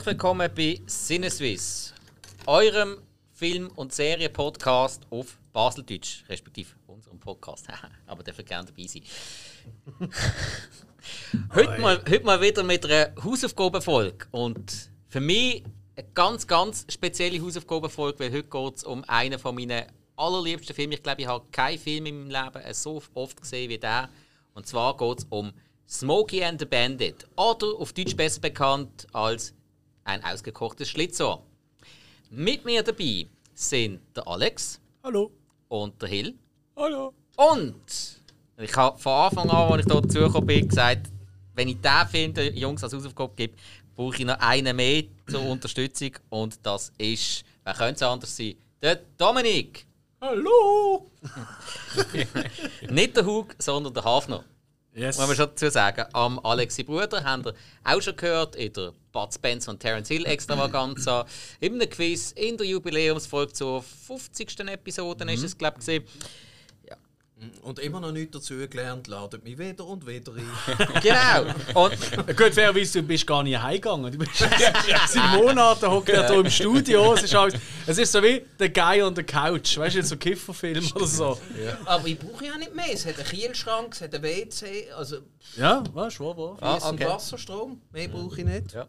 Herzlich willkommen bei Sinneswiss, eurem Film- und Serien-Podcast auf Baseldeutsch, respektive unserem Podcast. Aber der gerne dabei sein. heute, mal, heute mal wieder mit einer Hausaufgabenfolge. Und für mich eine ganz, ganz spezielle Hausaufgabenfolge, weil heute geht es um einen von meinen allerliebsten Filme. Ich glaube, ich habe keinen Film in meinem Leben so oft gesehen wie der. Und zwar geht es um Smokey and the Bandit. Oder auf Deutsch besser bekannt als ein ausgekochtes Schlitzohr. Mit mir dabei sind der Alex. Hallo. Und der Hill. Hallo. Und ich habe von Anfang an, als ich hier dazugekommen bin, gesagt, wenn ich den Jungs als Hausaufgabe gebe, brauche ich noch einen mehr zur Unterstützung. Und das ist, wer könnte es anders sein? Der Dominik. Hallo! Nicht der Hug, sondern der Hafner. Yes. Muss man schon dazu sagen. Am Alexi Bruder haben wir auch schon gehört in der Bud Spencer und Terence Hill Extravaganza. in einem Quiz in der Jubiläumsfolge zur 50. Episode mhm. ist es, glaube ich. Und immer noch nichts dazu gelernt, ladet mich wieder und wieder ein. genau. Und Gut, fairerweise, du bist gar nicht heimgegangen. Du bist seit Monaten hockt er hier im Studio. Es ist, alles, es ist so wie der Guy on the Couch. Weißt du, so ein Kifferfilm oder so. Ja. Aber ich brauche ja nicht mehr. Es hat einen Kühlschrank, es hat ein WC. Also, ja, weißt du, wahr, wahr. Ah, okay. Wasserstrom. Mehr brauche ich nicht. Ja.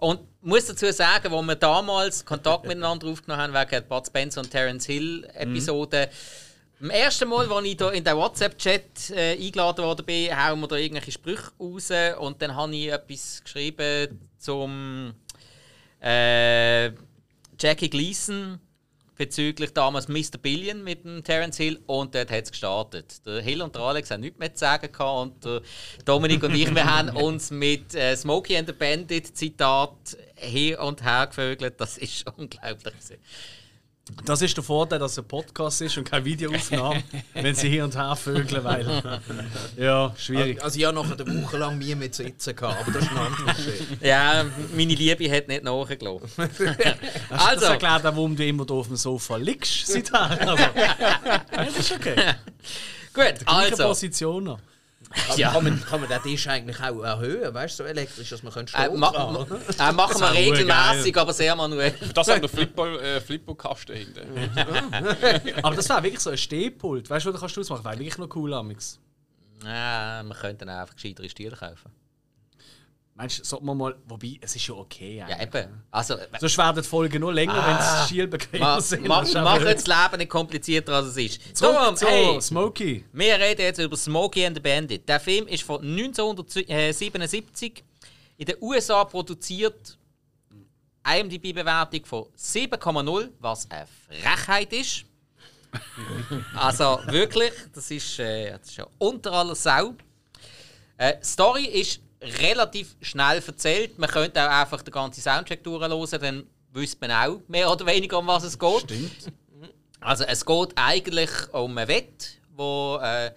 Und ich muss dazu sagen, als wir damals Kontakt miteinander aufgenommen haben, wegen der Bud Spencer und Terence Hill Episode, mhm am ersten Mal, als ich in den WhatsApp-Chat äh, eingeladen worden bin, hauen wir da irgendwelche Sprüche raus und dann habe ich etwas geschrieben zum äh, Jackie Gleason bezüglich damals Mr. Billion mit dem Terence Hill und dort hat es gestartet. Der Hill und der Alex haben nichts mehr zu sagen gehabt und der Dominik und ich, wir haben uns mit äh, Smokey and the Bandit Zitat hier und her gevögelt. Das ist unglaublich. Das ist der Vorteil, dass es ein Podcast ist und keine Videoaufnahme, wenn sie hier und her vögeln, weil. ja, schwierig. Also, ich habe noch eine Woche lang nie mit sitzen gehabt, aber das ist eine andere Geschichte. Ja, meine Liebe hat nicht nachgelassen. Hast also. das erklärt, warum du immer auf dem Sofa liegst seither? Also, das ist okay. Gut, also. Position noch. Ja. kann, man, kann man den Tisch eigentlich auch erhöhen, weißt du, so elektrisch, dass man Strom äh, ma äh, Machen wir regelmäßig, aber sehr manuell. Das hat noch Flippo-Kasten äh, hinten. aber das wäre wirklich so ein Stehpult, weißt du, was kannst du das machen? Wäre wirklich noch cool, Amix. Ja, man könnte dann einfach gescheitere Stühle kaufen. Meinst du, sollte man mal. Wobei, es ist ja okay. Eigentlich. Ja, eben. Also, so schwer die Folgen nur länger, ah, wenn es Schielbequemer sind. Mach, mach jetzt das Leben nicht komplizierter, als es ist. Zurück so, hey, Smokey. Wir reden jetzt über Smokey and the Bandit. Der Film ist von 1977 in den USA produziert. IMDb-Bewertung von 7,0, was eine Frechheit ist. also wirklich, das ist, äh, das ist ja unter aller Sau. Äh, Story ist relativ schnell erzählt. Man könnte auch einfach den ganzen Soundtrack durchhören, dann wüsste man auch mehr oder weniger, um was es geht. Stimmt. Also es geht eigentlich um einen Wett, wo äh,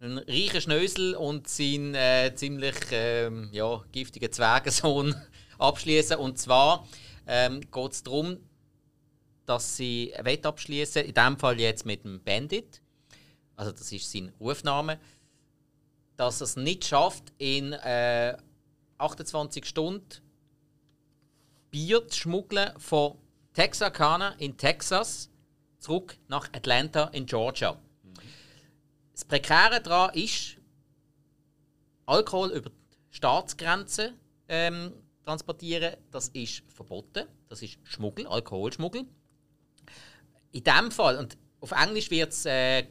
ein reicher Schnösel und sein äh, ziemlich äh, ja, giftigen Zwergensohn abschließen. Und zwar ähm, geht es darum, dass sie ein Wett abschließen. In diesem Fall jetzt mit dem Bandit. Also das ist sein Rufname dass es nicht schafft, in äh, 28 Stunden Bier zu schmuggeln von Texarkana in Texas zurück nach Atlanta in Georgia. Das Prekäre daran ist, Alkohol über die Staatsgrenzen ähm, transportieren, das ist verboten. Das ist Schmuggel, Alkoholschmuggel. In dem Fall, und auf Englisch wird es äh,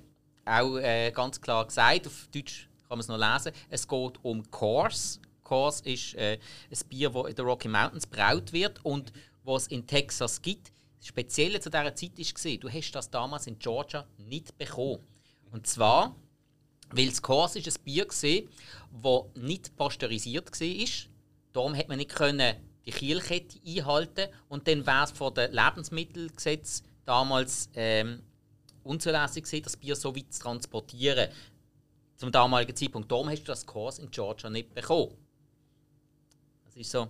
auch äh, ganz klar gesagt, auf Deutsch kann man es noch lesen. Es geht um Coors. Coors ist äh, ein Bier, das in den Rocky Mountains braut wird und was es in Texas gibt. Das Spezielle zu dieser Zeit war, du hast das damals in Georgia nicht bekommen. Und zwar, weil das Coors ist ein Bier war, das nicht pasteurisiert war. Darum hat man nicht können die Kielkette einhalten und dann wäre es von dem Lebensmittelgesetz damals ähm, unzulässig gewesen, das Bier so weit zu transportieren zum damaligen Zeitpunkt. Darum hast du das Kurs in Georgia nicht bekommen. Das ist so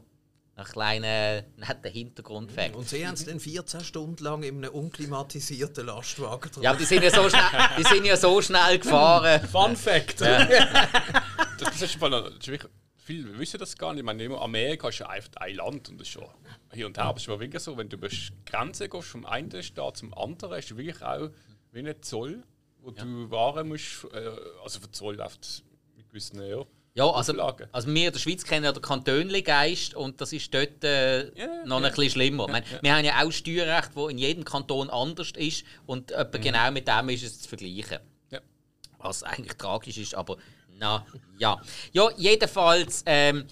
ein kleiner netter Hintergrundfakt. Und Sie haben es dann 14 Stunden lang in einem unklimatisierten Lastwagen drin. Ja, die sind ja so schnell, die sind ja so schnell gefahren. Fun Fact! Ja. das, ist viele wissen das gar nicht. Ich meine, immer Amerika ist ja einfach ein Land und das ist schon hier und her. Aber es ist aber wirklich so, wenn du über die Grenze gehst, vom einen Staat zum anderen, ist wirklich auch wie ein Zoll, wo du Waren musst, äh, also für Zoll läuft mit gewissen, ja. Ja, also, also wir in der Schweiz kennen ja den Kantönli-Geist und das ist dort äh, Ja, noch ein ja. bisschen schlimmer. Ich meine, Wir haben ja auch Steuerrecht, das in jedem Kanton anders ist und etwa genau mit dem ist es zu vergleichen. Ja. Was eigentlich tragisch ist, aber na ja. Ja, jedenfalls ähm,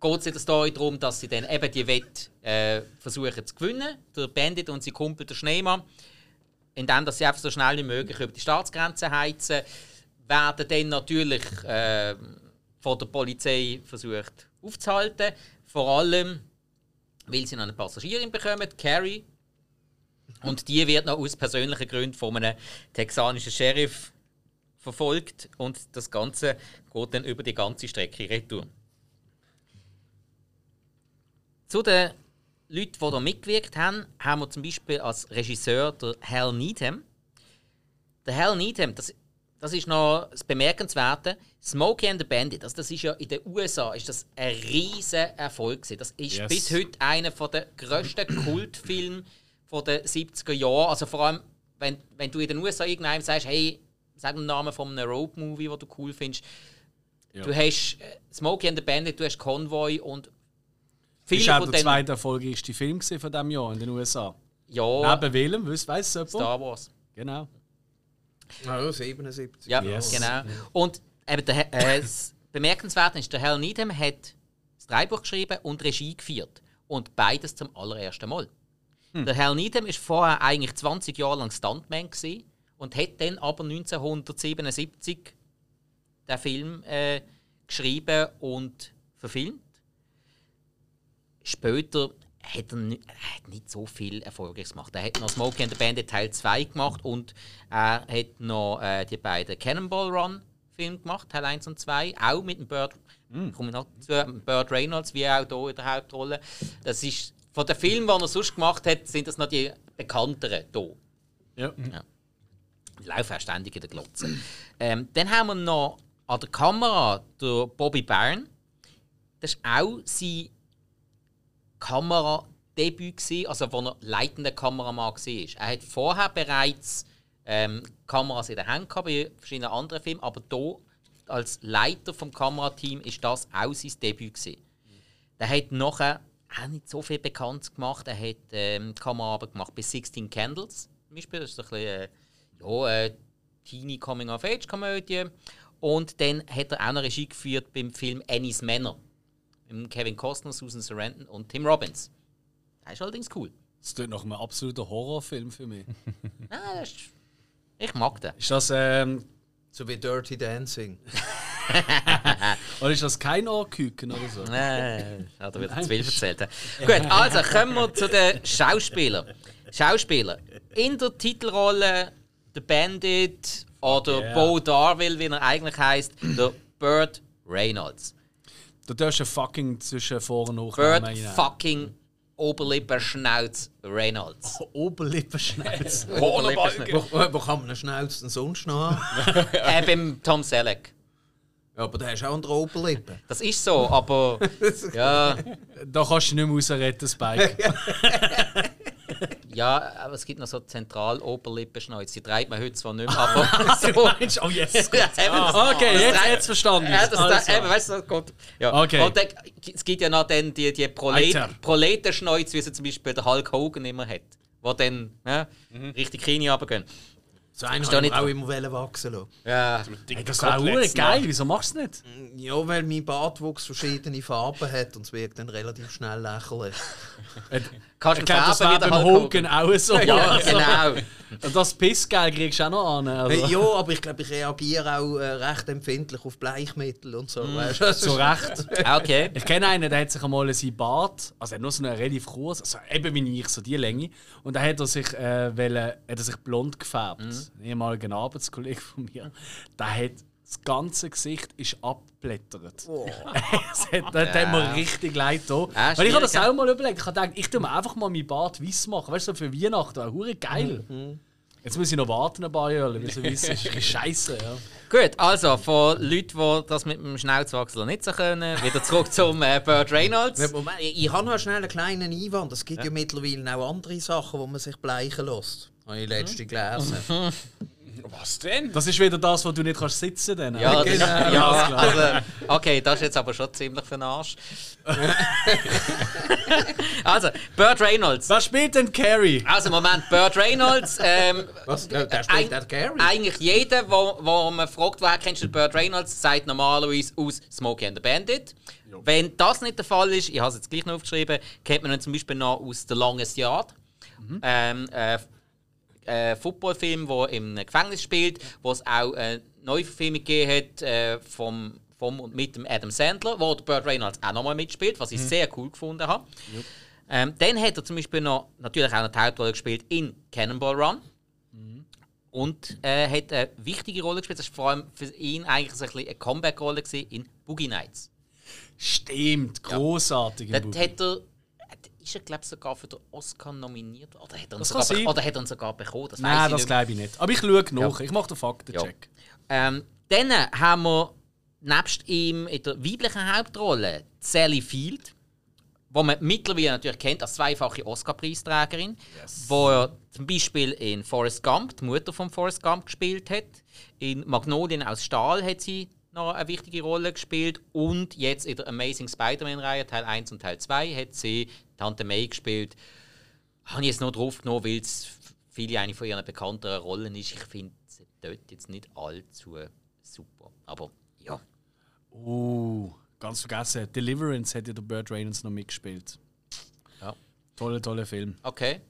geht es in der Story darum, dass sie dann eben die Wette äh, versuchen zu gewinnen. Der Bandit und sein Kumpel, der Schneemann, indem sie einfach so schnell wie möglich über die Staatsgrenze heizen, werden dann natürlich äh, von der Polizei versucht aufzuhalten. Vor allem, weil sie noch eine Passagierin bekommen, Carrie. Und die wird noch aus persönlichen Gründen von einem texanischen Sheriff verfolgt. Und das Ganze geht dann über die ganze Strecke retour. Zu den Leuten, die hier mitgewirkt haben, haben wir zum Beispiel als Regisseur der Hal Needham. Der Hal Needham, das, das ist noch das Bemerkenswerte. Smokey and the Bandit, also das ist ja in den USA ist das ein riesen Erfolg gewesen. Das ist Yes. bis heute einer der grössten Kultfilme den 70er Jahren. Also vor allem, wenn, wenn du in den USA irgendeinem sagst, hey, sag den Namen von einem Road-Movie, den du cool findest. Du hast äh, Smokey and the Bandit, du hast Convoy und viele Ist auch von der denen- zweite erfolgreichste Film von diesem Jahr in den USA. Ja, Neben welchem? Weiss, weiss es jemand? Star Wars. Genau. Ja, 77. Ja, Yes. genau. Und eben der, äh, das Bemerkenswerte ist, der Hal Needham hat das Drehbuch geschrieben und Regie geführt. Und beides zum allerersten Mal. Der Hal Needham ist vorher eigentlich 20 Jahre lang Stuntman gewesen und hat dann aber 1977 den Film äh, geschrieben und verfilmt. Später hat er, ni- er hat nicht so viel Erfolgreiches gemacht. Er hat noch Smokey and the Bandit Teil 2 gemacht und er hat noch äh, die beiden Cannonball Run Filme gemacht, Teil 1 und 2, auch mit dem Bird, komme ich noch zu, äh, Bird Reynolds, wie auch hier in der Hauptrolle. Das ist, von den Filmen, die er sonst gemacht hat, sind das noch die bekannteren hier. Ja. Die laufen auch ständig in der Glotze. ähm, dann haben wir noch an der Kamera der Bobby Byrne. Das war auch sein Kameradebüt, gewesen, also wo er leitender Kameramann war. Er hat vorher bereits ähm, Kameras in der Hand gehabt, bei verschiedenen anderen Filmen, aber hier als Leiter vom Kamerateam ist das auch sein Debüt. Gewesen. Der hat nachher auch nicht so viel bekannt gemacht. Er hat ähm, Kameraarbeit gemacht bei 16 Candles zum Beispiel. Das ist ein bisschen, äh, ja, äh, Teenie Coming-of-Age-Komödie. Und dann hat er auch noch Regie geführt beim Film Annie's Männer. Mit Kevin Costner, Susan Sarandon und Tim Robbins. Das ist allerdings cool. Das klingt nach einem absoluten Horrorfilm für mich. Ah, das ist, ich mag den. ist das, ähm, So wie Dirty Dancing. oder ist das kein Ohrküken oder so? Nein, hat er wieder zu viel erzählt. Gut, also kommen wir zu den Schauspielern. Schauspieler. In der Titelrolle der Bandit oder Yeah. Bo Darville, wie er eigentlich heißt, der Burt Reynolds. Du darfst ein fucking zwischen Vor- und Nachnamen rein. fucking Oberlippenschnauz Reynolds. Oberlippenschneiz. Hornbalken! Wo, wo, wo kann man einen schnellsten sonst noch haben? äh, beim Tom Selleck. Ja, aber der ist auch an der Oberlippe. Das ist so, aber ja, da kannst du nicht mehr rausretten, Spike. Ja, aber es gibt noch so Zentral-Oberlippenschnauz. Die treibt man heute zwar nicht mehr, aber so. oh yes. Ja, eben, das- Okay, jetzt, das- jetzt verstanden. Ja, das, das, eben, weißt du, Gott. Ja. Okay. Und dann, es gibt ja noch dann die, die Prolet Alter. Proletenschnäuze, wie sie zum Beispiel der Hulk Hogan immer hat. Wo dann ja, richtig Kini runtergehen. So einen habe ich nicht- auch immer wollen wachsen lassen. Ja. Hey, das ist auch hure geil. Wieso machst du es nicht? Ja, weil mein Bartwuchs verschiedene Farben hat und es wirkt dann relativ schnell lächerlich. Kannst Ich glaube, das war beim Hogan auch so. Ja, Also, genau. Und das Pissgeld kriegst du auch noch an. Also. ja, aber ich glaube, ich reagiere auch äh, recht empfindlich auf Bleichmittel und so. Weißt du? Zu Recht. Okay. Ich kenne einen, der hat sich einmal sein Bart, also er hat nur so einen relativ kurz, also eben wie ich, so die Länge. Und da hat er sich, äh, wollen, hat er sich blond gefärbt. Ein ehemaliger Arbeitskollege von mir. Der hat das ganze Gesicht ist abblättert. das hat, das hat mir richtig leid da. Ah, Weil ich habe das auch mal überlegt. Ich habe gedacht, ich tue mir einfach mal meinen Bart weiß machen. Weißt du, für Weihnachten. Wäre hure geil. Jetzt muss ich noch warten ein paar Jahre, wie so. Das ist scheiße, ja. Gut, also von Leuten, die das mit dem Schnauzwachsel nicht so können, wieder zurück zum äh, Burt Reynolds. Moment, ich, habe noch schnell einen kleinen Einwand. Es gibt ja, mittlerweile auch andere Sachen, wo man sich bleichen lässt. Habe ich letzte gelesen. Was denn? Das ist wieder das, wo du nicht kannst sitzen kannst. Ja, das, Genau. ja also, okay, das ist jetzt aber schon ziemlich für den Arsch. also, Burt Reynolds. Was spielt denn Carrie? Also, Moment, Burt Reynolds. Ähm, Was? Der ein- spielt der Gary. Eigentlich jeder, wo, wo man fragt, woher kennst du Burt Reynolds, sagt normalerweise aus Smokey and the Bandit. Wenn das nicht der Fall ist, ich habe es jetzt gleich noch aufgeschrieben, kennt man ihn zum Beispiel noch aus The Longest Yard. Ähm, äh, äh, Footballfilm, der im Gefängnis spielt, wo es auch eine Neuverfilmung gegeben hat äh, vom, vom und mit dem Adam Sandler, wo der Burt Reynolds auch nochmal mitspielt, was ich sehr cool gefunden habe. Ähm, dann hat er zum Beispiel noch, natürlich auch noch die Hauptrolle gespielt in Cannonball Run. Und äh, hat eine wichtige Rolle gespielt. Das war vor allem für ihn eigentlich so ein bisschen eine Comeback-Rolle in Boogie Nights. Stimmt, großartig. im Dort hat er, ist er glaube sogar für den Oscar nominiert oder hat er ihn sogar, be- oder hat er sogar bekommen? Das Nein, das glaube ich nicht. Aber ich schaue nach. Ich mache den Faktencheck. Ähm, dann haben wir nebst ihm in der weiblichen Hauptrolle Sally Field, wo man mittlerweile natürlich kennt als zweifache Oscar-Preisträgerin, wo er zum Beispiel in Forrest Gump, die Mutter von Forrest Gump, gespielt hat. In Magnolien aus Stahl hat sie noch eine wichtige Rolle gespielt und jetzt in der Amazing Spider-Man-Reihe Teil 1 und Teil 2 hat sie Tante May gespielt. Habe ich jetzt noch drauf genommen, weil es viele eine von ihren bekannteren Rollen ist. Ich finde sie dort jetzt nicht allzu super. Aber ja. Oh, ganz vergessen. Deliverance hat ja der Burt Reynolds noch mitgespielt. Ja. Toller, toller Film. Okay.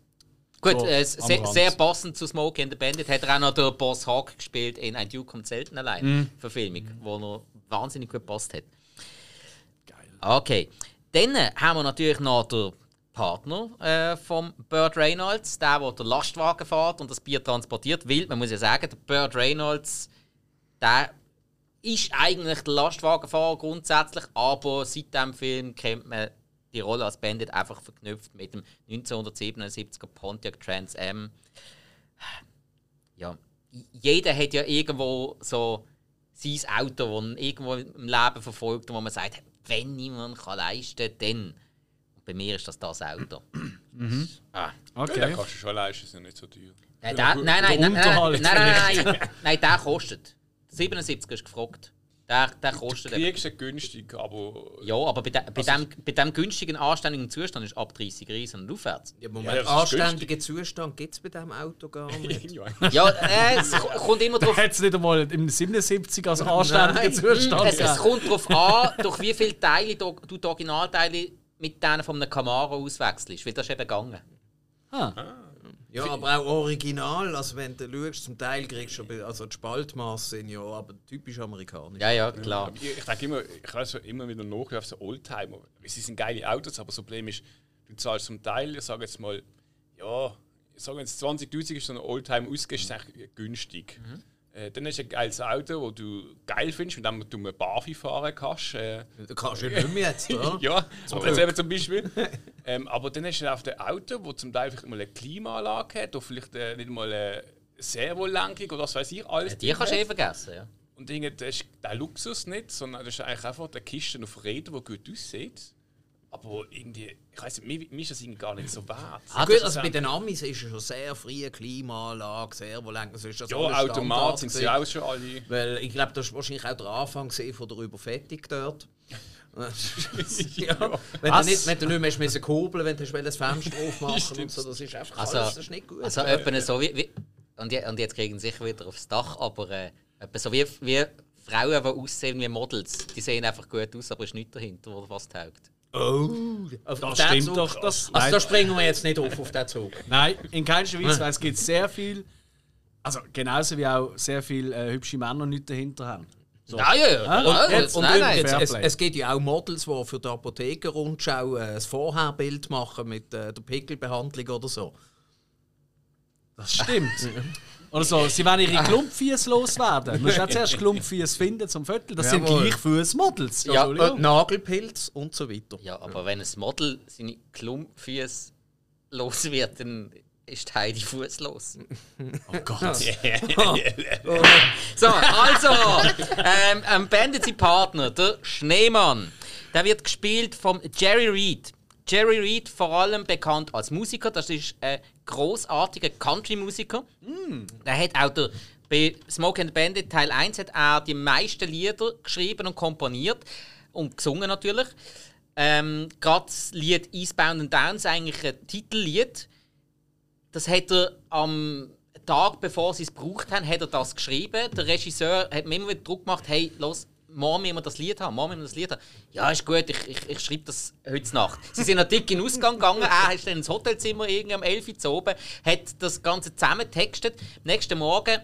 Gut, So, äh, sehr, sehr passend zu Smokey and the Bandit hat er auch noch der Boss Hawk gespielt in Ein Duke kommt selten allein. Mhm. Verfilmung, wo er wahnsinnig gut gepasst hat. Geil. Okay. Dann haben wir natürlich noch den Partner äh, von Burt Reynolds, der, der den Lastwagen fährt und das Bier transportiert. Weil, man muss ja sagen, der Burt Reynolds, der ist eigentlich der Lastwagenfahrer grundsätzlich, aber seit dem Film kennt man die Rolle als Bandit einfach verknüpft mit dem 1977er Pontiac Trans Am. Ja, jeder hat ja irgendwo so sein Auto, das irgendwo im Leben verfolgt und wo man sagt, wenn niemand kann leisten kann, dann. Und bei mir ist das das Auto. Ah. Ja, den Okay. kannst du schon leisten, ist ja nicht so teuer. Nein, der, nein, nein, nein, nein, nein, nein, nein, nein, nein, der kostet. 77 ist gefragt. Der, der kostet. Du kriegst ihn günstig, aber. Ja, aber bei, de, bei, dem, bei dem günstigen, anständigen Zustand ist ab 30 Riesen und aufwärts. Ja, Ja, Moment, ist anständigen Zustand gibt es bei diesem Auto gar nicht. Ja, Ja, äh, es ko- kommt immer drauf Hat es nicht einmal im 77 als anständiger Nein. Zustand es, es kommt darauf an, durch wie viele Teile du, du die Originalteile mit denen von einem Camaro auswechselst. Weil das ist eben gegangen. Ah. Ja, aber auch original, also wenn du schaust, zum Teil kriegst du, also die Spaltmasse sind ja aber typisch amerikanisch. Ja, ja, klar. Ich, ich denke immer, ich weiß so immer wieder nach auf so Oldtimer. Sie sind geile Autos, aber das Problem ist, du zahlst zum Teil, ich sage jetzt mal, ja, ich sage jetzt 20.000 ist so ein Oldtimer ausgehst, ist eigentlich günstig. Äh, dann hast du ein geiles Auto, das du geil findest, mit dem du eine Barfi fahren kannst. Äh, Du kannst ja nicht mehr jetzt, oder? ja, aber jetzt eben zum Beispiel. ähm, aber dann hast du auf dem Auto, das zum Teil vielleicht mal eine Klimaanlage hat, oder vielleicht äh, nicht mal eine Servolenkung oder was weiß ich alles. Die kannst du eh vergessen. Ja. und irgendwie, das ist der Luxus nicht, sondern das ist eigentlich einfach eine Kiste auf Rädern, die gut aussieht. Aber irgendwie, ich weiß nicht, mir, mir ist das irgendwie gar nicht so wert. Ah, Gut, das- also bei den Amis ist es schon sehr frühe Klimaanlage, Servolenkung, so ist das ja, Automat sind sie auch schon alle. Weil ich glaube, das war wahrscheinlich auch der Anfang von der Überfettung dort. ja, wenn, du nicht, wenn du nicht mehr müssen kurbeln wenn du das Fenster aufmachen und so, das ist einfach Also, alles, das ist nicht gut. Also etwa so wie, wie und, je, und jetzt kriegen sie sicher wieder aufs Dach, aber äh, so wie, wie Frauen, die aussehen wie Models, die sehen einfach gut aus, aber es ist nichts dahinter, was was taugt. Oh, auf Das stimmt Zug- doch. Das, Also nein, da springen wir jetzt nicht auf, auf den Zug. nein, in keinster Weise, weil es gibt sehr viel. Also genauso wie auch sehr viele äh, hübsche Männer nichts dahinter haben. So. Ja, ja, ja. Und- jetzt- Und nein, nein. übrigens, es, es gibt ja auch Models, die für die Apotheker-Rundschau äh, ein Vorherbild machen mit äh, der Pickelbehandlung oder so. Das stimmt. Oder so, sie wollen ihre Klumpfies loswerden. Du musst auch zuerst Klumpfies finden zum Viertel. Das sind Jawohl. gleich Fußmodels. Ja, Entschuldigung. Äh, Nagelpilz und so weiter. Ja, aber wenn ein Model seine Klumpfüße los wird, dann ist Heidi fußlos. Oh Gott. So, also, ähm, ein Bandit-Partner, der Schneemann, der wird gespielt von Jerry Reed. Jerry Reed vor allem bekannt als Musiker, das ist ein großartiger Country-Musiker. Der hat auch der, bei Smoke and Bandit Teil 1 hat er die meisten Lieder geschrieben und komponiert und gesungen natürlich. Ähm, Gerade das Lied Eastbound and Downs, eigentlich ein Titellied. Das hat er am Tag, bevor sie es gebraucht haben, hat er das geschrieben. Der Regisseur hat mir immer wieder Druck gemacht, hey, los, morgen müssen wir das Lied haben, morgen müssen wir das Lied haben. Ja, ist gut, ich, ich, ich schreibe das heute Nacht. Sie sind noch dick in den Ausgang gegangen, er ist dann ins Hotelzimmer irgendwie am 11 Uhr zu oben, hat das Ganze zusammentextet. Am nächsten Morgen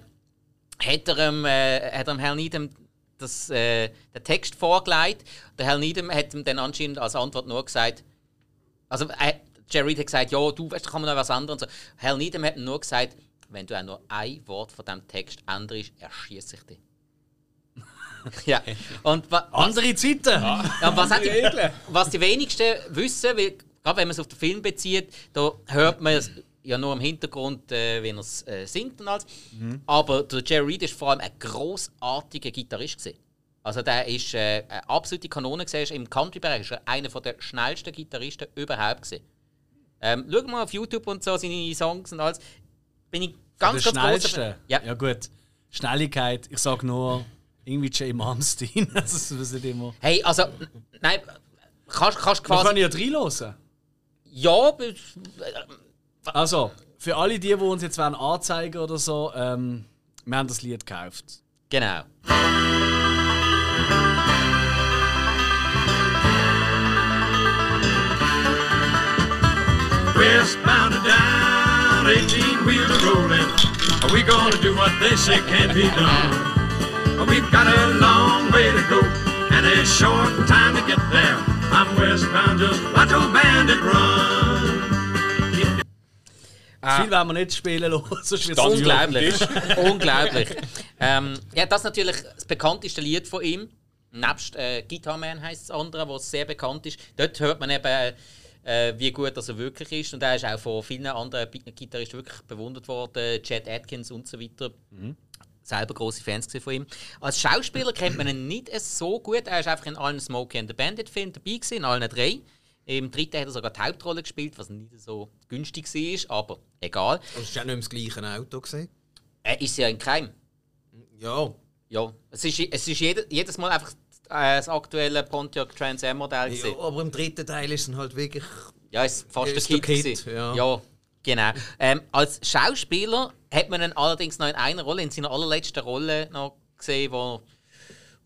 hat er, ähm, äh, hat er Herrn Needham das, äh, den Text vorgelegt. Der Herr Needham hat ihm dann anscheinend als Antwort nur gesagt, also äh, Jerry hat gesagt, ja, du weißt, da kann man noch was so. Herr Needham hat ihm nur gesagt, wenn du auch nur ein Wort von diesem Text änderst, erschieße ich dich. ja. Und was, Andere Zeiten. ja, was, hat die, was die wenigsten wissen, weil, gerade wenn man es auf den Film bezieht, da hört man es ja nur im Hintergrund, äh, wenn er es äh, singt und alles. Aber der Jerry Reed ist vor allem ein großartiger Gitarrist. Gewesen. Also der ist äh, eine absolute Kanone gewesen. Im Country-Bereich ist er einer der schnellsten Gitarristen überhaupt. Gewesen. Ähm, schau mal auf YouTube und so seine Songs und alles. Bin ich ganz, ganz großer schnellste. Ja. ja gut. Schnelligkeit, ich sag nur irgendwie Jay Malmsteen. das ist das nicht immer. Hey, also, nein, kannst, kannst quasi. kann ja reinhören. Ja, Also, für alle die, die uns jetzt wollen anzeigen oder so, ähm, wir haben das Lied gekauft. genau. Westbound and down, 18 wheels are rolling. Are we gonna do what they say can't be done? We've got a long way to go and a short time to get there. I'm westbound, just watch old bandit run. Viel wollen wir nicht spielen lassen, Unglaublich. Unglaublich. Ähm, ja, das ist natürlich das bekannteste Lied von ihm. Nebst äh, Guitar Man heisst das andere, was sehr bekannt ist. Dort hört man eben, äh, wie gut das er wirklich ist. Und er ist auch von vielen anderen Gitarristen wirklich bewundert worden. Chet Atkins und so weiter. Selber große Fans gewesen von ihm. Als Schauspieler kennt man ihn nicht so gut. Er ist einfach in allen Smokey and the Bandit Filmen dabei gewesen, in allen drei. Im dritten hat er sogar die Hauptrolle gespielt, was nicht so günstig war, aber egal. Das ist ja nicht im gleichen Auto gesehen. Er ist ja in Keim. Ja. Ja, es ist, es ist jede, jedes Mal einfach äh, das aktuelle Pontiac Trans Am Modell. ja. gewesen. Aber im dritten Teil ist es halt wirklich. Ja, ist fast Ist Kid. Kid, gewesen. ja. ja, genau. Ähm, als Schauspieler hat man ihn allerdings noch in einer Rolle, in seiner allerletzten Rolle noch gesehen, wo,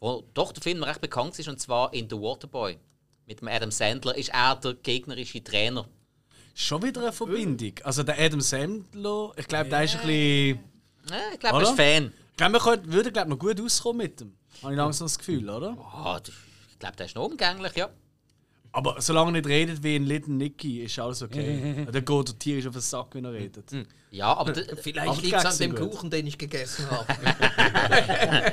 wo doch der Film recht bekannt ist, und zwar in The Waterboy. Mit dem Adam Sandler ist er der gegnerische Trainer. Schon wieder eine Verbindung. Also der Adam Sandler, ich glaube, der ist ein bisschen... Ja, ich glaube, er ist? Fan. Ich glaube, könnten- würden glaub, noch gut auskommen mit dem. Habe ich langsam das Gefühl, oder? Ah, ich glaube, der ist noch umgänglich, ja. Aber solange er nicht redet wie ein Little Nicky, ist alles okay. der geht der Tier ist auf den Sack, wenn er redet. Ja, aber Vielleicht liegt es an dem gut. Kuchen, den ich gegessen habe.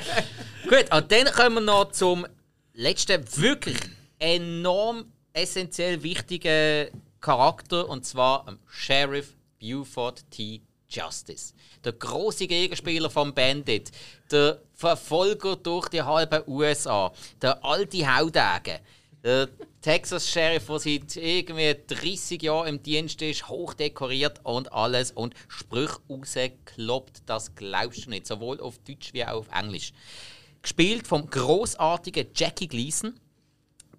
Gut, und dann kommen wir noch zum letzten wirklich enorm essentiell wichtigen Charakter und zwar dem Sheriff Buford T. Justice. Der große Gegenspieler vom Bandit, der Verfolger durch die halbe USA, der alte Haudegen, der Texas Sheriff, der seit irgendwie 30 Jahren im Dienst ist, hochdekoriert und alles und Sprüche rauskloppt, das glaubst du nicht, sowohl auf Deutsch wie auch auf Englisch. Gespielt vom großartigen Jackie Gleason.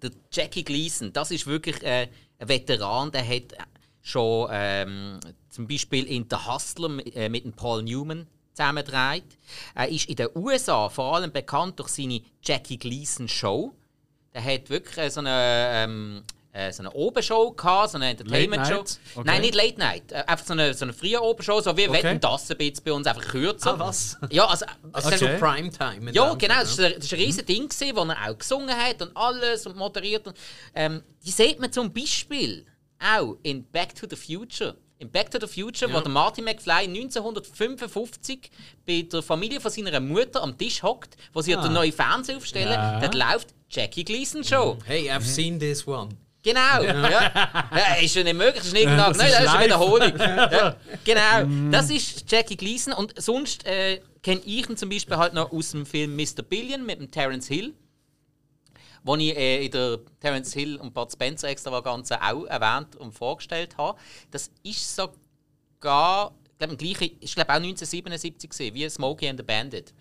Der Jackie Gleason, das ist wirklich äh, ein Veteran, der hat schon ähm, zum Beispiel in The Hustler mit, äh, mit Paul Newman zusammengedreht. Er ist in den USA vor allem bekannt durch seine Jackie Gleason Show. Der hat wirklich so eine, ähm, äh, so eine Obershow gehabt, so eine Entertainment-Show. Okay. Nein, nicht Late Night. Äh, einfach so eine, so eine frühe Obershow, so wie Okay. Wetten, das ein bisschen bei uns, einfach kürzer. Ah, was? Ja, also, Also Okay. so Primetime. ja, genau. Das war ein, das war ein riesiges Ding, gewesen, wo er auch gesungen hat und alles und moderiert. Und, ähm, die sieht man zum Beispiel auch in Back to the Future. In Back to the Future, wo der Martin McFly 1955 bei der Familie von seiner Mutter am Tisch hockt, wo sie den neuen Fernseher aufstellen, Ja. dort läuft Jackie Gleason Show. Hey, I've seen this one. Genau, ja. ja. Ist ja nicht möglich, das ist nicht genau. Das Nein, ist das ist eine live. Wiederholung. Ja, genau, das ist Jackie Gleason. Und sonst äh, kenne ich ihn zum Beispiel halt noch aus dem Film Mr. Billion mit dem Terence Hill. Wo ich äh, in der Terence Hill und Bud Spencer Extravaganza auch erwähnt und vorgestellt habe. Das ist sogar, ich glaube, im gleichen, ist glaube auch 1977 gewesen, wie Smokey and the Bandit.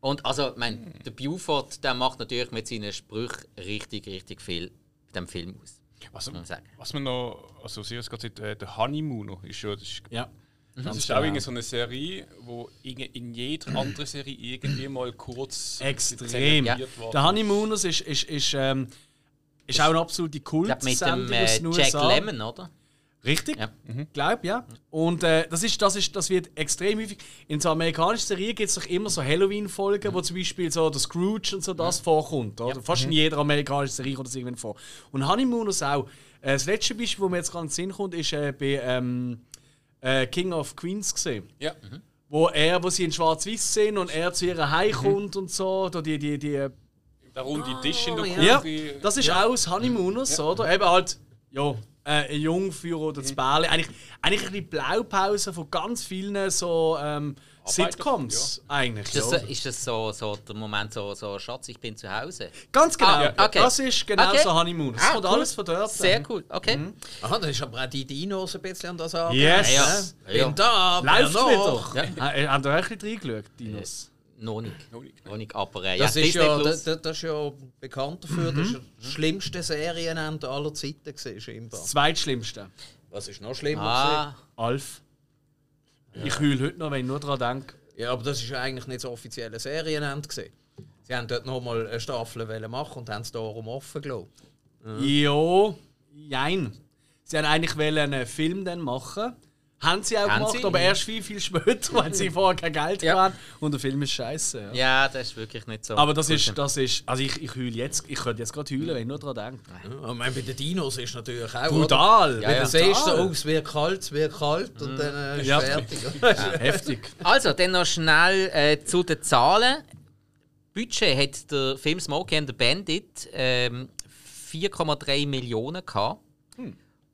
Und also, ich meine, der Buford, der macht natürlich mit seinen Sprüchen richtig, richtig viel in diesem Film aus. Was, muss man sagen. was man noch, also sie hat gerade gesagt, äh, der Honeymooner ist schon, das ist, Ja. Das ist auch irgendwie so eine Serie, wo in, in jeder anderen Serie irgendwie mal kurz Extrem. worden Der Honeymooners ist, ist, ist, ähm, ist auch eine absolute Ich glaube, mit Kultsendung dem äh, Jack. Lemmon, oder? Richtig? Ja. Glaub, ja. Und äh, das, ist, das, ist, das wird extrem häufig. In so amerikanischen Serien gibt es doch immer so Halloween-Folgen, wo zum Beispiel so der Scrooge und so das vorkommt. Oder? Fast in jeder amerikanischen Serie kommt das irgendwann vor. Und Honeymooners auch. Äh, das letzte Beispiel, wo mir jetzt gerade in den Sinn kommt, ist äh, bei ähm, äh, King of Queens gesehen. Ja. Wo er, wo sie in Schwarz-Weiß sind und er zu ihr Heim kommt und so. Da die, die, die, Der runde Tisch in der ja, Küche. das ist auch das Honeymooners, oder? Eben halt, ja, äh, ein Jungführer oder das Bärli. Eigentlich, eigentlich die Blaupause von ganz vielen so ähm, Sitcoms. Eigentlich, Ist das, ja. so, ist das so, so der Moment, so, so Schatz, ich bin zu Hause? Ganz genau. Ah, okay. Das ist genau Okay. so Honeymooners. Ah, Das kommt cool. alles von dort. Sehr cool, okay. Aha, da ist aber auch die Dinos ein bisschen an das an. Yes. Ja, ja. Bin da, Läuft noch? wieder. Ja. Äh, Habt ihr auch ein bisschen reingeschaut, Dinos? Noch nicht. Noch nicht. Noch nicht, aber äh, Das, ja, ist ja, das, das ist ja bekannt dafür, das ist das schlimmste Serienende aller Zeiten gewesen, scheinbar. Das zweitschlimmste. Was ist noch schlimmer? ah, Alf. Ich heule heute noch, wenn ich nur daran denke. Ja, aber das ist ja eigentlich nicht das offizielle Serienende gewesen. Sie haben dort nochmal eine Staffel machen und haben es darum offen gelassen. Ja, jein. Sie haben eigentlich einen Film dann machen. Haben sie auch Haben gemacht, sie? aber erst viel, viel später, weil sie vorher kein Geld Ja. hatten. Und der Film ist scheiße. Ja. ja, das ist wirklich nicht so. Aber das ist, das ist. Also ich, ich heule jetzt, ich könnte jetzt gerade heulen, wenn ich nur daran denke. Ja, ich meine, bei den Dinos ist natürlich auch. Brutal! Ja, Oder? ja. Du siehst so, oh, es wird kalt, es wird kalt und dann äh, ist Ja. fertig. Heftig. Also, dann noch schnell äh, zu den Zahlen. Budget hat der Film Smokey and the Bandit ähm, 4,3 Millionen gehabt.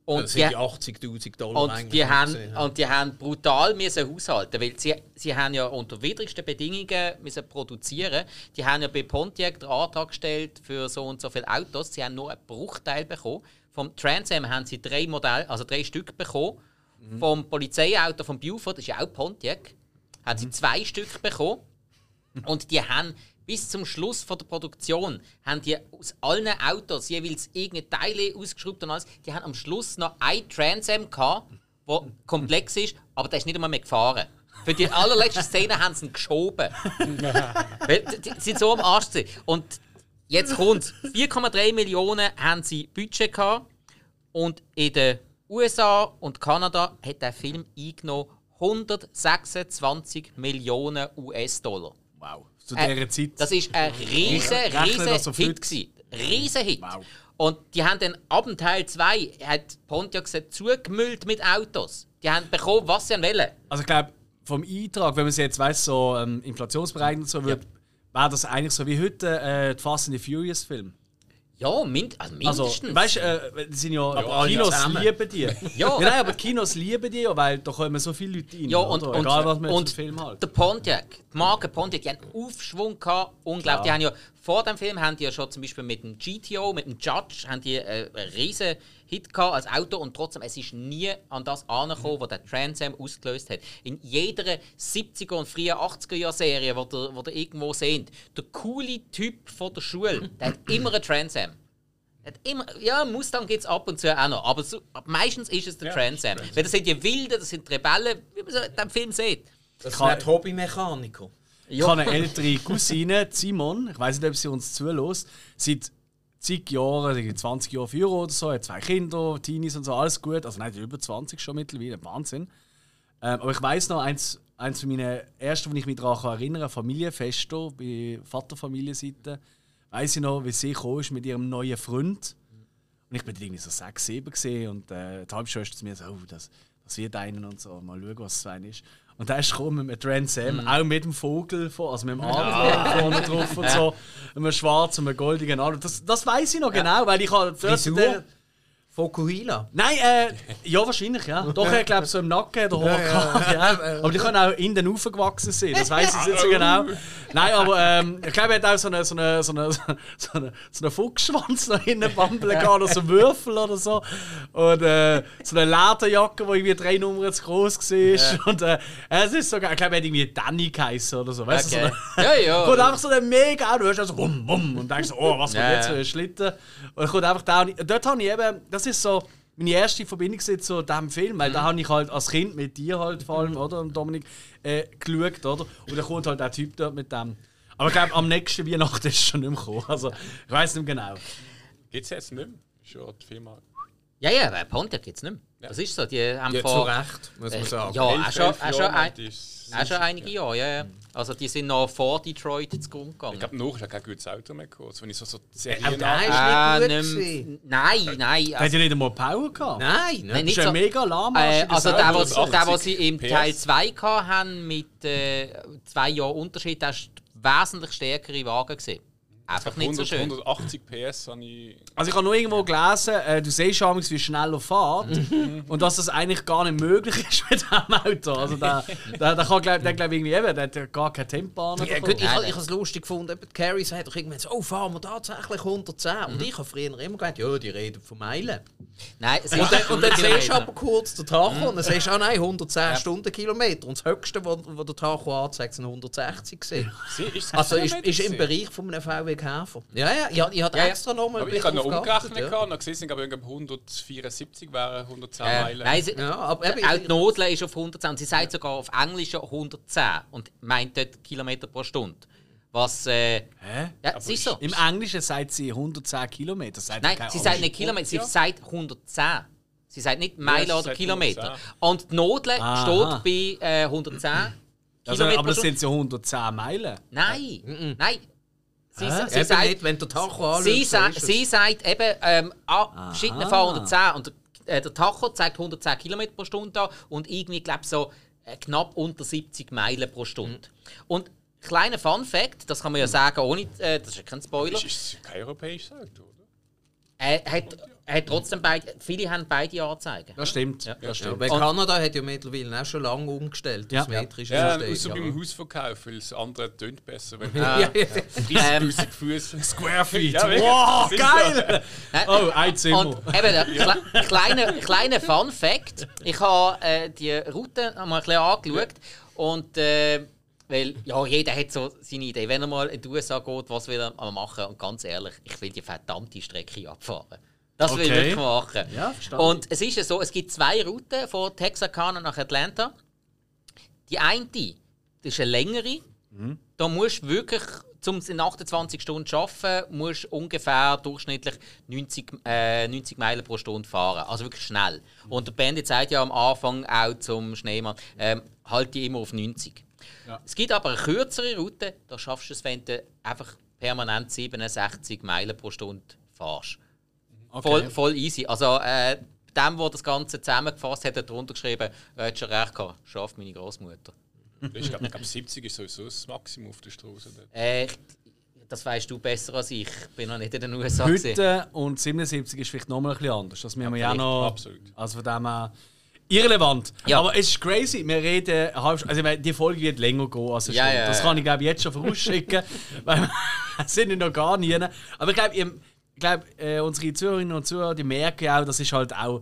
Und Das die, sind die 80'000 Dollar und die, haben, und die haben brutal müssen haushalten, weil sie, sie haben ja unter widrigsten Bedingungen müssen produzieren. Die haben ja bei Pontiac den Antrag gestellt für so und so viele Autos. Sie haben nur einen Bruchteil bekommen. Vom Trans Am haben sie drei Modell, also drei Stück bekommen. Vom Polizeiauto von Buford, das ist ja auch Pontiac, haben sie zwei Stück bekommen. Und die haben bis zum Schluss von der Produktion haben die aus allen Autos jeweils irgendeine Teile ausgeschraubt und alles. Die haben am Schluss noch ein Trans Am gehabt, der komplex ist, aber der ist nicht einmal mehr gefahren. Für die allerletzte Szene haben sie ihn geschoben. Weil die, die sind so am Arsch. gewesen. Und jetzt kommt 4,3 Millionen haben sie Budget gehabt und in den USA und Kanada hat der Film eingenommen 126 Millionen US-Dollar. Wow. Zu Äh, dieser Zeit. Das ist ein riesen, riesen Hit gewesen. Riesen Hit. Wow. Und die haben dann ab dem Teil 2 hat Pontiac sie zugemüllt mit Autos. Die haben bekommen, was sie wollen. Also ich glaube, vom Eintrag, wenn man es jetzt weiß, so ähm, inflationsbereinigt und so wird, wäre das eigentlich so wie heute äh, die Fast and the Furious Film. Ja, mind also Also, mindestens. weißt du, äh, sind ja, alle Kinos zusammen. lieben die. Ja. Nein, aber die Kinos lieben die, ja, weil da kommen so viele Leute rein. ja, und, oder? und, Egal, was man und zum Film halt. der Pontiac, die Marke Pontiac, die haben Aufschwung gehabt, unglaublich. Die haben ja, vor dem Film haben die ja schon zum Beispiel mit dem GTO, mit dem Judge, haben die äh, einen riesen Hit gehabt als Auto und trotzdem, es ist nie an das angekommen, was der Trans Am ausgelöst hat. In jeder 70er und frühen 80er Jahr Serie, die ihr, wo ihr irgendwo seht, der coole Typ von der Schule, der hat immer einen Trans Am. Hat immer, ja, Mustang gibt es ab und zu auch noch, aber so, meistens ist es der Ja, Trans Am. Weil das sind die Wilden, das sind die Rebellen, wie man so in diesem Film sieht. Das Kann- sind Hobbymechaniker. Ich habe eine ältere Cousine, Simon, ich weiß nicht, ob sie uns zulässt, seit zig Jahren, irgendwie 20 Jahre für oder so, hat zwei Kinder, Teenies und so, alles gut. Also nein, über 20 schon mittlerweile, Wahnsinn. Ähm, aber ich weiß noch, eins, eins von meinen ersten, wo ich mich daran erinnere, Familienfesto bei Vaterfamilienseite, weiß ich noch, wie sie ist mit ihrem neuen Freund. Und ich bin irgendwie so 6, 7 gesehen und äh, die Halbschwester zu mir so, oh, das, das wird einen und so, mal schauen, was es einen ist. Und da ist gekommen mit Trans Am, auch mit dem Vogel, vor, also mit dem Adler vorne drauf und so. Einem schwarzen, einem goldigen Adler. Das, das weiß ich noch genau, weil ich habe dort-? Fokuhila. Nein, äh, ja, wahrscheinlich, ja. Doch, ich glaube, so im Nacken der Haar gehabt, ja. Aber die können auch in den Ufer gewachsen sein, das weiß ich nicht so genau. Nein, aber ähm, ich glaube, er hat auch so einen so eine, so eine, so eine, so eine Fuchsschwanz da hinten bambeln gehabt, oder so Würfel oder so. Und äh, so eine Lederjacke, die irgendwie drei Nummern zu groß war. Und äh, es ist sogar, ich glaube, er hat irgendwie Danny geheißen oder so. Weißt du, so Okay. eine, Ja, ja. kommt einfach so ein mega Auto, du hörst also bum, bum und denkst so, oh, was kommt Ja, jetzt ja. für ein Schlitten? Und kommt einfach da. und Dort habe ich eben, das ist so meine erste Verbindung zu so diesem Film, weil da habe ich halt als Kind mit dir halt vor allem, oder, Dominik, äh, geschaut, oder? Und dann kommt halt der Typ dort mit dem. Aber ich glaube, am nächsten Weihnachten ist es schon nicht mehr gekommen. Also, ich weiß nicht mehr genau. Gibt es jetzt nicht mehr? Schon die Firma. Ja, ja, bei Pontiac gibt es nicht mehr. Das ist so. Die haben Ja, zu vor. Recht, muss man Äh, sagen. ja, auch schon, elf auch schon, ein, ist- auch schon einige Jahre, ja, ja. Also die sind noch vor Detroit zu Grund gegangen. Ich glaube, noch ist ja kein gutes Auto mehr gekommen. Also, wenn ich so, so Serien der ist nicht gut nicht mehr- gewesen. Nein, nein. Der hat Also, ja nicht einmal Power gehabt. Nein, Nein. Das nicht ist ein so- mega lahm. äh, also der, was, der, was 80 sie im PS. Teil 2 gehabt haben, mit äh, zwei Jahren Unterschied, das war wesentlich stärkere Wagen. Gewesen. Einfach nicht so 100, schön. 180 PS habe ich. Also ich habe nur irgendwo gelesen, äh, du siehst schon wie schnell er fährt und dass das eigentlich gar nicht möglich ist mit diesem Auto. Also der, der, der kann glaub, der glaub irgendwie eben, der hat ja gar kein Tempo. Ja, gut, ich, habe es lustig gefunden, eben die Carrie sagt doch irgendwann so, oh, fahren wir tatsächlich 110. Und ich habe früher immer gedacht, ja, die reden von Meilen. Nein, es Und ist dann, und dann siehst du aber kurz den Tacho und dann siehst du, ah nein, 110 Stundenkilometer. Und das höchste, was wo der Tacho anzeigt, sind 160 gesehen. Also ist, ist im? Bereich von einem VW Käfer. Ja, ja, ich, ich hatte Ja, ja. extra nochmal ich habe noch umgerechnet ja. und gesehen, aber irgendwie 174 wären 110 Äh, Meilen. nein, sie, Ja, aber eben, auch die Nodle ist auf 110 und sie sagt sogar auf Englisch 110 und meint dort Kilometer pro Stunde. Was, äh, Hä? ja, es ist so. Im Englischen sagt sie 110 Kilometer. sagt Nein, sie sagt nicht Kilometer, sie Ja. sagt 110. Sie sagt nicht Meilen sie oder Kilometer. 110. Und die Nodle Aha. steht bei äh, 110 also, Kilometer aber das sind so 110 Meilen. Nein, nein. Sie, Hä? sie sagt, nicht, wenn der Tacho anschaut, sie, so sa ist es. sie sagt eben, ähm, ah, verschiedene fahren 110 und der, äh, der Tacho zeigt 110 km pro Stunde an und irgendwie, glaube so äh, knapp unter 70 Meilen pro Stunde. Und kleiner Fun Fact, das kann man ja sagen, ohne, äh, das ist ja kein Spoiler, Ist, ist kein europäisches Auto, oder? er hat, hat trotzdem beide, viele haben beide Anzeigen. Das stimmt. Ja. Das Ja, stimmt. Und- Kanada hat ja mittlerweile auch schon lange umgestellt Ja. aufs metrische Ja, System. außer ja. beim Hausverkauf, weil das andere tönt besser, wenn Ja, ja, ja. 30'000 Füße. Square Feet. Ja, wow, geil! Oh, ein Zimmer. Und eben, der kle kleine, kleine Fun Fact: Ich habe äh, die Route einmal ein bisschen angeschaut. Und äh, weil ja, jeder hat so seine Idee. Wenn er mal in die USA geht, was will er mal machen? Und ganz ehrlich, ich will die verdammte Strecke abfahren. Das will ich Okay. wirklich machen. Ja, verstanden. Und es ist ja so: Es gibt zwei Routen von Texarkana nach Atlanta. Die eine, das ist eine längere. Da musst du wirklich, um es in 28 Stunden zu schaffen, musst du ungefähr durchschnittlich 90, äh, 90 Meilen pro Stunde fahren. Also wirklich schnell. Und der Bandit sagt ja am Anfang auch zum Schneemann, ähm, halt die immer auf 90. Es gibt aber eine kürzere Route, da schaffst du es, wenn du einfach permanent 67 Meilen pro Stunde fährst. Voll, voll easy. Also, äh, dem, der das Ganze zusammengefasst hat, hat drunter geschrieben, er hat schon recht gehabt, schafft meine Großmutter. Ich glaube, glaub, 70 ist sowieso das Maximum auf der Straße. Äh, das weißt du besser als ich. Ich bin noch nicht in den USA. gewesen. Heute und 77 ist vielleicht nochmal ein bisschen anders. Das müssen wir ja Absolut, noch. absolut. Also von dem her. Irrelevant. Ja. Aber es ist crazy. Wir reden Also ich meine, die Folge wird länger gehen als eine Ja, Stunde. ja, das ja. kann ich glaube jetzt schon vorausschicken. weil wir sind ja noch gar nie. Aber ich glaube, ich glaube äh, unsere Zuhörerinnen und Zuhörer, die merken ja auch, das ist halt auch.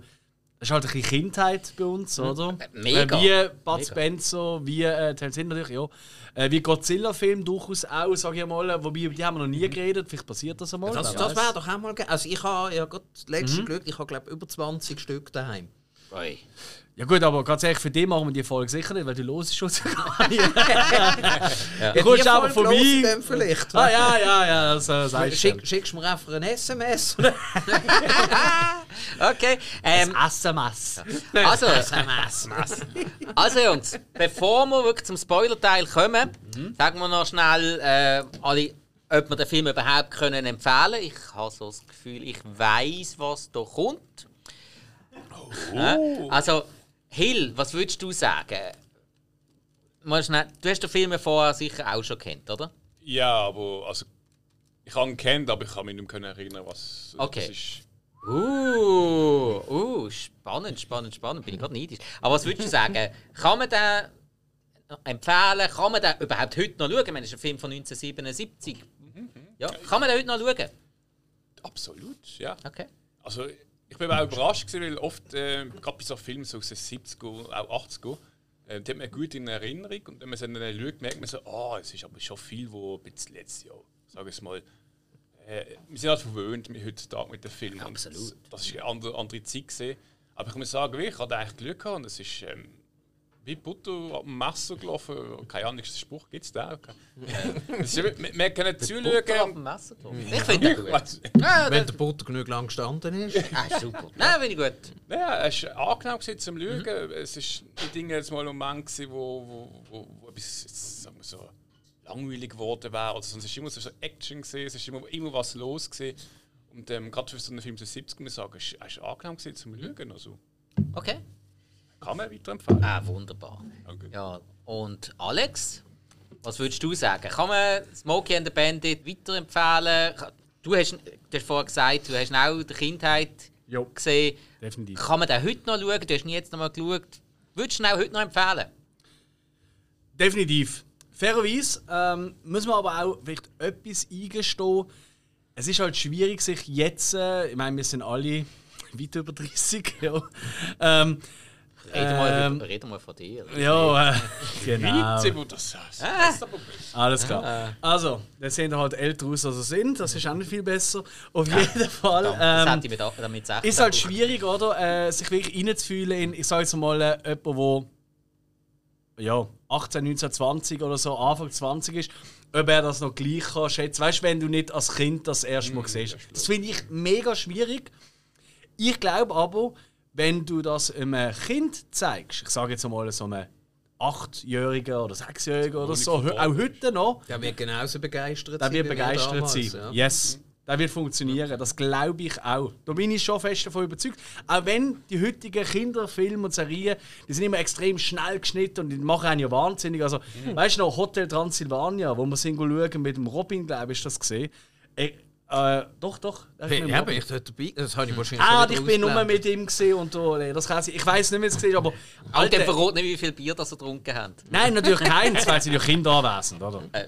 Das ist halt ein bisschen Kindheit bei uns, oder? mega. Äh, wie Bud Mega. Spencer, wie äh, Terence natürlich, ja. Äh, wie Godzilla-Film durchaus auch, sage ich mal. Wobei, über die haben wir noch nie geredet. Vielleicht passiert das einmal. Das, das wäre doch auch mal Also ich habe ja gerade das letzte Glück, ich habe glaube über 20 Stück daheim. Oi. Ja gut, aber ganz ehrlich, für dich machen wir die Folge sicher nicht, weil du los schon gar nicht. Du kommst Die aber Folge von mir. vielleicht. Ah ja, ja, ja, das äh, sagst. Schick, schickst du mir einfach ein SMS? Okay. Ähm, SMS. also, SMS. also, Jungs, bevor wir wirklich zum Spoiler-Teil kommen, sagen wir noch schnell äh, alle, ob wir den Film überhaupt können empfehlen Ich habe so das Gefühl, ich weiß, was da kommt. Äh, Also, Hill, was würdest du sagen? mal schnell, du hast den Film ja vorher sicher auch schon kennt, oder? Ja, aber also, ich habe ihn kennt, aber ich kann mich nicht mehr erinnern, was Okay. das ist. Uh, uh, spannend, spannend, spannend. Bin ich gerade neidisch. Aber was würdest du sagen? Kann man den empfehlen? Kann man den überhaupt heute noch schauen? Ich meine, das ist ein Film von 1977. Ja, kann man den heute noch schauen? Absolut, ja. Okay. Also, ich bin auch überrascht, gewesen, weil oft, äh, gerade bei so Filmen so aus den 70er, auch 80er, äh, die hat man gut in Erinnerung und wenn man dann schaut, merkt man so, ah, es ist aber schon viel, wo bisschen letztes Jahr, sage ich es mal, äh, wir sind halt verwöhnt mit heutzutage mit den Filmen. Absolut. Das, das ist eine andere, andere Zeit gesehen. Aber ich muss sagen, ich hatte eigentlich Glück gehabt und es ist ähm, wie Butter ab dem Messer gelaufen. Keine Ahnung, ist der Spruch gibt es da? Wir, wir können zuschauen. Ich finde den gut. Wenn das, der Butter genug lang gestanden ist. ah, super. Nein, finde ich gut. Ja, es war angenehm gewesen zum Schauen. Es war die Dinge jetzt mal um Moment, gewesen, wo, wo, wo, wo etwas jetzt, sagen wir so, langweilig geworden wäre. Also, sonst war immer so Action, gewesen, es war immer, immer was los. Gewesen. Und ähm, gerade für so einen Film den 70 muss ich sagen, es war es war angenehm gewesen zum Schauen. Also, Okay. Kann man weiterempfehlen. Ah, wunderbar. Danke. Ja, und Alex, was würdest du sagen? Kann man Smokey and the Bandit weiterempfehlen? Du hast, du hast vorher gesagt, du hast auch in der Kindheit Jo. gesehen. Definitiv. Kann man den heute noch schauen? Du hast ihn jetzt noch mal geschaut. Würdest du ihn auch heute noch empfehlen? Definitiv. Fairerweise ähm, muss man aber auch vielleicht etwas eingestehen. Es ist halt schwierig, sich jetzt, äh, ich meine, wir sind alle weit über 30, ja. Ähm, Reden wir Ähm, mal, reden wir von dir. ja, äh, genau. Wo das das ist. Alles klar. Also, jetzt sehen halt älter aus, als sie sind. Das ist auch nicht viel besser. Auf jeden Fall. Das Ähm, hätte ich mir da- damit gesagt. ist halt schwierig, oder? Äh, sich wirklich reinzufühlen in, ich sage jetzt mal, äh, jemand, wo ja, 18, 19, 20 oder so, Anfang 20 ist, ob er das noch gleich kann schätzen. Weißt du, wenn du nicht als Kind das erste Mal siehst. Das finde ich mega schwierig. Ich glaube aber, wenn du das einem Kind zeigst, ich sage jetzt mal so einem 8-Jährigen oder 6-Jährigen oder so, auch heute noch, Der wird genauso begeistert der wird begeistert damals, sein. ja. Yes. Der wird funktionieren. Das glaube ich auch. Da bin ich schon fest davon überzeugt. Auch wenn die heutigen Kinderfilme und Serien, die sind immer extrem schnell geschnitten und die machen einen ja wahnsinnig. Also, weißt du noch, Hotel Transylvania, wo wir sind schauen mit dem Robin, glaube ich, ist das gesehen. Äh, doch, doch. der ja, Robin. bin ich dort dabei? Das habe ich wahrscheinlich Ah, ich bin nur mit ihm gesehen und nee, das kann sein. Ich weiß nicht, wie es gesehen aber Alter, dann verrät nicht, wie viel Bier das er getrunken haben. Nein, natürlich keins, weil sie ja Kinder anwesend, oder? Äh.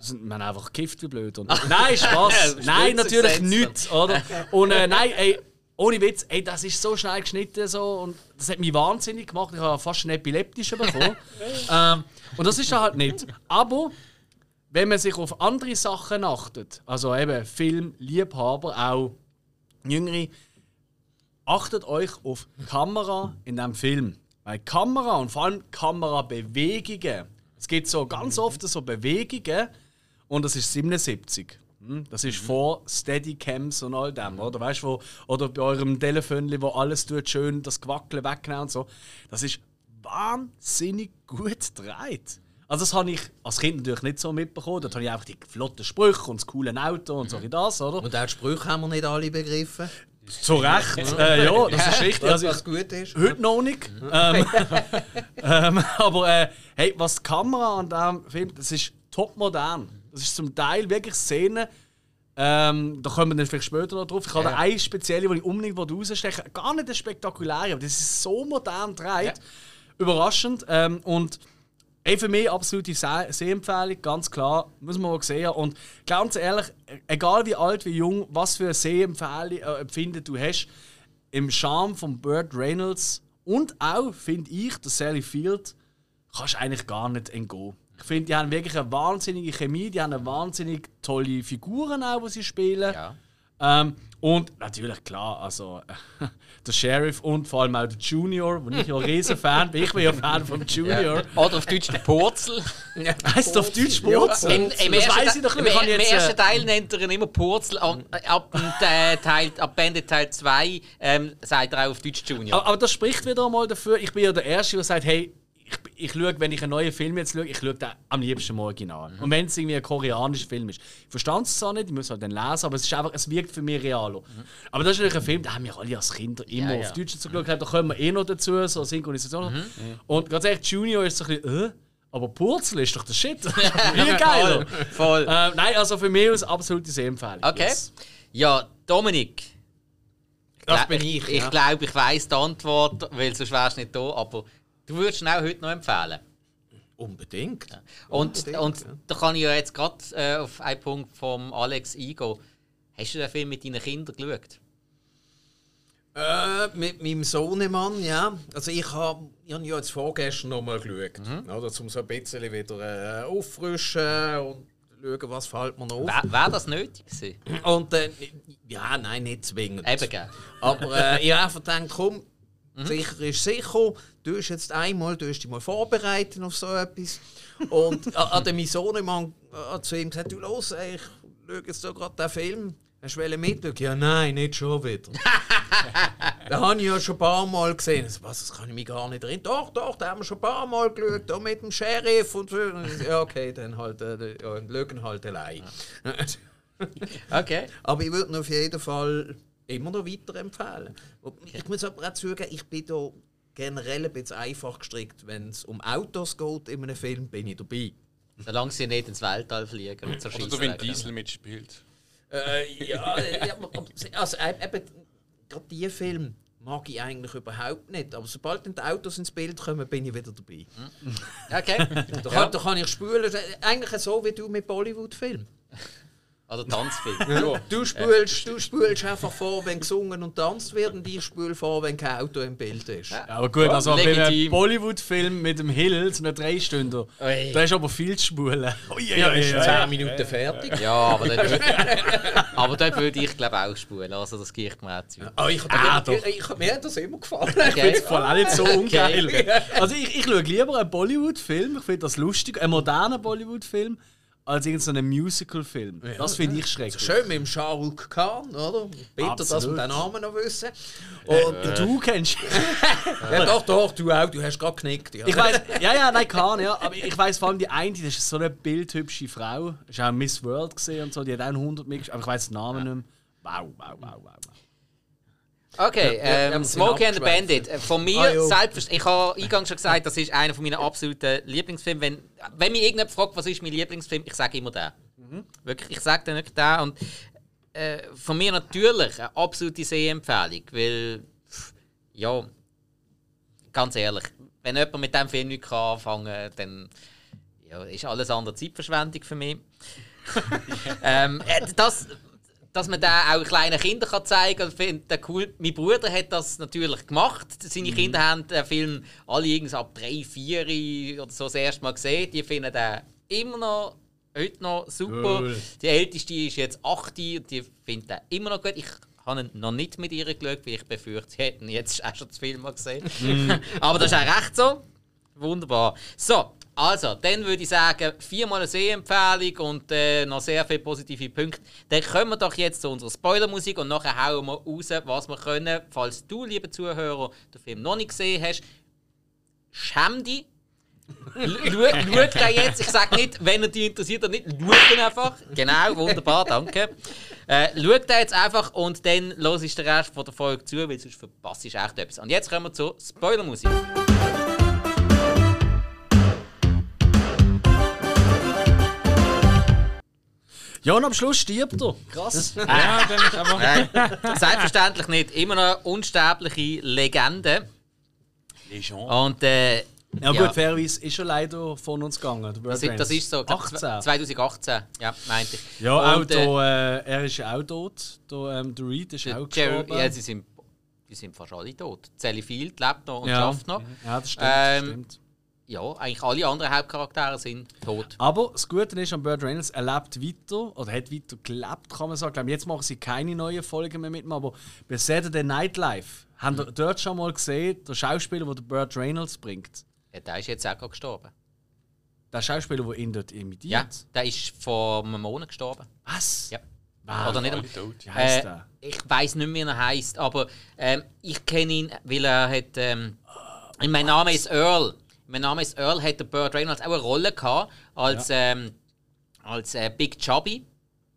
Sind man einfach gekifft wie blöd. Und nein, Spaß. nein, natürlich gesetzt. nicht, oder? Und äh, nein, ey, ohne Witz, ey, das ist so schnell geschnitten so und das hat mich wahnsinnig gemacht. Ich habe fast einen epileptischen bekommen. ähm, und das ist er halt nicht. Aber wenn man sich auf andere Sachen achtet, also eben Film, Liebhaber, auch Jüngere, achtet euch auf Kamera in diesem Film. Weil Kamera und vor allem Kamerabewegungen, es gibt so ganz oft so Bewegungen und das ist 77. Hm? Das ist vor Steadycams und all dem, oder? Weißt du, oder bei eurem Telefon, wo alles tut, schön das Gewackeln wegnehmen und so. Das ist wahnsinnig gut gedreht. Also das habe ich als Kind natürlich nicht so mitbekommen. Dort habe ich einfach die flotten Sprüche und das coole Auto und so wie das, oder? Und auch die Sprüche haben wir nicht alle begriffen. Zu Recht, äh, ja, das ist richtig. Also, was gut ist. Heute noch nicht. Ähm, ähm, aber äh, hey, was die Kamera an diesem Film, das ist top modern. Das ist zum Teil wirklich Szenen, ähm, da kommen wir dann vielleicht später noch drauf. Ich habe Ja. eine spezielle, die ich unbedingt rausstechen Gar nicht eine spektakuläre, aber das ist so modern gedreht. Überraschend. Ähm, und Ey, für mich absolute Se- Sehempfehlung, ganz klar, muss man mal sehen. Und ganz ehrlich, egal wie alt, wie jung, was für eine Sehempfehlung äh, Empfinden du hast, im Charme von Burt Reynolds und auch, finde ich, der Sally Field, kannst du eigentlich gar nicht entgehen. Ich finde, die haben wirklich eine wahnsinnige Chemie, die haben eine wahnsinnig tolle Figuren auch, die sie spielen. Ja. Ähm, und natürlich, klar, also der Sheriff und vor allem auch der Junior, wo ich ja ein riesen Fan bin. Ich bin ja Fan vom Junior. Oder auf Deutsch der Purzel. Heißt auf Deutsch Purzel? Im, im, das ersten, weiss ich doch im, nicht. Im jetzt, ersten äh, Teil nennt er ihn immer Purzel. Ab, äh, Teil, ab Bandit Teil 2 ähm, sagt er auch auf Deutsch Junior. aber, aber das spricht wieder einmal dafür. Ich bin ja der Erste, der sagt, hey, ich, schaue, wenn ich einen neuen Film jetzt schaue, ich schaue den am liebsten im Original. Und wenn es irgendwie ein koreanischer Film ist. Ich verstand es zwar nicht, ich muss halt dann lesen, aber es, ist einfach, es wirkt für mich realer. Aber das ist natürlich ein Film, den haben wir alle als Kinder immer Ja, auf ja. Deutsch zugeschaut. Da kommen wir eh noch dazu, so Synchronisation. Und ganz ehrlich, Junior ist so ein bisschen, äh, Aber Purzel ist doch der Shit. Viel geiler. Voll. äh, nein, also für mich aus absolute Sehempfehlung. Okay. Yes. Ja, Dominik. Das bin ich. Ich ja. glaube, ich weiß die Antwort, weil sonst wärst du nicht da. Aber du würdest ihn auch heute noch empfehlen. Unbedingt. Und, Unbedingt, und ja. da kann ich ja jetzt gerade äh, auf einen Punkt vom Alex eingehen. Hast du den Film mit deinen Kindern geschaut? Äh, mit meinem Sohnemann, ja. Also ich habe ich hab ja jetzt vorgestern noch mal geschaut. Oder, um so ein bisschen wieder äh, auffrischen und schauen, was fällt mir noch auf. Wäre wär das nötig gewesen? Und äh, ja, nein, nicht zwingend. Eben, gell? Aber äh, ich habe einfach gedacht, komm, sicher ist sicher. Du hast jetzt einmal, du hast dich mal vorbereitet auf so etwas. Und an, dem Sohnemann hat zu ihm gesagt, du los, ey, ich schaue jetzt so gerade den Film. Hast du mitschauen? Ja, nein, nicht schon wieder. Den habe ich ja schon ein paar Mal gesehen. Was, das kann ich mich gar nicht erinnern. Doch, doch, den haben wir schon ein paar Mal geschaut, da mit dem Sheriff und so. Ja, okay, dann halt, äh, ja, schauen halt allein. Okay. Aber ich würde auf jeden Fall immer noch weiterempfehlen. Ich muss aber auch zugeben, ich bin da generell ein bisschen einfach gestrickt. Wenn es um Autos geht in einem Film, bin ich dabei. Solange sie nicht ins Weltall fliegen und so Oder du, wenn Diesel mitspielt. Äh, ja, ja, also äh, eben, gerade diese Filme mag ich eigentlich überhaupt nicht. Aber sobald dann die Autos ins Bild kommen, bin ich wieder dabei. Okay. Da, kann, da kann ich spulen. Eigentlich so wie du mit Bollywood-Filmen. Oder Tanzfilm. Ja. Du spulst, du spulst einfach vor, wenn gesungen und tanzt wird, und ich spule vor, wenn kein Auto im Bild ist. Ja, aber gut, also bei einem. Bollywood-Film mit dem Hill, so einem Dreistünder, Ui. da ist aber viel zu spulen. Ui, ui, Ja, ist ui. zehn Minuten fertig. Ja, aber dort, aber dort würde ich glaube auch spulen. Also das geht mir auch zu. Ah, ich, Ah, ich, ich, ich, mir hat das immer gefallen. Okay. Voll auch nicht so ungeil. Also ich, ich schaue lieber einen Bollywood-Film, ich finde das lustig, einen modernen Bollywood-Film, als irgendeinen Musical-Film. Das finde ich schrecklich. Schön mit dem Shah Rukh Khan, oder? Bitte, dass wir den Namen noch wissen. Und, Du kennst. ja, doch, doch, du auch, du hast gerade geknickt. Ja. Ich weiß, ja, ja, nein, Khan, ja. Aber ich weiß vor allem die eine, das ist so eine bildhübsche Frau. Das ist auch Miss World gesehen und so, die hat auch 100 mitgespielt, aber ich weiß den Namen nicht mehr. Wow, wow, wow, wow. wow. Okay, ja, ähm, Smokey and the. Bandit. Von mir Ah, selbstverständlich. Ich habe eingangs schon gesagt, das ist einer meiner absoluten Lieblingsfilme. Wenn, wenn mich irgendjemand fragt, was ist mein Lieblingsfilm, ich sage immer den. Wirklich, ich sage dann wirklich den. Und äh, von mir natürlich eine absolute Sehempfehlung, weil, pff, ja, ganz ehrlich, wenn jemand mit diesem Film nicht anfangen kann, dann ja, ist alles andere Zeitverschwendung für mich. ähm, äh, das, dass man den auch kleinen Kindern kann zeigen kann, cool. Mein Bruder hat das natürlich gemacht. Seine Kinder haben den Film alle irgendwas ab 3, 4 oder so das erste Mal gesehen. Die finden den immer noch, heute noch super. Cool. Die älteste ist jetzt 8 und die findet den immer noch gut. Ich habe ihn noch nicht mit ihr geschaut, weil ich befürchte, sie hätten jetzt auch schon das Film mal gesehen. Aber das ist auch recht so. Wunderbar. So, also, dann würde ich sagen, viermal eine Sehempfehlung und äh, noch sehr viele positive Punkte. Dann kommen wir doch jetzt zu unserer Spoilermusik und nachher hauen wir raus, was wir können. Falls du, liebe Zuhörer, den Film noch nicht gesehen hast, schäm dich. Schau den jetzt. Ich sage nicht, wenn er dich interessiert oder nicht, schau ihn einfach. Genau, wunderbar, danke. Äh, den jetzt einfach und dann los ich den Rest von der Folge zu, weil sonst verpasst du echt etwas. Und jetzt kommen wir zur Spoilermusik. Ja, und am Schluss stirbt er. Krass. Ja, dann ist aber. Nein, selbstverständlich nicht. Immer noch unsterbliche Legende. Legend. Und äh, Ja, Ja. gut, fairerweise ist schon leider von uns gegangen. das, ist- das ist so. glaub, 18. 2018, ja, meinte ich. Ja, auch Und, äh, da, äh, er ist auch tot. Da, ähm, der Reed ist der auch gestorben. ja, sie sind, die sind fast alle tot. Sally Field lebt noch und ja. schafft noch. Ja, das stimmt, das Ähm, stimmt. Ja, eigentlich alle anderen Hauptcharaktere sind tot. Aber das Gute ist an Burt Reynolds, er lebt weiter, oder hat weiter gelebt, kann man sagen. Jetzt machen sie keine neuen Folgen mehr mit ihm, aber bei Saturday Night Live haben wir dort schon mal gesehen, der Schauspieler, der Burt Reynolds bringt. Ja, der ist jetzt auch gerade gestorben. Der Schauspieler, der ihn dort imitiert. Ja, der ist vor einem Monat gestorben. Was? Ja. Wow. Oder nicht? Wie heisst Äh, der? ich weiß nicht mehr, wie er heißt, aber ähm, ich kenne ihn, weil er hat. Ähm, mein Name ist Earl. Mein Name ist Earl, hat der Burt Reynolds auch eine Rolle gehabt als, ähm, als äh, Big Chubby.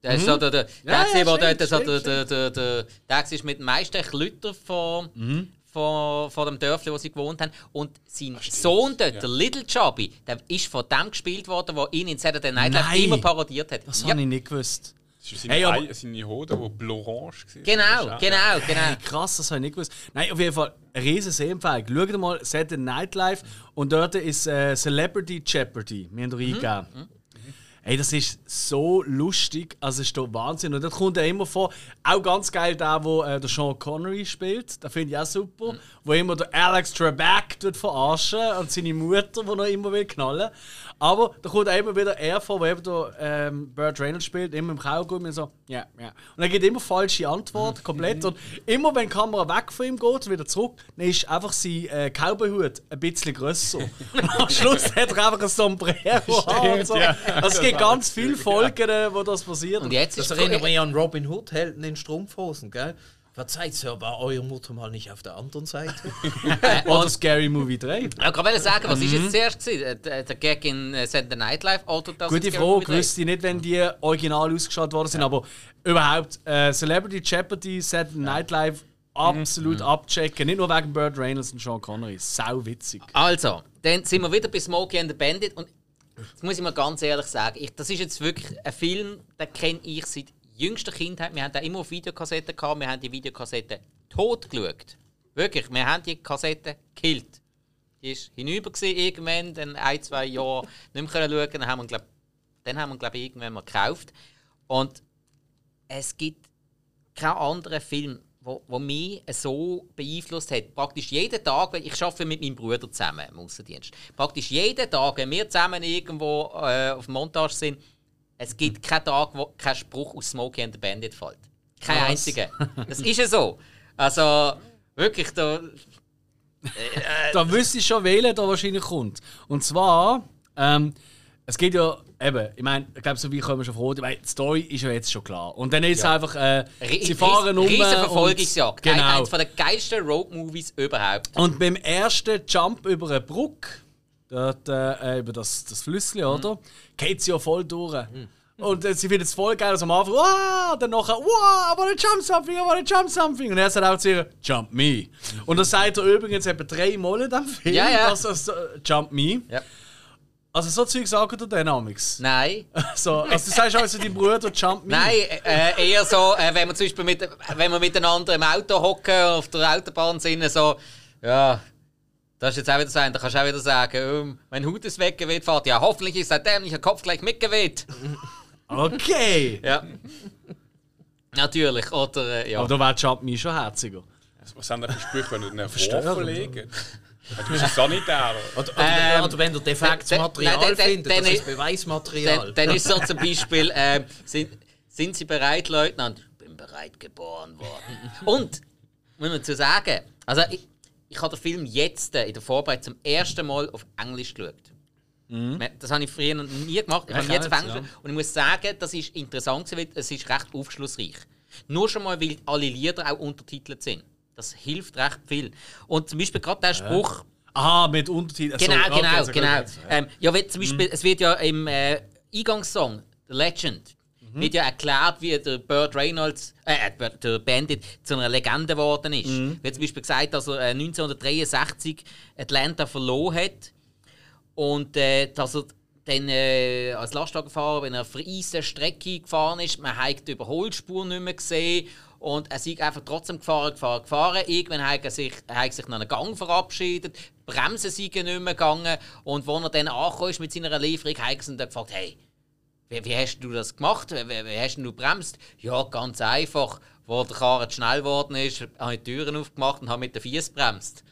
Der ist so der, der, Mhm. Ja, der, ja, war stimmt, dort, so stimmt, der, der, der, der, der ist mit dem meisten Klütter von, von, von dem Dörfli, wo sie gewohnt haben. Und sein Sohn dort, der Little Chubby, der ist von dem gespielt worden, der ihn in Saturday Night Live immer parodiert hat. Das Ja. habe ich nicht gewusst. Das ist seine, Hey, seine Hode, die blau-orange war. Genau, genau, genau. Hey, krass, das habe ich nicht gewusst. Nein, auf jeden Fall, eine riesen Sehempfehlung. Schaut mal Saturday Night Live und dort ist äh, Celebrity Jeopardy. Wir haben da eingegeben. Hey, das ist so lustig, also es ist doch Wahnsinn. Und dann kommt er immer vor, auch ganz geil der, wo äh, der Sean Connery spielt, den finde ich auch super, wo immer der Alex Trebek tut verarschen und seine Mutter, die noch immer will knallen. Aber da kommt auch immer wieder er vor, wo eben der ähm, Burt Reynolds spielt, immer im Kaugummi und so, ja, ja. Und er gibt immer falsche Antworten, komplett. Und immer wenn die Kamera weg von ihm geht wieder zurück, dann ist einfach sein äh, Cowboyhut ein bisschen grösser. und am Schluss hat er einfach ein Sombrero an so. ja. Also es gibt ganz viele Folgen, wo das passiert. Und jetzt Das ist erinnert mich an Robin Hood, Helden in Strumpfhosen, gell? Verzeiht, Sir, war eure Mutter mal nicht auf der anderen Seite? Oder Scary Movie 3. Ich wollte sagen, was Mhm. ist jetzt zuerst gewesen? Der, Gag in äh, Saturday Night Live oder das Gute Frage, wüsste ich nicht, wenn die original ausgestrahlt worden sind, aber überhaupt äh, Celebrity Jeopardy, Saturday Night Live absolut abchecken. Nicht nur wegen Burt Reynolds und Sean Connery. Sau witzig. Also, dann sind wir wieder bei Smokey and the Bandit und das muss ich mal ganz ehrlich sagen, ich, das ist jetzt wirklich ein Film, den kenne ich seit jüngster Kindheit. Wir haben da immer auf Videokassetten gehabt, wir haben die Videokassette tot geschaut. Wirklich, wir haben die Kassette gekillt. Die ist hinüber gewesen, irgendwann, dann ein, zwei Jahre nicht mehr können schauen, dann haben wir, glaub, dann haben wir, glaube ich, irgendwann mal gekauft. Und es gibt keinen anderen Film, wo, wo mich so beeinflusst hat. Praktisch jeden Tag, weil ich arbeite mit meinem Bruder zusammen im Aussendienst. Praktisch jeden Tag, wenn wir zusammen irgendwo äh, auf Montage sind, es gibt keinen Tag, wo kein Spruch aus Smokey and the Bandit fällt. Kein Was? einziger. Das ist ja so. Also wirklich, da, Da wüsste ich schon, welcher da wahrscheinlich kommt. Und zwar, ähm, es geht ja eben, ich meine, ich glaube, so wie kommen wir schon vor, ich meine, die Story ist ja jetzt schon klar. Und dann ist es einfach, äh, sie fahren um. riesen und- Verfolgungsjagd. Genau. Eines von den geilsten Road-Movies überhaupt. Und beim ersten Jump über eine Brücke, dort, äh, über das, das Flüsschen, oder? Geht sie ja voll durch. Und äh, sie findet es voll geil, also am Anfang, wow, dann nachher, wow, I wanna jump something, I wanna jump something. Und er sagt auch zu ihr, jump me. Und das sagt er übrigens etwa drei Mal in diesem Film, Ja, ja. Also, so, jump me. Ja. Also so Zeug sagt er dann amigs. Nein. So, also du sagst also deinem Bruder, jump me. Nein, äh, eher so, äh, wenn wir zum Beispiel mit, wenn wir miteinander im Auto hocken, auf der Autobahn sind, so, ja, das ist jetzt auch wieder sein, da kannst du auch wieder sagen, ähm, mein Hut ist weggeweht, fährt, ja, hoffentlich ist der dämliche Kopf gleich mitgeweht. Okay. Ja. Natürlich, oder, äh, ja. Aber da wäre jump me schon herziger. Was haben da für Sprüche, wenn du einen Verstörend, vorverlegen? Du bist ein Sanitär. Oder, oder, Ähm, oder wenn du defektes Material nein, dann- findest, dann- das ist Beweismaterial. Dann, dann ist so zum Beispiel, äh, sind, sind Sie bereit, Leutnant? Ich bin bereit geboren worden. Und, muss man zu sagen, also ich, ich habe den Film jetzt äh, in der Vorbereitung zum ersten Mal auf Englisch geschaut. Das habe ich früher noch nie gemacht. Ich Ja, habe jetzt auf Englisch und ich muss sagen, das ist interessant, weil es ist recht aufschlussreich. Nur schon mal, weil alle Lieder auch untertitelt sind. Das hilft recht viel. Und zum Beispiel gerade der Spruch, Aha, mit Untertiteln. Genau, So, okay, genau, also genau. jetzt. Ähm, ja, zum Beispiel, es wird ja im äh, Eingangssong, The Legend, wird ja erklärt, wie der Burt Reynolds, äh, Burt- der Bandit zu einer Legende geworden ist. Wird zum Beispiel gesagt, dass er äh, 1963 Atlanta verloren hat und äh, dass er dann äh, als Lastwagenfahrer, wenn er auf vereiste Strecke gefahren ist, man hat die Überholspur nicht mehr gesehen und er ist einfach trotzdem gefahren, gefahren, gefahren. Irgendwann hat er sich, hat sich nach einem Gang verabschiedet, die Bremsen sind nicht mehr gegangen und als er dann angekommen ist mit seiner Lieferung, hat er dann gefragt, hey, wie, wie hast du das gemacht? Wie, wie hast du bremst? Ja, ganz einfach. Wo der Karren schnell geworden ist, habe ich die Türen aufgemacht und habe mit den Fies bremst.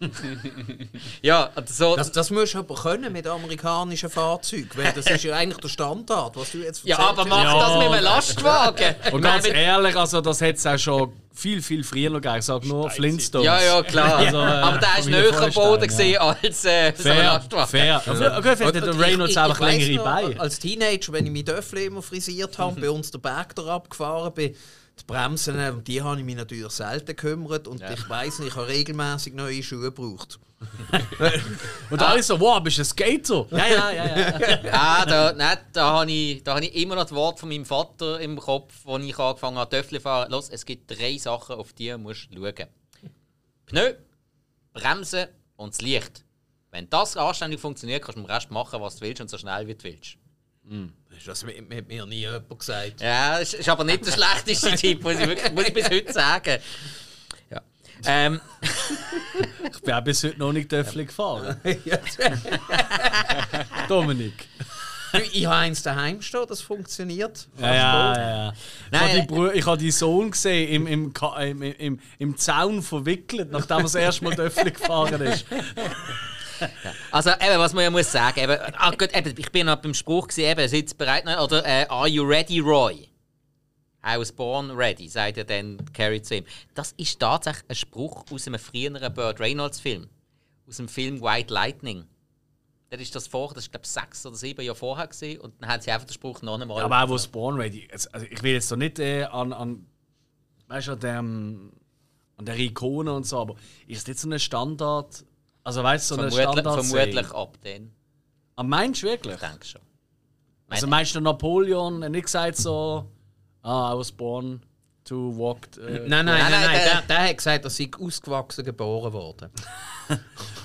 ja, so. Das, das musst du aber können mit amerikanischen Fahrzeugen, weil das ist ja eigentlich der Standard, was du jetzt ja, aber mach Ja. das mit einem Lastwagen. Und ganz meine, ehrlich, also das hätte es auch schon viel, viel früher noch gegeben. Ich sage nur Flintstones. Ja, ja, klar. Also, äh, aber der ist Familie näher am Boden ja. als äh, so ein Fair, Lastwagen. fair. Okay, okay vielleicht hat der Und Reynolds einfach längere Beine. Als Teenager, wenn ich mein Döffel immer frisiert habe, bei uns der Berg da abgefahren bin, die Bremsen, um die habe ich mich natürlich selten gekümmert und ich weiss nicht, ich habe regelmäßig neue Schuhe gebraucht. Und alle so, wow, bist du ein Skater? Ja, ja, ja. ja. Ah, da, nein, da habe ich, da hab ich immer noch das Wort von meinem Vater im Kopf, als ich angefangen habe, Töffel zu fahren. Los, es gibt drei Sachen, auf die du musst schauen Pneu, Bremsen und das Licht. Wenn das anständig funktioniert, kannst du dem Rest machen, was du willst und so schnell wie du willst. Das hat mir, nie jemand gesagt. Ja, das ist aber nicht der schlechteste Tipp, muss ich, wirklich, muss ich bis heute sagen. Ja. Ähm, Ich bin auch bis heute noch nicht Töffel gefahren. Dominik. Ich habe eins daheim stehen, das funktioniert. Ja, ja, ja. Ich Nein, habe äh, die, Brü- ich habe die Sohn gesehen im, im, im, im, im Zaun verwickelt, nachdem er das erste Mal Töffel gefahren ist. Also, eben, was man ja muss sagen, eben, ah, gut, eben, ich bin noch beim Spruch gewesen, eben, sitzt bereit, oder äh, Are you ready, Roy? I was born ready, sagt er dann Carrie zu ihm. Das ist tatsächlich ein Spruch aus einem früheren Burt Reynolds-Film. Aus dem Film White Lightning. Das ist das vorher, das ist glaube ich sechs oder sieben Jahre vorher gesehen und dann haben sie einfach den Spruch noch einmal. Aber auch wo Spawn Ready. Also also ich will jetzt doch nicht äh, an, an, weißt du, an, dem, an der Ikone und so, aber ist das nicht so ein Standard? Also weißt du, so vermutlich, Standard. vermutlich ab dann. Ah, meinst du wirklich? Ich denke schon. Also meinst du Napoleon hat nicht gesagt so, ah, I was born to walk. Äh, Nein, nein, nein, Nein, nein, der, der hat gesagt, dass sie ausgewachsen geboren worden.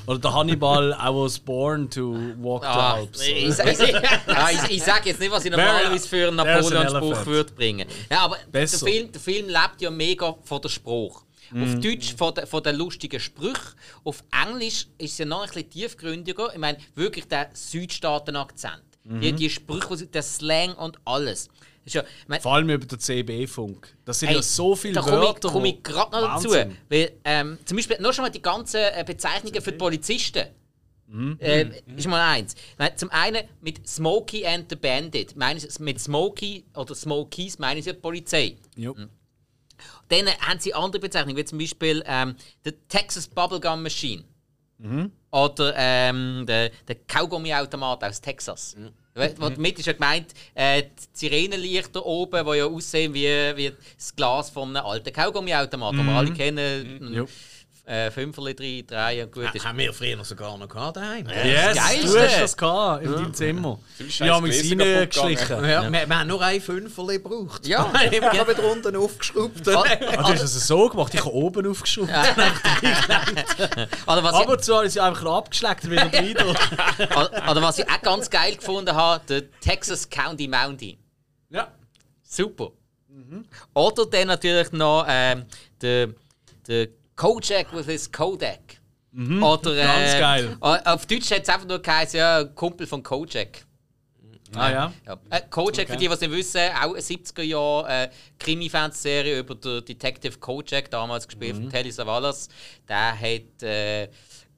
Oder der Hannibal, I was born to walk the Ah, Alps. ich, ich, ich, ich, sage jetzt nicht, was ich normalerweise für einen Napoleon-Spruch würde bringen. Ja, aber der. Film, der Film lebt ja mega von der Spruch. Mhm. Auf Deutsch von den von der lustigen Sprüchen. Auf Englisch ist es ja noch ein bisschen tiefgründiger. Ich meine, wirklich der Südstaaten-Akzent. Mhm. Die, die Sprüche, der Slang und alles. Ja, ich meine, Vor allem über den CB-Funk. Das sind Hey, ja so viele da komme ich, Wörter. komme wo- ich gerade noch dazu. Weil, ähm, zum Beispiel nur schon mal die ganzen äh, Bezeichnungen für die Polizisten. Äh, ist mal eins. Zum einen mit Smokey and the Bandit. Meinen Sie, mit Smokey oder Smokies meinen sie die Polizei. Jo. Dann haben sie andere Bezeichnungen, wie zum Beispiel ähm, der Texas Bubblegum Machine. Oder ähm, der, der Kaugummiautomat aus Texas. Wo Damit ist ja gemeint, äh, die Sirenenlichter oben, die ja aussehen wie, wie das Glas von einem alten Kaugummiautomat, den wir alle kennen. Jo. Äh, Fünferli drin, drei und gut ist. Das haben wir früher sogar noch gehabt daheim. Yes, Geilste. du hast das gehabt in deinem Zimmer. Ja, sind kaputt geschlichen. Ja, Wir, wir haben nur ein Fünferli gebraucht. Ja. wir haben wieder unten aufgeschraubt. Ah, Ah, du hast es so gemacht, ich habe oben aufgeschoben. Oder was, Aber zu ist sie einfach noch abgeschleckt wieder ich, oder, oder was ich auch ganz geil gefunden habe, der Texas County Mountie. ja. Super. Oder dann natürlich noch ähm, der, der Kojak with his Kodak. Oder, äh, Ganz geil. Auf Deutsch hat es einfach nur geheißen, ja, Kumpel von Kojak. Ah ja. Ja. Äh, Kojak, für die, es nicht wissen, auch eine 70er Jahre äh, Krimi-Fernsehserie über den Detective Kojak, damals gespielt von Telly Savalas. Der hat äh,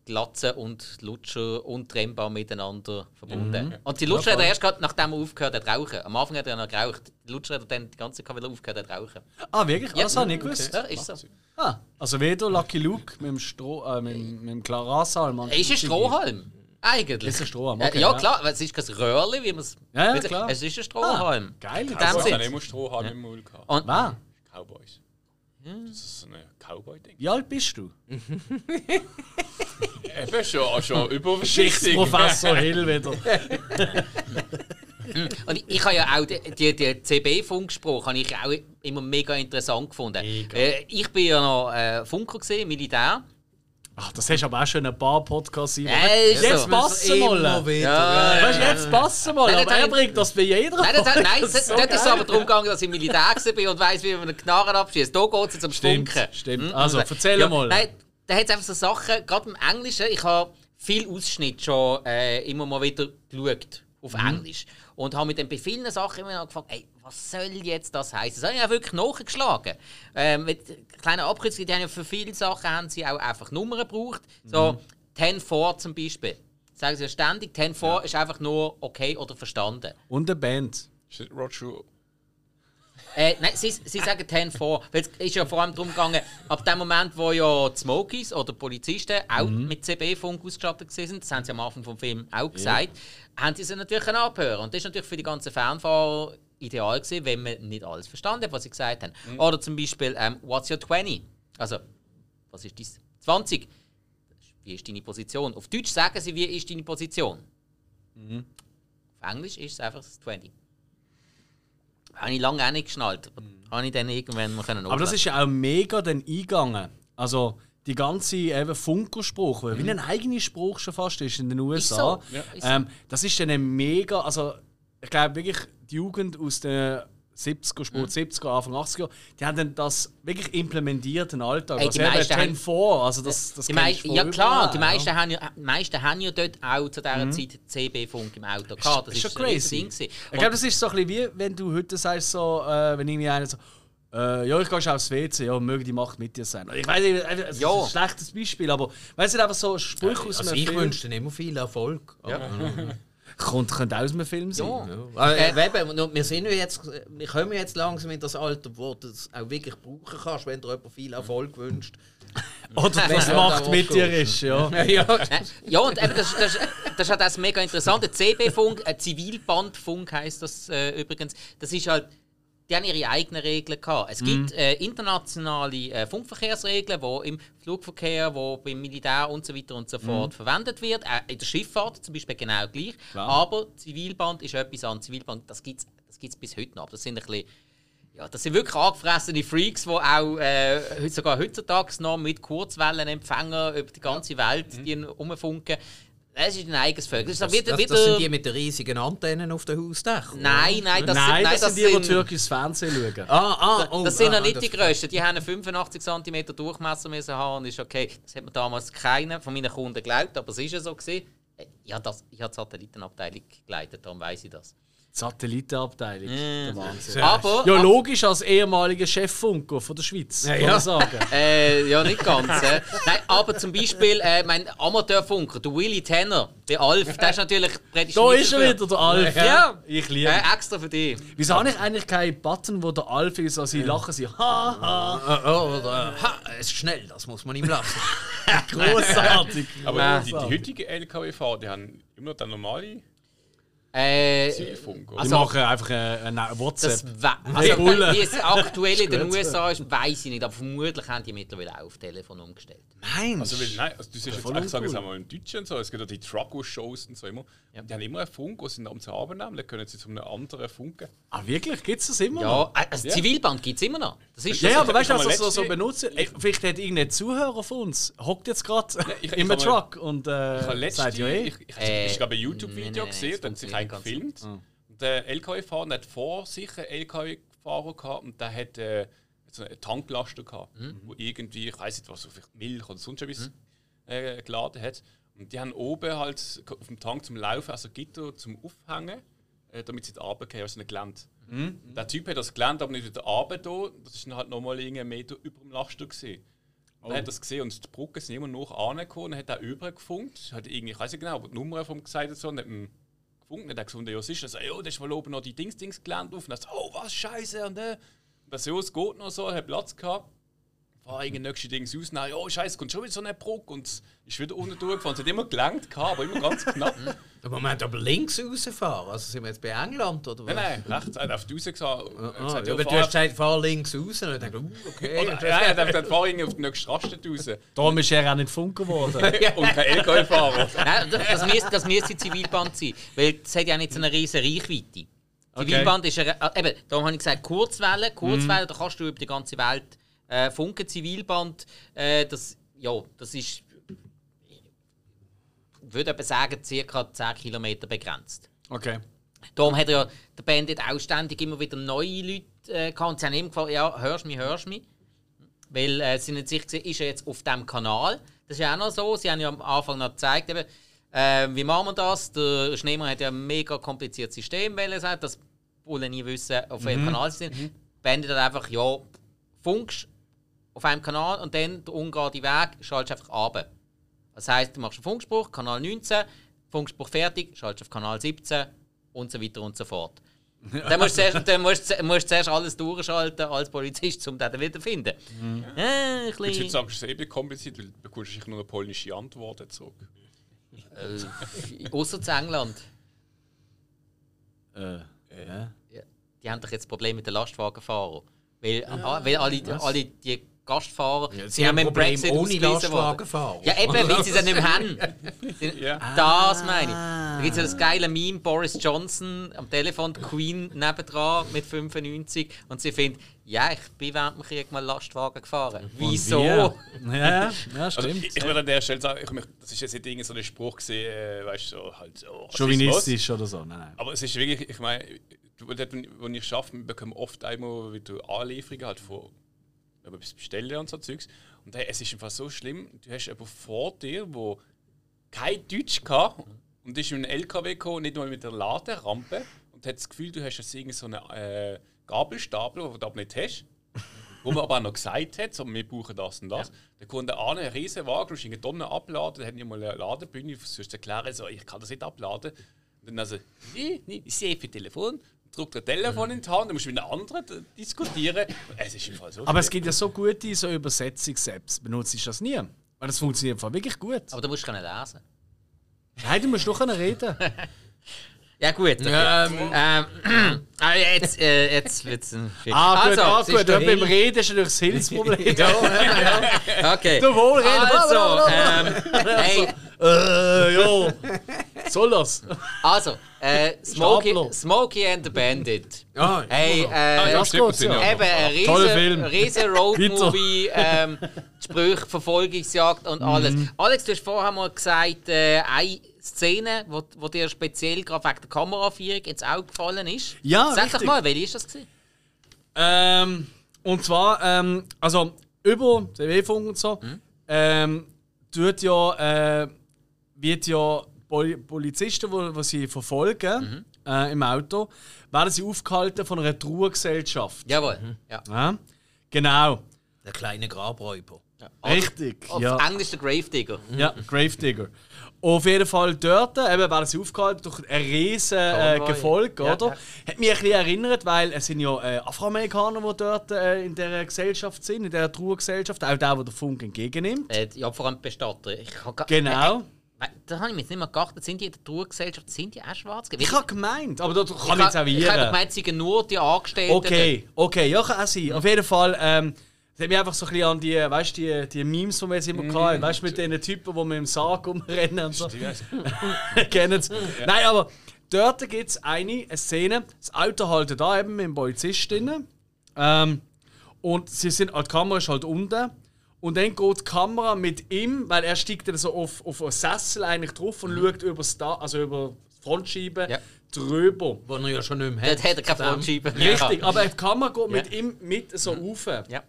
Glatze und Lutscher untrennbar miteinander verbunden. Und die Lutscher hat er erst gerade, nachdem er aufgehört hat zu rauchen. Am Anfang hat er noch geraucht. Die Lutscher hat er dann die ganze Zeit wieder aufgehört hat zu rauchen. Ah, wirklich? Ah, Das habe ich nicht gewusst. Ja, ist so. Ah, also weder Lucky Luke mit dem, Stroh, äh, mit, dem- mit dem Klarasalm. und- Ist ein Strohhalm. Eigentlich. Ist ein Strohhalm, Ja, okay, ja, ja. klar, weil es ist kein Röhrli, wie man es. Ja, ja, klar. Es ist ein Strohhalm. Geil. In dem Ich habe Sinn. immer Strohhalm im gehabt. Und Wer? Cowboys. Das ist so ein Cowboy-Ding. Wie alt bist du? Eben schon, schon überwichtig. Geschichtsprofessor Hill wieder. Und ich, ich habe ja auch die, die, die CB-Funkspruch habe ich auch immer mega interessant gefunden. Äh, ich bin ja noch äh, Funker gesehen, Militär. Ach, das hast du aber auch schon ein paar Podcasts in. Äh, Jetzt so. passen mal. wieder. Ja. Weißt du, jetzt passen mal. Nein, Aber er bringt das bei jeder Nein, das, nein, Das ist so dort ist es aber darum gegangen, dass ich Militär war und weiss, wie man einen Knarren abschießt. Da geht es jetzt um Stimmt, Funken. stimmt. Hm? Also, erzähl ja, mal. Nein, da hat es einfach so Sachen, gerade im Englischen, ich habe viel Ausschnitt schon äh, immer mal wieder geschaut auf Mhm. Englisch. Und habe mit den bei vielen Sachen immer noch gefragt, ey, was soll jetzt das heißen? Das habe ich ja wirklich nachgeschlagen. Ähm, mit kleinen Abkürzungen, die haben ja für viele Sachen haben sie auch einfach Nummern gebraucht. So Mhm. 10-4 zum Beispiel. Sagen sie ja ständig, 10-4 ist einfach nur okay oder verstanden. Und eine Band. Roger Äh, nein, sie, sie sagen 10 vor. Weil es ist ja vor allem darum gegangen, ab dem Moment, wo ja die Smokies oder die Polizisten auch mit CB-Funk ausgestattet waren, das haben sie am Anfang vom Film auch gesagt, haben sie sie natürlich können abhören. Und das ist natürlich für die ganzen Fernfahrer ideal gewesen, wenn man nicht alles verstanden hat, was sie gesagt haben. Oder zum Beispiel, ähm, what's your 20? Also, was ist dies? 20. Wie ist deine Position? Auf Deutsch sagen sie, wie ist deine Position? Auf Englisch ist es einfach das 20. Habe ich lange auch nicht geschnallt. Aber habe ich dann irgendwann mal können Aber das ist ja auch mega dann eingegangen. Also, die ganze eben Funkerspruch, weil wie ein eigener Spruch schon fast ist in den USA. so. Ja. Ist so. Ähm, das ist dann ein mega, also ich glaube wirklich die Jugend aus den 70er, Sport 70er, Anfang 80er, die haben dann das wirklich implementiert in den Alltag. Ey, also die eben meisten 10 haben- vor, also das, das Die kennst mei du ja klar, die meisten, haben ja, die meisten haben ja dort auch zu dieser Zeit CB-Funk im Auto gehabt. Das ist ist schon crazy. Ding. Ich glaube, das ist so ein bisschen wie wenn du heute sagst, so, äh, wenn irgendwie einer so, äh, ja, ich gehe schon aufs WC, ja, möge die Macht mit dir sein. Ich weiß nicht, äh, es ist Ja. ein schlechtes Beispiel, aber weißt du, einfach so Sprüche aus Also ich Film. wünsche dir immer viel Erfolg. Ja. Kommt, könnte auch aus einem Film sein. Ja. Äh, äh, eben, wir sind ja jetzt, wir kommen jetzt langsam in das Alter, wo du es auch wirklich brauchen kannst, wenn dir jemand viel Erfolg wünscht. Oder was Ja, Macht mit dir ist, ja. ja. Äh, Ja, und eben, das, das, das ist halt das mega interessant. Der CB-Funk, ein Zivilbandfunk heisst das äh, übrigens. Das ist halt, die haben ihre eigenen Regeln gehabt. Es gibt äh, internationale äh, Funkverkehrsregeln, die im Flugverkehr, wo beim Militär und so weiter und so fort verwendet wird. Äh, in der Schifffahrt zum Beispiel genau gleich. Aber Zivilband ist etwas an Zivilband, das gibt es das gibt's bis heute noch. Das sind ein bisschen ja, das sind wirklich angefressene Freaks, die auch äh, sogar heutzutage noch mit Kurzwellenempfängern über die ganze Welt die rumfunken. Das ist ein eigenes Völker. Das ist Das, wieder, das, wieder, das sind die mit den riesigen Antennen auf den Hausdächern. Nein, nein, das Nein, sind, das, sind die, die türkisches Fernsehen schauen. Ah, ah, oh, das sind ah, noch nicht ah, die das- grössten. Die haben einen 85 cm Durchmesser müssen haben und ist okay. Das hat mir damals keiner von meinen Kunden geglaubt, aber es ist ja so gewesen. Ich habe, das, ich habe die Satellitenabteilung geleitet, darum weiß ich das. Satellitenabteilung. Der Wahnsinn. Aber, Ja, logisch, als ehemaliger Cheffunker von der Schweiz, kann ja. man sagen. Äh, ja, nicht ganz. Äh. Nein, aber zum Beispiel äh, mein Amateurfunker, der Willy Tanner, der Alf, der ist natürlich prädestiniert. Da ist er wieder, der Alf. Ja. Ich liebe Äh, extra für dich. Wieso habe ich eigentlich keinen Button, wo der Alf ist, also sie lachen, sie ha, ha. Ah, oh, oder, ha, es ist schnell, das muss man ihm lassen. Großartig. Aber die, die heutigen LKW-Fahrer, die haben immer noch den normalen Äh? Die Also- machen einfach eine, eine WhatsApp. das also, wie es aktuell in den. USA ist, weiß ich nicht, aber vermutlich haben die mittlerweile auch auf Telefon umgestellt. Nein. Also, weil, nein, also du siehst jetzt auch sagen wir im Deutschen und so, es gibt ja die Trucko-Shows und so immer. Die haben immer einen Funk, sie ihn abends Abend nehmen, dann können sie zu einem anderen funken. Ah, wirklich? Gibt es das immer Ja, noch? äh, also Zivilband gibt es immer noch. Das ist Ja, ja, das- aber weißt du, ich was so, so letzte- benutzen? Ey, vielleicht hat irgendein Zuhörer von uns, hockt jetzt gerade ich- ich im Truck und Ich habe äh, letzte, sagt ja, hey. ich, ich, Äh, ich habe ein nein, YouTube-Video gesehen, das da hat sich einen ganz gefilmt. Und der LKW-Fahrer hat vor sich einen LKW-Fahrer gehabt und der hat äh, so einen Tanklaster gehabt, Mhm. wo irgendwie, ich weiß nicht was, vielleicht Milch oder sonst etwas äh, geladen hat. Und die haben oben halt auf dem Tank zum Laufen, also Gitter zum Aufhängen, äh, damit sie die Arbeit gehen, also ein Gelände. Mhm. Der Typ hat das Gelände aber nicht wieder Arbeit da, das ist dann halt nochmal einen Meter über dem Laster gesehen. Und Oh. Er hat das gesehen und die Brücke sind immer noch angekommen. Dann hat er übergefunkt. Hat irgendwie, ich weiß nicht genau, aber die Nummer vom gesagt hat so, und hat ihm gefunkt. Dann hat gefunden, ja, was ist das? Ja, da ist wohl oben noch die Dings-Dings gelernt. Und so, oh, was, Scheiße. Und äh, das ja, es geht noch so, hat Platz gehabt. Fahr irgendwie nächste Dings raus. Nein, oh, Scheiße, kommt schon wieder so eine Brücke. Und es ist wieder unten durchgefahren. Es hat immer gelangt, aber immer ganz knapp. Im Moment aber links rausfahren. Also sind wir jetzt bei England oder was? nein, nein, rechts. Er hat auf die Raus gesagt. er hat Ah, gesagt, ja, aber du hast gesagt, fahr links raus. Und ich dachte, uh, okay. Oder, ja, er hat gesagt, fahr irgendwie auf die nächste Raststätte raus. Darum ist er auch nicht Funker geworden. Und kein LKW-Fahrer. Nein, das, das, müsste, das müsste Zivilband sein, weil es hat ja nicht so eine riesige Reichweite. Zivilband ist eine, äh, eben, darum habe ich gesagt Kurzwelle. Kurzwelle, da kannst du über die ganze Welt äh, funken. Zivilband, äh, das, ja, das ist, ich würde etwa sagen, ca. 10 Kilometer begrenzt. Okay. Darum hat ja der Bandit auch ständig immer wieder neue Leute äh, gehabt. Und sie haben ihm gefragt, ja, hörst du mich, hörst du mich? Weil äh, sie nicht sicher waren, ist er jetzt auf diesem Kanal? Das ist ja auch noch so. Sie haben ja am Anfang noch gezeigt, eben, äh, wie machen wir das? Der Schneemann hat ja ein mega kompliziertes System, weil er sagt, dass Bullen nie wissen, auf welchem Kanal sie sind. Bandit hat einfach, ja, funkst auf einem Kanal und dann der ungerade Weg schaltest einfach ab. Das heisst, du machst einen Funkspruch, Kanal 19, Funkspruch fertig, schaltest auf Kanal 17 und so weiter und so fort. Dann musst du zuerst, dann musst, du- musst du zuerst alles durchschalten als Polizist, um den wieder zu finden. Äh, ein Jetzt bisschen, sagst du es eben kompliziert, weil du bekommst sicher nur eine polnische Antwort zurück. äh, ausser zu England. Äh, Ja, die haben doch jetzt Probleme mit den Lastwagenfahrern. Weil, ah, weil alle, alle die Gastfahrer. sie haben mit ein dem Problem ohne. Lastwagenfahrer. Ja, eben, weil sie es nicht mehr haben. Ja. Das meine ich. Da gibt es ja das geile Meme, Boris Johnson am Telefon, die Queen nebendran mit 95 und sie findet, ja, ich bin während dem Krieg mal Lastwagen gefahren. Wieso? Ja, ja, ja Also stimmt. ich, ich würde an der Stelle sagen, ich, möchte- das ist jetzt nicht so ein Spruch gesehen, äh, weißt du, so, halt so. Rassismus. Chauvinistisch oder so. Nein, nein. Aber es ist wirklich, ich meine, dort, wo ich arbeite, wir bekommen oft einmal wieder Anlieferungen halt von etwas bestellen und so Zeugs. Und hey, es ist einfach so schlimm, du hast jemanden vor dir, der kein Deutsch kann und ist in einen LKW gekommen, nicht mal mit der Laderampe und hat das Gefühl, du hast jetzt irgend so einen äh, Gabelstapler, den du aber nicht hast. Wo man aber auch noch gesagt hat, so, wir brauchen das und das. Der Kunde an einen riesen Wagen, du musst eine Tonne abladen, dann hat nicht mal eine Ladebühne, zu erklären, so, ich kann das nicht abladen. Und dann also, nee, nee, ich sehe für Telefon, drückt ein Telefon in die Hand, dann musst du mit einem anderen diskutieren. Es ist im Fall so. Aber es schlimm. gibt ja so gute so Übersetzungs-Apps. Benutze ich das nie? Weil das funktioniert im Fall wirklich gut. Aber du musst können lesen. Nein, du musst doch können reden. Ja gut. Okay. Ähm, aber jetzt, äh, jetzt wird es ein Ah, gut, ah, es ist gut. Aber beim. Reden ist natürlich das Hilfsproblem. Okay. Du wohl reden. Also, ähm, hey, Äh, ja. Soll das? also, äh, Smokey, Stapler. Smokey and the Bandit. Ja, Hey, Ah, äh, ja, das stimmt, sind ja. ja Eben ein Toller riesen, Film. riesen Roadmovie, ähm, Sprüche, Verfolgungsjagd und alles. Mhm. Alex, du hast vorher mal gesagt, äh, eine Szene, wo, wo dir speziell gerade wegen der Kameraführung ins Auge gefallen ist. Ja, Sag richtig. doch mal, welche ist das gewesen? Ähm, und zwar, ähm, also über TV-Funk und so, ähm, tut ja, äh, wird ja Pol Polizisten, die, die sie verfolgen äh, im Auto, werden sie aufgehalten von einer Trauergesellschaft. Jawohl. Ja. Ja? Genau. Der kleine Grabräuber. Richtig. Auf ja. Englisch der Gravedigger. Ja, Gravedigger. Auf jeden Fall dort eben werden sie aufgehalten durch ein riesen äh. Gefolg, Ja, oder? ja. Hat mich ein bisschen erinnert, weil es sind ja äh, Afroamerikaner, die dort äh, in dieser Gesellschaft sind, in dieser Trauergesellschaft, auch der, der den Funk entgegennimmt. Äh, ja, vor allem Bestatter. Ich ga- Genau. Äh, da habe ich mir jetzt nicht mehr gedacht, sind die in der Trauergesellschaft, sind die auch schwarz gewesen? Ich habe gemeint, aber da kann ich, jetzt hab- ich habe gemeint, es seien nur die Angestellten. Okay, okay, ja, kann auch sein. Auf jeden Fall, ähm, das hat mich einfach so ein bisschen an die, weißt, die, die Memes, die wir jetzt immer hatten, weißt du, mit den Typen, die mit dem Sarg rumrennen und so. Kennen Sie? Nein, aber dort gibt es eine, eine Szene, das Auto haltet da eben mit dem Polizist drin. Ähm, und sie sind, die Kamera ist halt unten. Und dann geht die Kamera mit ihm, weil er steigt dann so auf, auf einen Sessel eigentlich drauf und schaut über das, Da- also über die Frontscheibe Ja. drüber. Wo er ja schon nicht mehr Dort hat er keine Frontscheibe. Richtig, aber die Kamera geht mit Ja. ihm mit so rauf. Ja.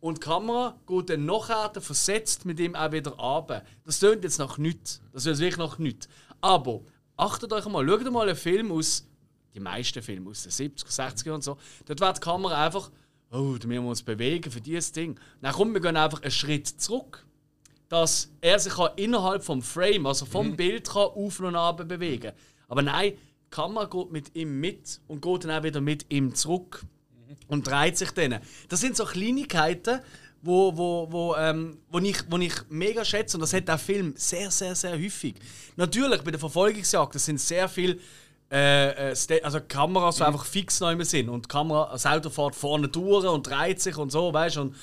Und die Kamera geht dann nachher versetzt mit ihm auch wieder runter. Das tönt jetzt nach nichts. Das tönt wirklich nach nichts. Aber achtet euch mal, schaut mal einen Film aus, die meisten Filme aus den 70er, 60er und so. Dort wird die Kamera einfach, oh, da müssen wir uns bewegen für dieses Ding. Dann kommt, wir gehen einfach einen Schritt zurück. Dass er sich kann innerhalb vom Frame, also vom Bild, kann auf und ab bewegen Aber nein, die Kamera geht mit ihm mit und geht dann auch wieder mit ihm zurück und dreht sich dann. Das sind so Kleinigkeiten, wo, wo, wo, ähm, wo, ich, wo ich mega schätze und das hat der Film sehr, sehr, sehr häufig. Natürlich, bei der Verfolgungsjagd, das sind sehr viele äh, äh, also Kameras, die einfach fix neu sind und die Kamera, das Auto fährt vorne durch und dreht sich und so, weißt du, und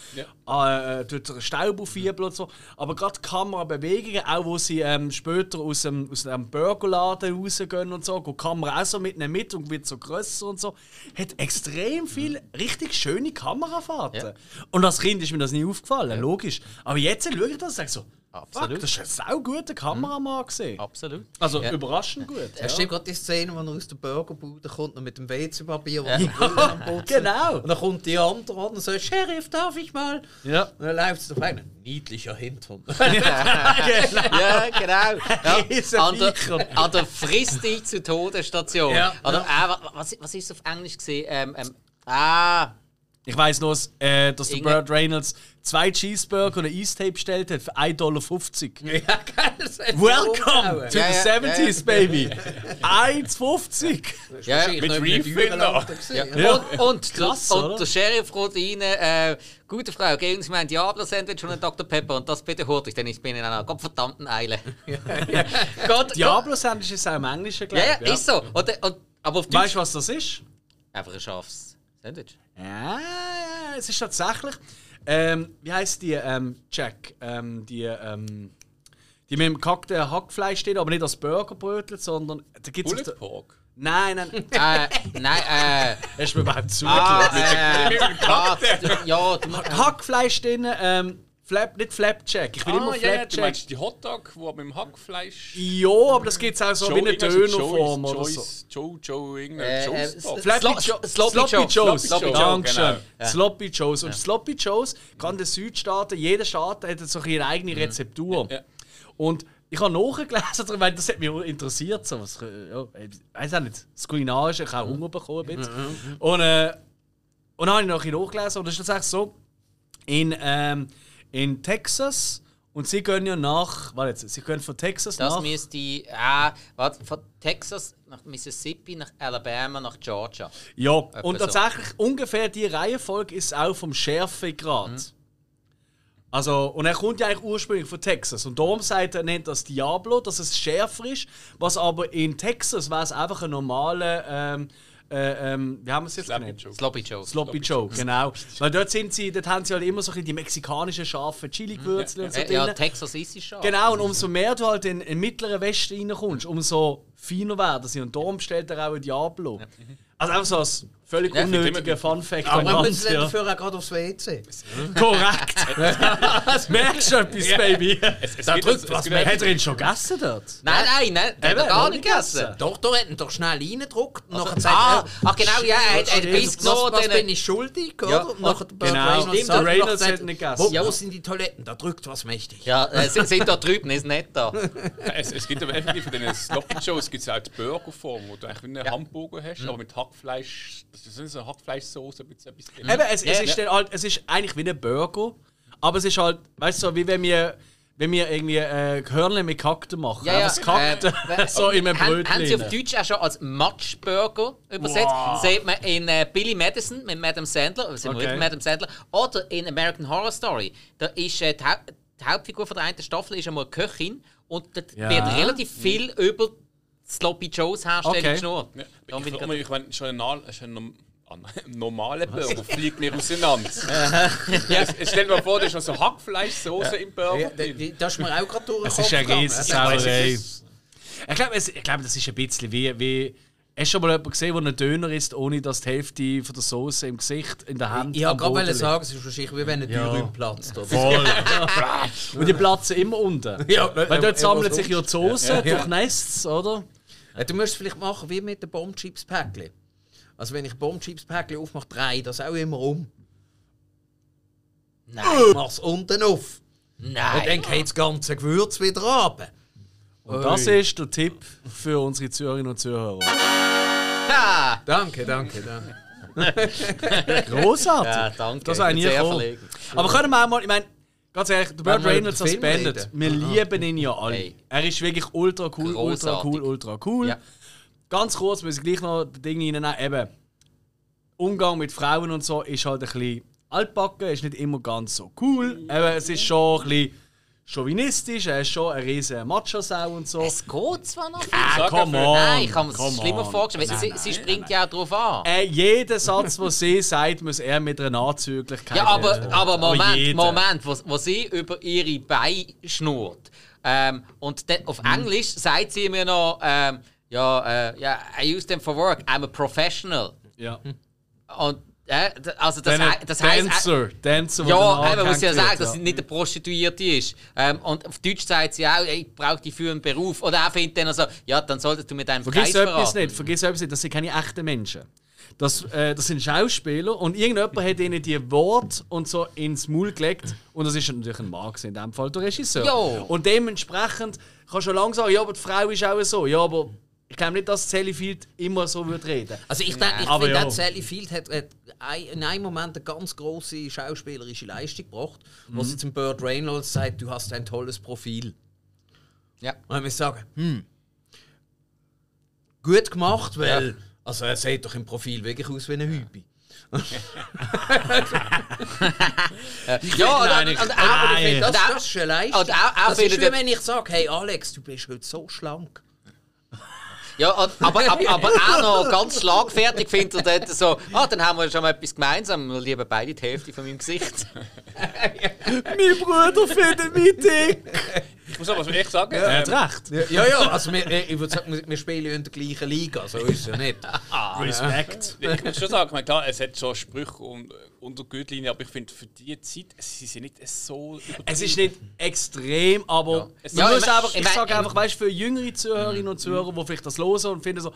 äh, äh, tut Staub aufwirbeln und so. Aber gerade die Kamerabewegungen, auch wo sie ähm, später aus dem, aus dem Burgerladen rausgehen und so, geht die Kamera auch so mit mit und wird so grösser und so, hat extrem viel richtig schöne Kamerafahrten. Ja. Und als Kind ist mir das nie aufgefallen, logisch. Aber jetzt schaue ich das und sage so, Absolut. Fuck, das ist ein sau guter Kameramann gesehen. Absolut. Also Ja. überraschend gut. Es Ja. stimmt gerade die Szene, wo er aus der Burgerbude kommt und mit dem WC-Papier, er am Putzen. Genau. Und dann kommt die andere an und sagt, Sheriff, darf ich mal? Ja. Und dann läuft es auf einen. Niedlicher Hintern. Ja, genau. Ja. An, der, an der Frisst dich zu Todesstation. Ja. Oder, äh, wa- was, was ist auf Englisch gesehen? Ähm, ähm, ah, Ich weiss nur, äh, dass der Burt Reynolds zwei Cheeseburger und ein Eistape bestellt hat für 1,50 Dollar. ja, geil. Welcome to Ja, the ja, 70s, baby! 1,50! Das ist Ja, mit Refill noch. Ja. Und, und, Klasse, und der Sheriff kommt rein, äh, gute Frau, geben Sie mir ein Diablo-Sandwich und ein Dr. Pepper und das bitte hurtig, denn ich bin in einer gottverdammten Eile. Gott, Diablo-Sandwich ist auch im Englischen, Ja, glaube ja, ist so. Und, und, aber auf Weißt du, was das ist? Einfach ein scharfes Sandwich. Ja, ja, es ist tatsächlich. Ähm, wie heißt die, ähm, Jack? Ähm, die, ähm, die mit dem gehackten Hackfleisch stehen, aber nicht als Burgerbrötchen, sondern da gibt's Bullet Pork. Nein, nein. äh, nein, äh. Hast du mir überhaupt zugelassen? Ah, äh, ah, du- ja, du, Hackfleisch drin, ähm, Flap, nicht Flapjack. Ich will immer Ah, ja, ja, du Flapjack. meinst die Hotdog, wo mit dem Hackfleisch. Ja, aber das gibt es auch so wie eine Dönerform oder so. Joe, Joe, Äh, irgendein äh, Joe's Dog. Sl- Flappy Slo- Jo- Sloppy Sloppy Joe. Joes. Sloppy Joe, Dankeschön. genau. Sloppy Joes. Und Sloppy Joes, gerade in den Südstaaten, jeder Staat hat so ihre eigene Rezeptur. Ja. Und ich habe nachgelesen, weil das hat mich interessiert. So, was, ja, ich weiß auch nicht, das Kulinarische, ich habe auch Hunger bekommen. Ein bisschen. Und, äh, und dann habe ich noch nachgelesen und das ist tatsächlich so, in, ähm, in Texas, und sie gehen ja nach, warte jetzt, sie gehen von Texas das nach... müsste. Äh, warte, von Texas nach Mississippi, nach Alabama, nach Georgia. Ja, und so. tatsächlich ungefähr die Reihenfolge ist auch vom Schärfegrad. Mhm. Also, und er kommt ja eigentlich ursprünglich von Texas. Und darum sagt er, nennt das Diablo, dass es schärfer ist. Was aber in Texas wäre es einfach ein normaler, ähm, äh, ähm, wie haben wir es jetzt Sloppy genannt? Joe. Sloppy Joe. Sloppy Joe, genau. Weil dort, sind sie, dort haben sie halt immer so ein bisschen die mexikanischen scharfen Chili-Gewürze und so ja, drin. Texas ist es schon. Genau, und umso mehr du halt in den mittleren Westen reinkommst, umso feiner werden sie. Und darum stellt er auch ein Diablo. Also einfach so als völlig Ja, unnötiger Fun-Fact. Aber wir müssen ja. dafür gerade aufs WC. Korrekt. Merkst du etwas, Baby? Es, es Da drückt was mehr. Hat er ihn schon gegessen dort? Nein, nein, nein, der hat er gar nicht gegessen. Doch, da hat ihn doch schnell reingedruckt. Und nachher Ah, sagt er, ach genau, ja, er hat er was, Biss genommen. was dann- bin ich schuldig? Oder? Ja, nachher genau. Stimmt, der Reynolds hat nicht gegessen. Wo, Ja. wo sind die Toiletten? Da drückt was mächtig. Ja, äh, sie sind da drüben, ist nicht da. Es, es gibt aber effektiv von den Sloppy Joes gibt es auch die Burgerform, wo du eigentlich wie einen Hamburger Mhm. hast, aber mit Hackfleisch. Das ist so eine Hackfleischsoße, ein bisschen etwas drin. Eben, es, es, ist ja. dann halt, es ist eigentlich wie ein Burger, aber es ist halt, weißt du, so, wie wenn wir, wenn wir irgendwie äh, Hörnchen mit Kakten machen. Ja, ja, das Kakten äh, so in einem Haben, Brötchen. haben sie auf. Deutsch auch schon als Matschburger übersetzt? Sieht man in äh, Billy Madison mit Madame Sandler, oder sind wir Okay. wieder Madame Sandler, oder in American Horror Story. Da ist äh, die, Hau die Hauptfigur von der einen Staffel ist einmal Köchin und dort Ja. wird relativ viel über Sloppy Joes Herstellung Okay. geschnurrt. Ja, ich, ich ich, ich meine, schon ein, ein normaler Burger fliegt nicht auseinander. Stell dir mal vor, da ist noch so Hackfleischsoße im Burger Ja, Das ist mir auch gerade durch Es Kopf ist eine. Riesensauerei. Es Ich glaube, ich glaub, das ist ein bisschen wie. wie Hast du schon mal jemanden gesehen, der einen Döner isst, ohne dass die Hälfte von der Soße im Gesicht, in der Hand Ich am wollte gerade sagen, es ist wahrscheinlich wie wenn ein Ja. Dürüm platzt. Oder? Voll. Und die platzen immer unten. Ja, Weil dort sammelt sich ja die Soße, durchnässt oder? Ja, Du musst es vielleicht machen wie mit den Bombchips-Päckchen. Also wenn ich Bombchips-Päckchen aufmache, drehe ich das auch immer um. Nein, Ich mach's unten auf. Und dann nein. geht das ganze Gewürz wieder runter. Und das ist der Tipp für unsere Zuhörerinnen und Zuhörer. Ha! Danke, danke, danke. Großartig. Ja, danke. Das war nie sehr gekommen. verlegen. Aber können wir auch mal, ich meine, ganz ehrlich, der Burt Reynolds als Bandit, wir lieben ihn ja alle. Hey. Er ist wirklich ultra cool, ultra Großartig. cool, ultra cool. Ja. Ganz kurz, muss ich gleich noch ein Ding reinnehmen. Eben, Umgang mit Frauen und so ist halt ein bisschen altbacken, ist nicht immer ganz so cool. Eben, es ist schon ein bisschen chauvinistisch, er ist schon ein riesen Macho-Sau und so. Es geht zwar noch viel. Ah, Sag come dafür. on. Nein, ich habe mir das come schlimmer on. vorgestellt. weil Sie, sie springt ja auch drauf an. Äh, jeder Satz, den sie sagt, muss er mit einer Anzüglichkeit Ja, aber, aber Moment, jeder. Moment, wo, wo sie über ihre Beine schnurrt. Ähm, und dann auf Englisch sagt sie mir noch, ähm, ja, äh, ja, I use them for work, I'm a professional. Ja. Und äh, also das, das heißt, Dancer, Dancer, ja, eben, muss ja sagen, dass sie nicht eine Prostituierte ist. Ähm, und auf Deutsch sagt sie auch, ich brauche die für einen Beruf. Oder er findet dann also, ja, dann solltest du mit deinem Vergiss Preis etwas nicht, vergiss etwas nicht, das sind keine echten Menschen. Das, äh, das sind Schauspieler und irgendjemand hat ihnen die Worte und so ins Maul gelegt und das ist natürlich ein Mann in dem Fall der Regisseur. Jo. Und dementsprechend kannst du schon lange sagen, ja, aber die Frau ist auch so. Ja, aber ich glaube nicht, dass Sally Field immer so würde reden. Also ich, denk, ich Aber finde, ja. auch Sally Field hat, hat ein- in einem Moment eine ganz große schauspielerische Leistung gebracht, wo sie zum Burt Reynolds sagt, du hast ein tolles Profil. Ja. Und ich muss sagen, hm, gut gemacht, weil also er sieht doch im Profil wirklich aus wie eine Hübi. Ja, und, und, und, Aber ich finde, das, das ist eine Leistung. und auch- auch das ist wie wenn ich sage, hey Alex, du bist heute so schlank. Ja, aber, aber, aber auch noch ganz schlagfertig findet er dort so, ah, dann haben wir schon mal etwas gemeinsam, wir lieben beide die Hälfte von meinem Gesicht. mein Bruder findet mich dick! Ich muss aber echt sagen, Er hat ähm, recht. Ja, ja, also wir, ich würde sagen, wir- spielen ja in der gleichen Liga, so ist es ja nicht. Respekt. ich muss schon sagen, klar, es hat schon Sprüche und, unter Gürtellinie, aber ich finde, für die Zeit, sie sind nicht so übertrieben. Es ist nicht extrem, aber man Ja, muss ich einfach, ich ich sage einfach, weißt für jüngere Zuhörerinnen und Zuhörer, die vielleicht das hören und finden so,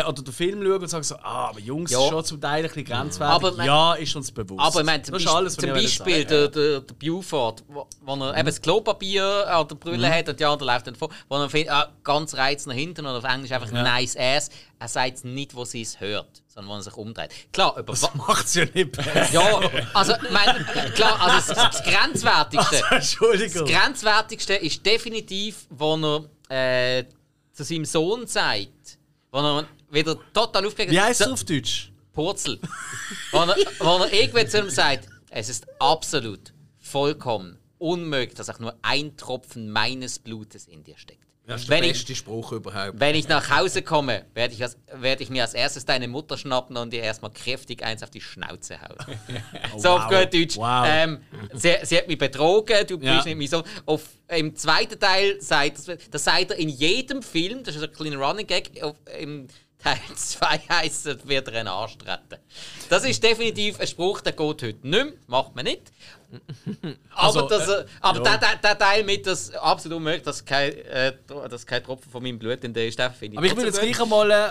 äh, oder den Film schauen und sagen so, ah, aber Jungs, Ja. ist schon zum Teil ein bisschen grenzwertig. Aber man- ja, ist uns bewusst. Aber ich meine, zum, das ist Beisp- alles, zum Beispiel der, der, der Buford, wo, wo er eben das Klopapier an der Brille hat und die andere läuft dann vor, wo er findet, ah, ganz reiz nach hinten oder auf Englisch einfach nice ass. Er sagt nicht, wo sie es hört, sondern wo er sich umdreht. Klar, über wa- Macht's ja nicht besser. Ja, also, mein, klar, also das, das Grenzwertigste. Entschuldigung. Das Grenzwertigste ist definitiv, wo er äh, zu seinem Sohn sagt, wo er wieder total aufgeregt Wie heißt so, es auf Deutsch? Purzel. wo, er, wo er irgendwann zu ihm sagt, es ist absolut, vollkommen unmöglich, dass auch nur ein Tropfen meines Blutes in dir steckt. Das ist der Wenn ich, beste Spruch überhaupt. wenn ich nach Hause komme, werde ich, als, werde ich mir als erstes deine Mutter schnappen und dir erstmal kräftig eins auf die Schnauze hauen. so auf wow. gut Deutsch. Wow. Ähm, sie, sie hat mich betrogen, du Ja. bist nicht mein Sohn. Auf, Im zweiten Teil sagt das, das sagt er in jedem Film, das ist ein kleiner Running Gag, auf, im Teil 2 heisst es, wird er einen Arsch treten. Das ist definitiv ein Spruch, der geht heute nicht mehr, macht man nicht. Aber, Also, das, äh, aber ja. der, der, Teil mit, das absolut unmöglich, dass kein, äh, dass kein Tropfen von meinem Blut in der ist, finde ich Aber ich will jetzt gleich einmal. Äh,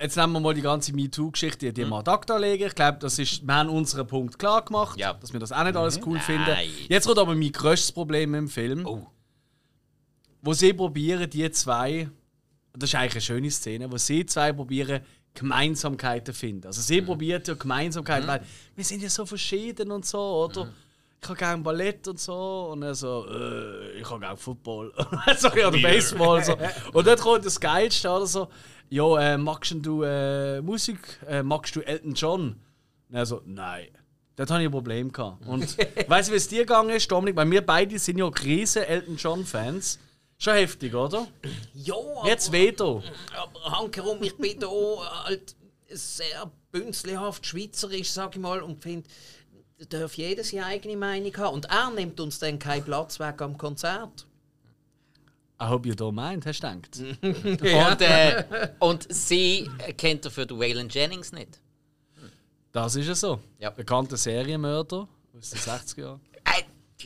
jetzt nehmen wir mal die ganze MeToo-Geschichte, die mal ad acta legen. Ich glaube, das ist, wir haben unseren Punkt klar gemacht, Ja. dass wir das auch nicht alles cool finden. Nein. Jetzt kommt aber mein grösstes Problem im Film. Oh. Wo sie probieren, die zwei. Das ist eigentlich eine schöne Szene, wo sie zwei probieren, Gemeinsamkeiten zu finden. Also sie probieren ja Gemeinsamkeiten, weil wir sind ja so verschieden und so, oder? Ich habe gerne Ballett und so und er so, äh, ich habe gerne Football. Sorry, oder Baseball. So. Und dann kommt das Geilste, oder so, ja, äh, magst du äh, Musik, äh, magst du Elton John? Und er so, nein. Dort hatte ich ein Problem. Gehabt. Und weißt du, wie es dir gegangen ist, Dominik? Weil wir beide sind ja riesen Elton John-Fans. Schon heftig, oder? Ja, Jetzt Veto. aber hankerum, ich bin da halt sehr bünzlihaft schweizerisch, sag ich mal, und finde, da darf jeder seine eigene Meinung haben. Und er nimmt uns dann keinen Platz weg am Konzert. I hope you don't mind, hast du gedacht? Und, äh, und sie kennt dafür den Waylon Jennings nicht. Das ist ja so. Ja. Bekannter Serienmörder aus den 60er Jahren.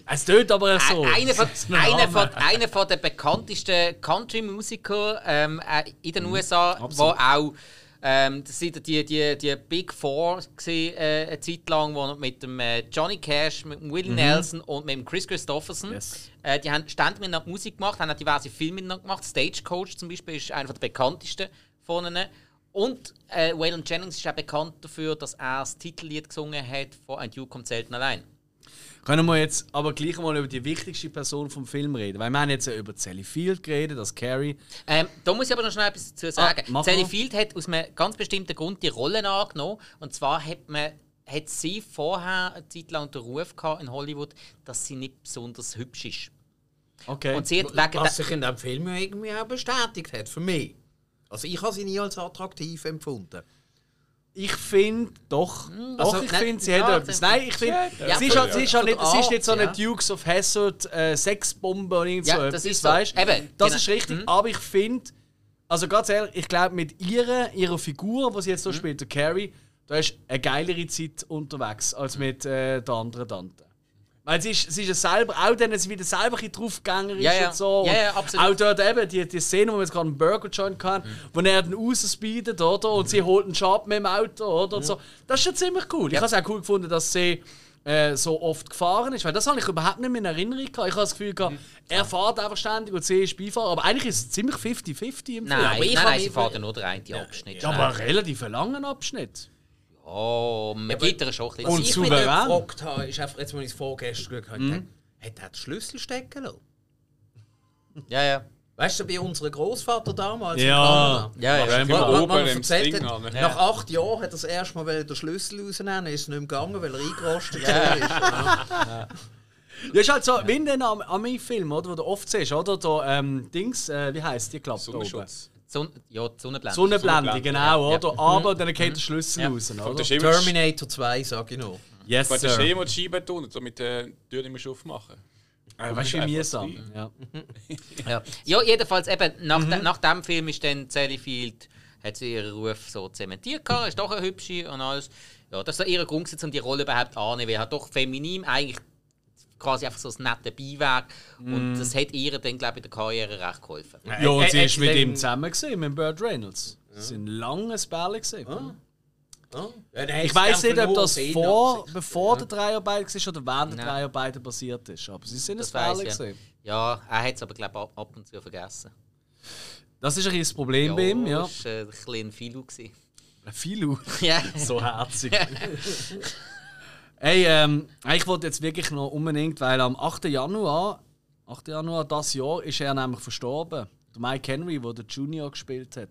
Es tönt aber so. Einer von, einer, von, einer von der bekanntesten Country-Musiker ähm, äh, in Mhm. den USA, wo auch ähm, das sind die, die, die Big Four gewesen, äh, eine Zeit lang, wo mit dem äh, Johnny Cash, mit dem Willie Nelson und mit dem Chris Christopherson, Mhm. Yes. äh, die haben ständig miteinander Musik gemacht, haben auch diverse Filme miteinander gemacht. Stagecoach zum Beispiel ist einer der bekanntesten von ihnen. Und äh, Waylon Jennings ist auch bekannt dafür, dass er das Titellied gesungen hat von «Ein Duke kommt selten allein». Können wir jetzt aber gleich mal über die wichtigste Person vom Film reden? Weil wir haben jetzt ja über Sally Field geredet, das Carrie. Ähm, da muss ich aber noch schnell etwas dazu sagen. mach Sally. Field hat aus einem ganz bestimmten Grund die Rollen angenommen. Und zwar hat, man, hat sie vorher eine Zeit lang den Ruf gehabt in Hollywood, dass sie nicht besonders hübsch ist. Okay. Und sie hat wegen Was sich in dem Film ja irgendwie auch bestätigt hat, für mich. Also ich habe sie nie als attraktiv empfunden. Ich finde doch. doch, also, ich nein, finde, sie ja, hat etwas. Nein, ich finde, Ja, sie, ist halt, sie, ist halt von nicht, sie ist nicht so eine Dukes of Hazzard äh, Sexbombe oder irgend Ja, so das etwas, ist so. weißt Eben, Das genau. ist richtig, aber ich finde, also ganz ehrlich, ich glaube, mit ihrer, ihrer Figur, die sie jetzt so spielt, der Carrie, da ist eine geilere Zeit unterwegs als mit äh, der anderen Tante. Weil sie ist, sie ist ja selber, auch dann, sie wieder selber ein bisschen draufgängerisch Ja, ja. und so. Ja, ja, absolut. Auch dort eben, die, die Szene, wo wir jetzt gerade einen Burger Joint hatten, wo er den rausspeedet, oder? Und sie holt einen Job mit dem Auto, oder? Und so. Das ist schon ziemlich cool. Ich habe es auch cool gefunden, dass sie äh, so oft gefahren ist, weil das habe ich überhaupt nicht mehr in Erinnerung gehabt. Ich habe das Gefühl gehabt, er fährt einfach ständig und sie ist Beifahrer. Aber eigentlich ist es ziemlich 50-50 im nein, Film. aber ich nein, nein, sie fährt ja nur den einen Abschnitt. Ja, aber einen relativ langen Abschnitt. Oh, man gibt ihr schon ein bisschen Und Was ich mich gefragt habe, ist einfach, jetzt, als ich es vorgestern geschaut habe, hat er den Schlüssel stecken lassen? Ja, ja. Weißt du, bei unserem Großvater damals in Ja. Kanada? Ja, ja. Wenn Wo- wo- wo oben im erzählt Ding hat, an? Nach acht Jahren hat er das erste Mal den Schlüssel rausnehmen, ist es nicht mehr gegangen, weil er eingerostet ist. Ja. Ja, ist halt so, wie in den Am- Ami-Film, oder? Wo du oft siehst, oder? Da, ähm, Dings, äh, wie heisst die Klappe? da oben? Sonnenschutz. Sonn ja, die Sonnenblende. Sonnenblende, genau, ja. oder? Aber dann geht der Schlüssel Ja. raus, oder? das ist immer Terminator 2, sag ich noch. Yes, Weil das ist sir. immer die Scheibe tun, so mit der Tür nicht mehr aufmachen. Äh, Weißt du, wie mühsam. Ja. Ja. ja, jedenfalls eben, nach, Mhm. de, nach dem Film ist dann Sally Field, hat sie ihren Ruf so zementiert gehabt, ist doch eine hübsche und alles. Ja, das war ihr Grund, um die Rolle überhaupt anzunehmen, weil halt doch feminin eigentlich quasi einfach so ein netter Beiwerk und das hat ihr dann, glaube ich, in der Karriere recht geholfen. Ja, und sie Äh, äh, ist mit dann- ihm zusammen gewesen, mit Burt Reynolds. Das sind langes Bälle gewesen. Ah. Ja, Ich weiß nicht, ob das vor, bevor der Dreharbeiten war oder während der Nein. Dreharbeiten passiert ist. Aber sie sind ein Bälle ich. gewesen. Ja, er hat es aber, glaube ich, ab, ab und zu vergessen. Das ist ein bisschen das Problem bei ihm, ja. Das war äh, ein bisschen Filu. gewesen. Viel Ja. so herzig. Hey, ähm, ich wollte jetzt wirklich noch unbedingt, weil am 8. Januar, 8. Januar das Jahr ist er nämlich verstorben. Der Mike Henry, der der Junior gespielt hat.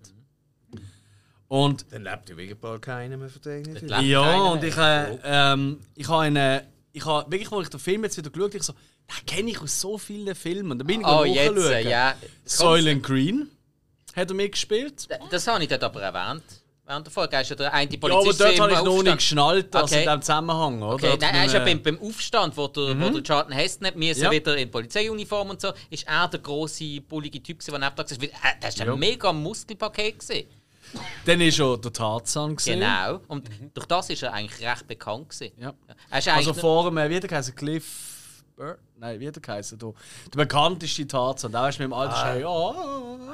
Und Dann lebt ja wirklich bald keiner mehr von denen. lebt ja, und ich, äh, ähm, ich habe eine, ich habe wirklich, als ich den Film jetzt wieder geschaut habe, ich so, den kenne ich aus so vielen Filmen. Da bin ich Oh, jetzt, äh, ja. Soylent Green hat er mitgespielt. D- Das habe ich dort aber erwähnt. Während der Folge ist ja der eine Ja, aber Polizist dort habe ich noch Aufstand. nicht geschnallt, dass Okay. in diesem Zusammenhang, oder? Okay, nein, er ist ja beim, beim Aufstand, wo der, wo der Charlton Heston nicht müssen Ja. wieder in Polizeiuniform und so, ist er der grosse, bullige Typ, der neben war. Weil, äh, Das war Ja. ein mega Muskelpaket. Gewesen. Dann war schon der Tarzan. Gewesen. Genau. Und durch das ist er eigentlich recht bekannt. Gewesen. Ja. Er ist Also vor äh, wie er geheißen? Cliff. Bur Nein, wie hat er geheißen? Der, der bekannteste Tarzan. Der ist mit dem alten Schei. Ja.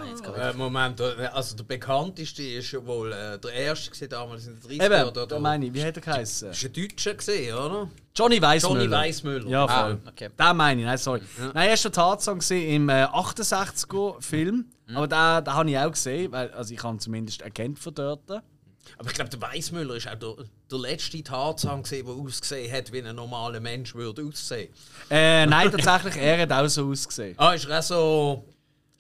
Jetzt kann Äh, Moment, äh, also der bekannteste ist ja wohl äh, der erste gewesen, damals in den 30 Eben, oder? da meine ich, wie hat er geheißen? Das war ein Deutscher, gewesen, oder? Johnny Weissmüller. Johnny Weissmüller. Ja, Ah, voll. okay. Den meine ich, nein, sorry. Nein, er war der Tarzan im äh, 68er-Film. Mhm. Aber den, den habe ich auch gesehen, weil also ich habe ihn zumindest erkannt von dort. Aber ich glaube, der Weissmüller ist auch der, der letzte Tarzan, der ausgesehen hat, wie ein normaler Mensch würde aussehen. Äh, nein, tatsächlich, er hat auch so ausgesehen. Ah, ist er auch so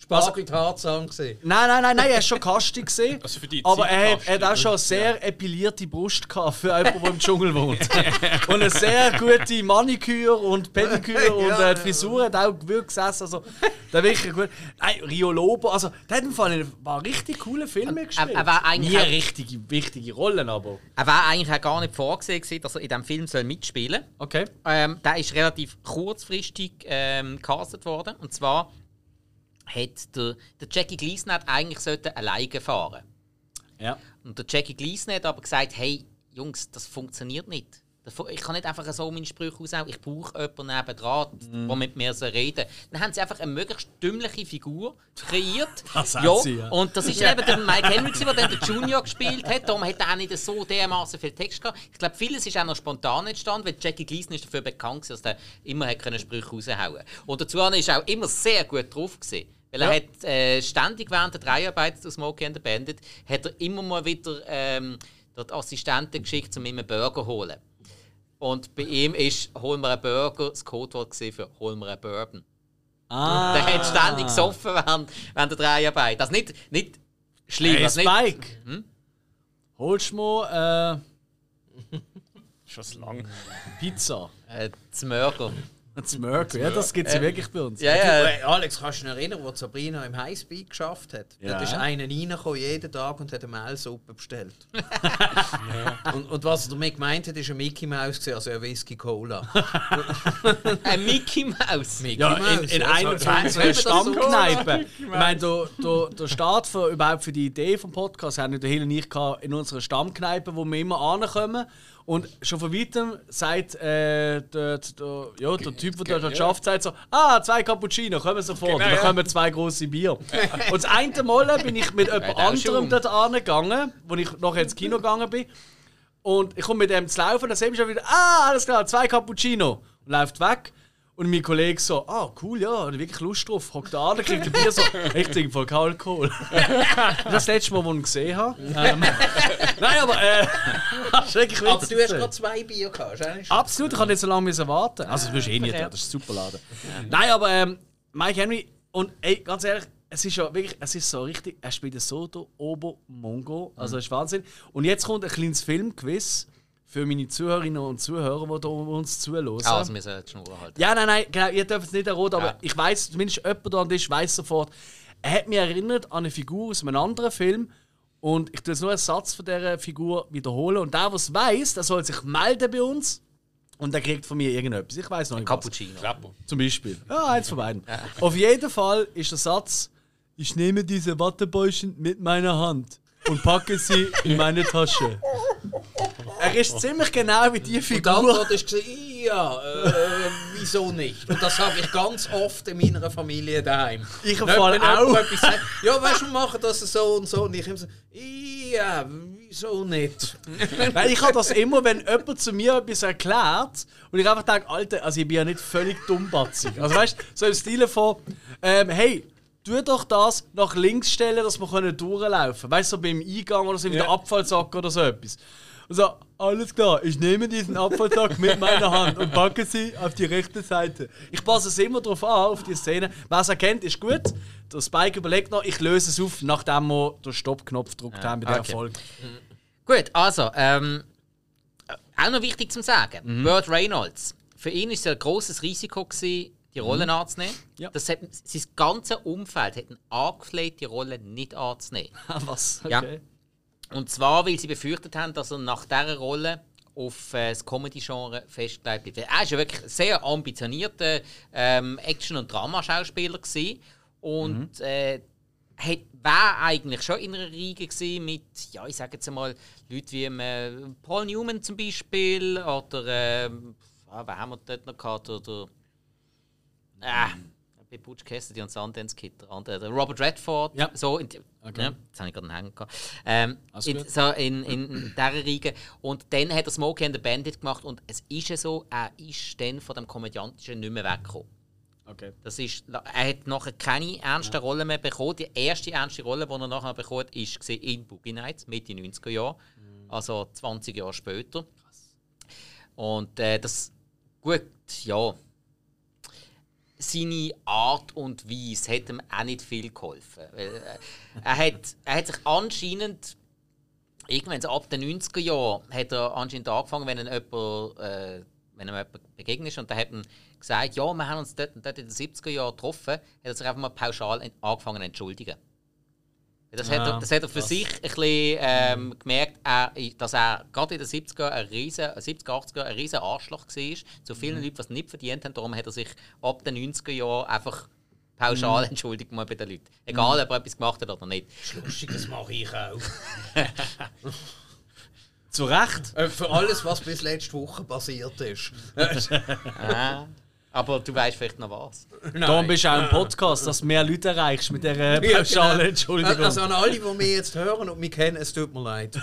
Spargel Tarzan gewesen? Nein, nein, nein, nein, er war schon kastig. Gewesen, Also für die aber er hat, er hat auch schon eine sehr epilierte Brust gehabt für jemanden, der im Dschungel wohnt. und eine sehr gute Maniküre und Pediküre und äh, die Frisur hat auch wirklich gesessen. Also, der wirklich gut. Nein, Rio Lobo, also der hat im Fall ein paar richtig coole Filme gespielt. er war eigentlich Nie auch- richtige, wichtige Rollen, aber. Er war eigentlich auch gar nicht vorgesehen, gewesen, dass er in diesem Film soll mitspielen soll. Okay. Ähm, der ist relativ kurzfristig ähm, worden. Und zwar hat der, der Jackie Gleason hat eigentlich sollte alleine fahren. Ja. Und der Jackie Gleason hat aber gesagt, hey Jungs, das funktioniert nicht. Ich kann nicht einfach so meine Sprüche raushauen. Ich brauche jemanden nebendran, Mhm. der mit mir so reden Dann haben sie einfach eine möglichst dümmliche Figur kreiert. Das ja, sie, ja. Und das ist eben der Mike Henry, der dann der Junior gespielt hat. Darum hat er auch nicht so dermaßen viel Text gehabt. Ich glaube, vieles ist auch noch spontan entstanden, weil Jackie Gleason ist dafür bekannt, dass er immer hat Sprüche raushauen Und dazu war er auch immer sehr gut drauf. Gewesen. Weil er hat äh, ständig während der Dreharbeiten zu Smokey and the Bandit hat er immer mal wieder ähm, dort Assistenten geschickt, um ihm einen Burger zu holen. Und bei ihm ist «Hol mir einen Burger» das Codewort für «Hol mir einen Bourbon». Ah. Der hat ständig gesoffen während, während der Dreharbeiten. Das nicht, nicht schlimm. Hey, das nicht, Spike. Holst du mir Schon so lang. äh, Pizza? äh, das Murky, ja, das gibt es ja wirklich bei uns. Ja, ja. Alex, kannst du dich erinnern, wo Sabrina im Highspeed geschafft hat? Ja. Da ist einer reingekommen, jeden Tag und hat eine Mehlsuppe bestellt. und, und was er damit gemeint hat, ist ein Mickey Mouse, gewesen, also ein Whisky Cola. Ein Mickey Mouse. Mickey Ja, in, in ja, einer Stammkneipen. Ich meine, der, der, der Start für, überhaupt für die Idee vom Podcast haben der Hill und ich gehabt in unserer Stammkneipe, wo wir immer ankommen. Und schon von weitem sagt äh, der, der, ja, der Typ, der dort schafft, sagt so: Ah, zwei Cappuccino, kommen sofort. Genau, und dann ja. kommen zwei große Bier. und das eine Mal bin ich mit jemand der anderem dort angegangen, wo ich nachher ins Kino gegangen bin. Und ich komme mit dem zu laufen, dann sehe ich schon wieder, ah, alles klar, zwei Cappuccino. Und läuft weg. Und mein Kollege so, ah, cool, ja, hat wirklich Lust drauf. Hockt da an, kriegt ein Bier so, ich trinke voll kein Alkohol. das letzte Mal, wo ich ihn gesehen habe. Ähm, nein, aber, äh, das wirklich Aber du hast gerade zwei Bier gehabt, ist eigentlich schon- Absolut, ich kann nicht so lange müssen warten. Also, das wirst du eh nicht, das ist ein super Laden. Nein, aber ähm, Mike Henry, und ey, ganz ehrlich, es ist ja wirklich, es ist so richtig, er spielt so der Ober-Mongo, also das ist Wahnsinn. Und jetzt kommt ein kleines Filmquiz für meine Zuhörerinnen und Zuhörer, die da uns zuhören. Ah, also wir sollen die Schnur halten. Ja, nein, nein, genau, ihr dürft es nicht erraten, aber Ja. ich weiß, zumindest jemand da an Tisch weiß sofort, er hat mich erinnert an eine Figur aus einem anderen Film. Und ich tue jetzt nur einen Satz von dieser Figur wiederholen. Und der, der es weiß, der soll sich melden bei uns. Und der kriegt von mir irgendetwas. Ich weiß noch nicht. Cappuccino. Klapper. Zum Beispiel. Ja, eins von beiden. Auf jeden Fall ist der Satz: Ich nehme diese Wattebäuschen mit meiner Hand und packe sie in meine Tasche. Er ist ziemlich genau wie die Und die Figur. Antwort ist, ja, äh, wieso nicht? Und das sage ich ganz oft in meiner Familie daheim. Ich im Fall auch. etwas sagt, ja, weißt du, wir machen das so und so. Und ich immer so, ja, wieso nicht? Nein, ich habe das immer, wenn jemand zu mir etwas erklärt und ich einfach denke, Alter, also ich bin ja nicht völlig dummbatzig. Also weißt du, so im Stile von, ähm, hey, tu doch das nach links stellen, dass wir können durchlaufen können. Weißt du, so beim Eingang oder so mit Ja. der Abfallsack oder so etwas. Und so, alles klar, ich nehme diesen Abfallsack mit meiner Hand und packe sie auf die rechte Seite. Ich passe es immer darauf an, auf die Szene. Wer es erkennt, ist gut. Der Spike überlegt noch, ich löse es auf, nachdem wir den Stoppknopf gedrückt haben bei der okay. Erfolg. Gut, also, ähm, auch noch wichtig zu sagen: Burt Reynolds. Für ihn war es ein grosses Risiko, gewesen, die Rollen anzunehmen. Ja. Das hat, sein ganzes Umfeld hat ihn angefleht, die Rolle nicht anzunehmen. Was? Ja. Und zwar, weil sie befürchtet haben, dass er nach dieser Rolle auf äh, das Comedy-Genre festgelegt bleibt. Er war ja wirklich ein sehr ambitionierter ähm, Action- und Dramaschauspieler und äh, hat, war eigentlich schon in einer Riege gewesen mit, ja, ich sage jetzt einmal, Leuten wie äh, Paul Newman zum Beispiel oder, ähm, ah, wer haben wir dort noch gehabt, oder, ah, bei Butch Cassidy und Sundance Kid, der andere, der Robert Redford, Ja. so, in, Okay. ja, jetzt habe ich gerade einen Hang gehabt. Ähm, in, so in, in, in dieser Riege. Und dann hat er Smokey and the Bandit gemacht und es ist ja so, er ist dann von dem Komödiantischen nicht mehr weggekommen. Okay. Das ist, er hat nachher keine ernste Rolle mehr bekommen. Die erste ernste Rolle, die er nachher bekommen hat, ist in Boogie Nights, Mitte 90er Jahre. Also 20 Jahre später. Und äh, das, gut, ja. Seine Art und Weise hat ihm auch nicht viel geholfen. Weil, äh, er, hat, er hat sich anscheinend irgendwann ab den 90er Jahren hat er anscheinend angefangen, wenn ihm jemand, äh, jemand begegnet ist und da hat ihm gesagt, ja, wir haben uns dort, dort in den 70er Jahren getroffen, hat er sich einfach mal pauschal angefangen zu entschuldigen. Das, hat er, Ah, das hat er für krass. sich ein bisschen ähm, gemerkt, er, dass er gerade in den 70er, ein riesen, 70er, 80er ein riesen Arschloch war zu vielen Mhm. Leuten, die es nicht verdient haben. Darum hat er sich ab den 90er Jahren einfach pauschal entschuldigt mal bei den Leuten. Egal, ob er etwas gemacht hat oder nicht. Lustig, das mache ich auch. Zu Recht. Äh, Für alles, was bis letzte Woche passiert ist. Ah, aber du weißt vielleicht noch was. Darum bist du auch im Podcast, dass du mehr Leute erreichst mit dieser Ja, pauschalen genau. Entschuldigung. Also an alle, die mich jetzt hören und mich kennen, es tut mir leid.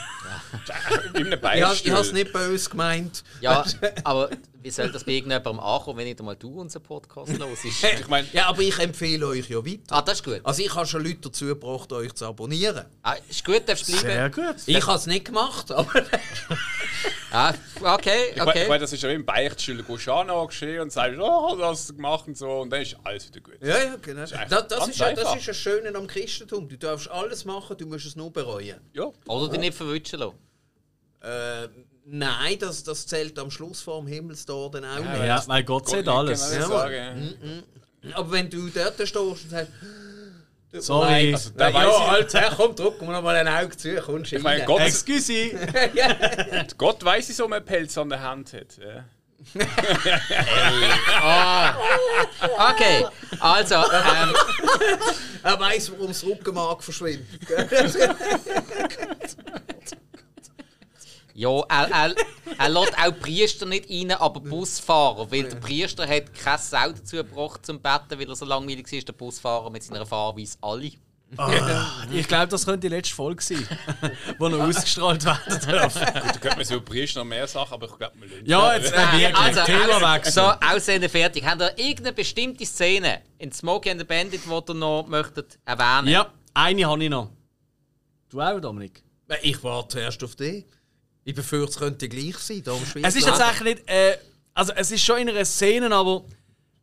Einem Ich, habe es nicht böse gemeint. Ja, aber wie soll das bei irgendjemandem ankommen, wenn nicht einmal du unseren Podcast los ist? Ich meine, Ja, aber ich empfehle euch ja weiter. Ah, das ist gut. Also ich habe schon Leute dazu gebracht, euch zu abonnieren. Ah, ist gut, darfst bleiben. Sehr gut. Ich habe es nicht gemacht, aber Ah, okay, ich meine, ich okay. meine, das ist ja wie im Beichtstuhl. Du gehst geschehen und sagst, oh, das hast du gemacht und so. Und dann ist alles wieder gut. ja, ja, genau. Das, das, ganz ist, ja, das ist das Schöne am Christentum. Du darfst alles machen, du musst es nur bereuen. Ja. Oder dich nicht verwünschen lassen. Äh, nein, das, das zählt am Schluss vor dem Himmelstor dann auch nicht. Ja, weil Gott sieht alles. Ja, sagen. Aber wenn du dort stehst und sagst, Sorry. Also, da ja, ja, ich- Alter, komm, drück mir noch mal ein Auge zu, kommst Ich meine. Gott, Excuse. Gott weiß, wieso man einen Pelz an der Hand hat. Ja. Okay, also, ähm, Er weiss, warum das Rückenmark verschwindet. ja, er, er, er lässt auch Priester nicht rein, aber Busfahrer. Weil der Priester hat keine Sau dazu gebracht zum Betten, weil er so langweilig war, der Busfahrer mit seiner Fahrweise alle. Ich glaube, das könnte die letzte Folge sein, wo noch ausgestrahlt werden darf. Gut, da könnte man so Priester noch mehr Sachen, aber ich glaube, wir lassen Ja, jetzt äh, wirklich. Also, Thema wechseln. so, Aussehen fertig. Habt ihr irgendeine bestimmte Szene in Smokey and the Bandit, die ihr noch möchtet erwähnen? Ja, eine habe ich noch. Du auch, Dominik? Ich warte zuerst auf dich. Ich befürchte, es könnte gleich sein. Darum Es ist tatsächlich nicht. Äh, also, es ist schon in einer Szene, aber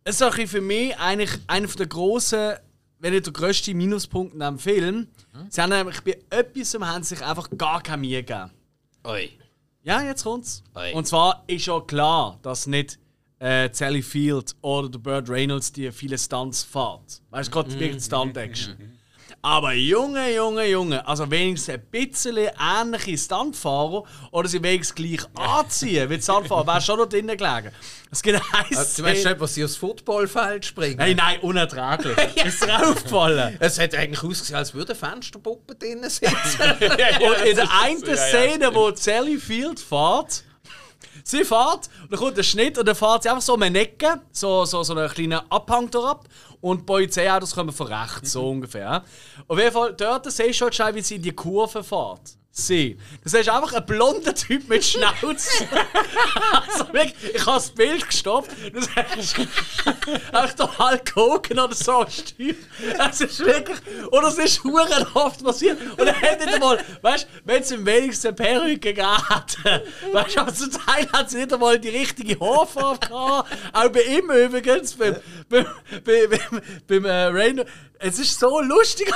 es ist auch für mich eigentlich einer der grossen, wenn nicht der grösste Minuspunkt in diesem Film. Sie haben nämlich bei etwas haben sich einfach gar keine Mühe gegeben. Oi. Ja, jetzt kommt's. Oi. Und zwar ist ja klar, dass nicht äh, Sally Field oder der Burt Reynolds die viele Stunts fährt. Weißt du, gerade wegen Stunt-Action. Aber Junge, Junge, Junge, also wenigstens ein bisschen ähnliche Stuntfahrer oder sie wenigstens gleich anziehen wie die Stuntfahrer, wäre schon noch drinnen gelegen. Es gibt eine Also, du weißt nicht, was sie aufs Footballfeld springen. Hey, nein, unerträglich. Ist dir aufgefallen? Es hat eigentlich ausgesehen, als würde eine Fensterpuppe drinnen sitzen. Und in der einen Szene, wo Sally Field fährt, sie fährt und dann kommt der Schnitt und dann fährt sie einfach so um eine Ecke, so, so, so einen kleinen Abhang ab und die Polizeiautos kommen von rechts, so ungefähr. Auf jeden Fall, dort siehst du schon wie sie in die Kurve fährt. Sie. Das ist einfach ein blonder Typ mit Schnauze. also wirklich, ich habe das Bild gestoppt. Das ist einfach der Hulk Hogan oder so ein Typ. Es ist wirklich. Und es ist huren oft passiert. Und er hätte nicht einmal, weißt du, wenn es im wenigsten Perücke gegeben. Weißt du, aber zum Teil hat sie nicht einmal die richtige Haarfarbe gehabt. Auch bei ihm übrigens, beim, beim, beim, beim, äh, Rainer. Es ist so lustig.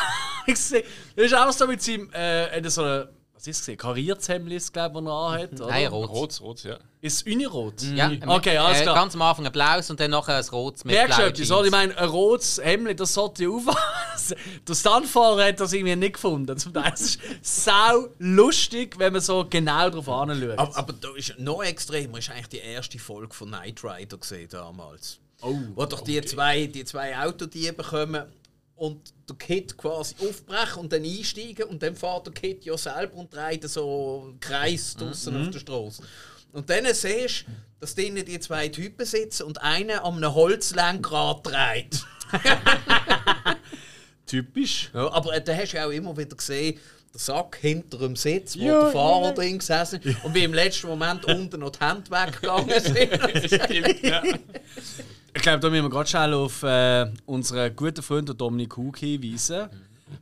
ich sehe, das ist einfach so mit seinem. Äh, hat so eine, was ist es? gesehen? Karriershemd, glaube ich, das er anhat. oder? Nein, rot. Rot, rot, ja. Ist es Unirot? Ja, Okay, alles äh, klar. Ganz am Anfang ein blaues und dann nachher ein rotes mit Merkst blauen etwas? oder? Ich Jeans. meine, ein rotes Hemd, das sollte ja aufpassen. Der Stuntfahrer hat das irgendwie nicht gefunden. Zum Teil ist es sau lustig, wenn man so genau darauf anschaut. aber, aber da ist noch extremer, ist eigentlich die erste Folge von Knight Rider gesehen damals. Oh, Wo doch die zwei, die zwei Autodiebe kommen und der Kid quasi aufbrechen und dann einsteigen und dann fährt der Kid ja selber und dreht so einen Kreis draußen auf der Straße. Und dann siehst du, dass drinnen die zwei Typen sitzen und einer an einem Holzlenkrad dreht. Typisch. Ja, aber äh, da hast du ja auch immer wieder gesehen, der Sack hinter dem Sitz, wo Ja, der Fahrer ja. drin gesessen und wie im letzten Moment unten noch die Hände weggegangen sind. Ja. Ich glaube, da müssen wir gerade schnell auf äh, unseren guten Freund Dominik Hug hinweisen.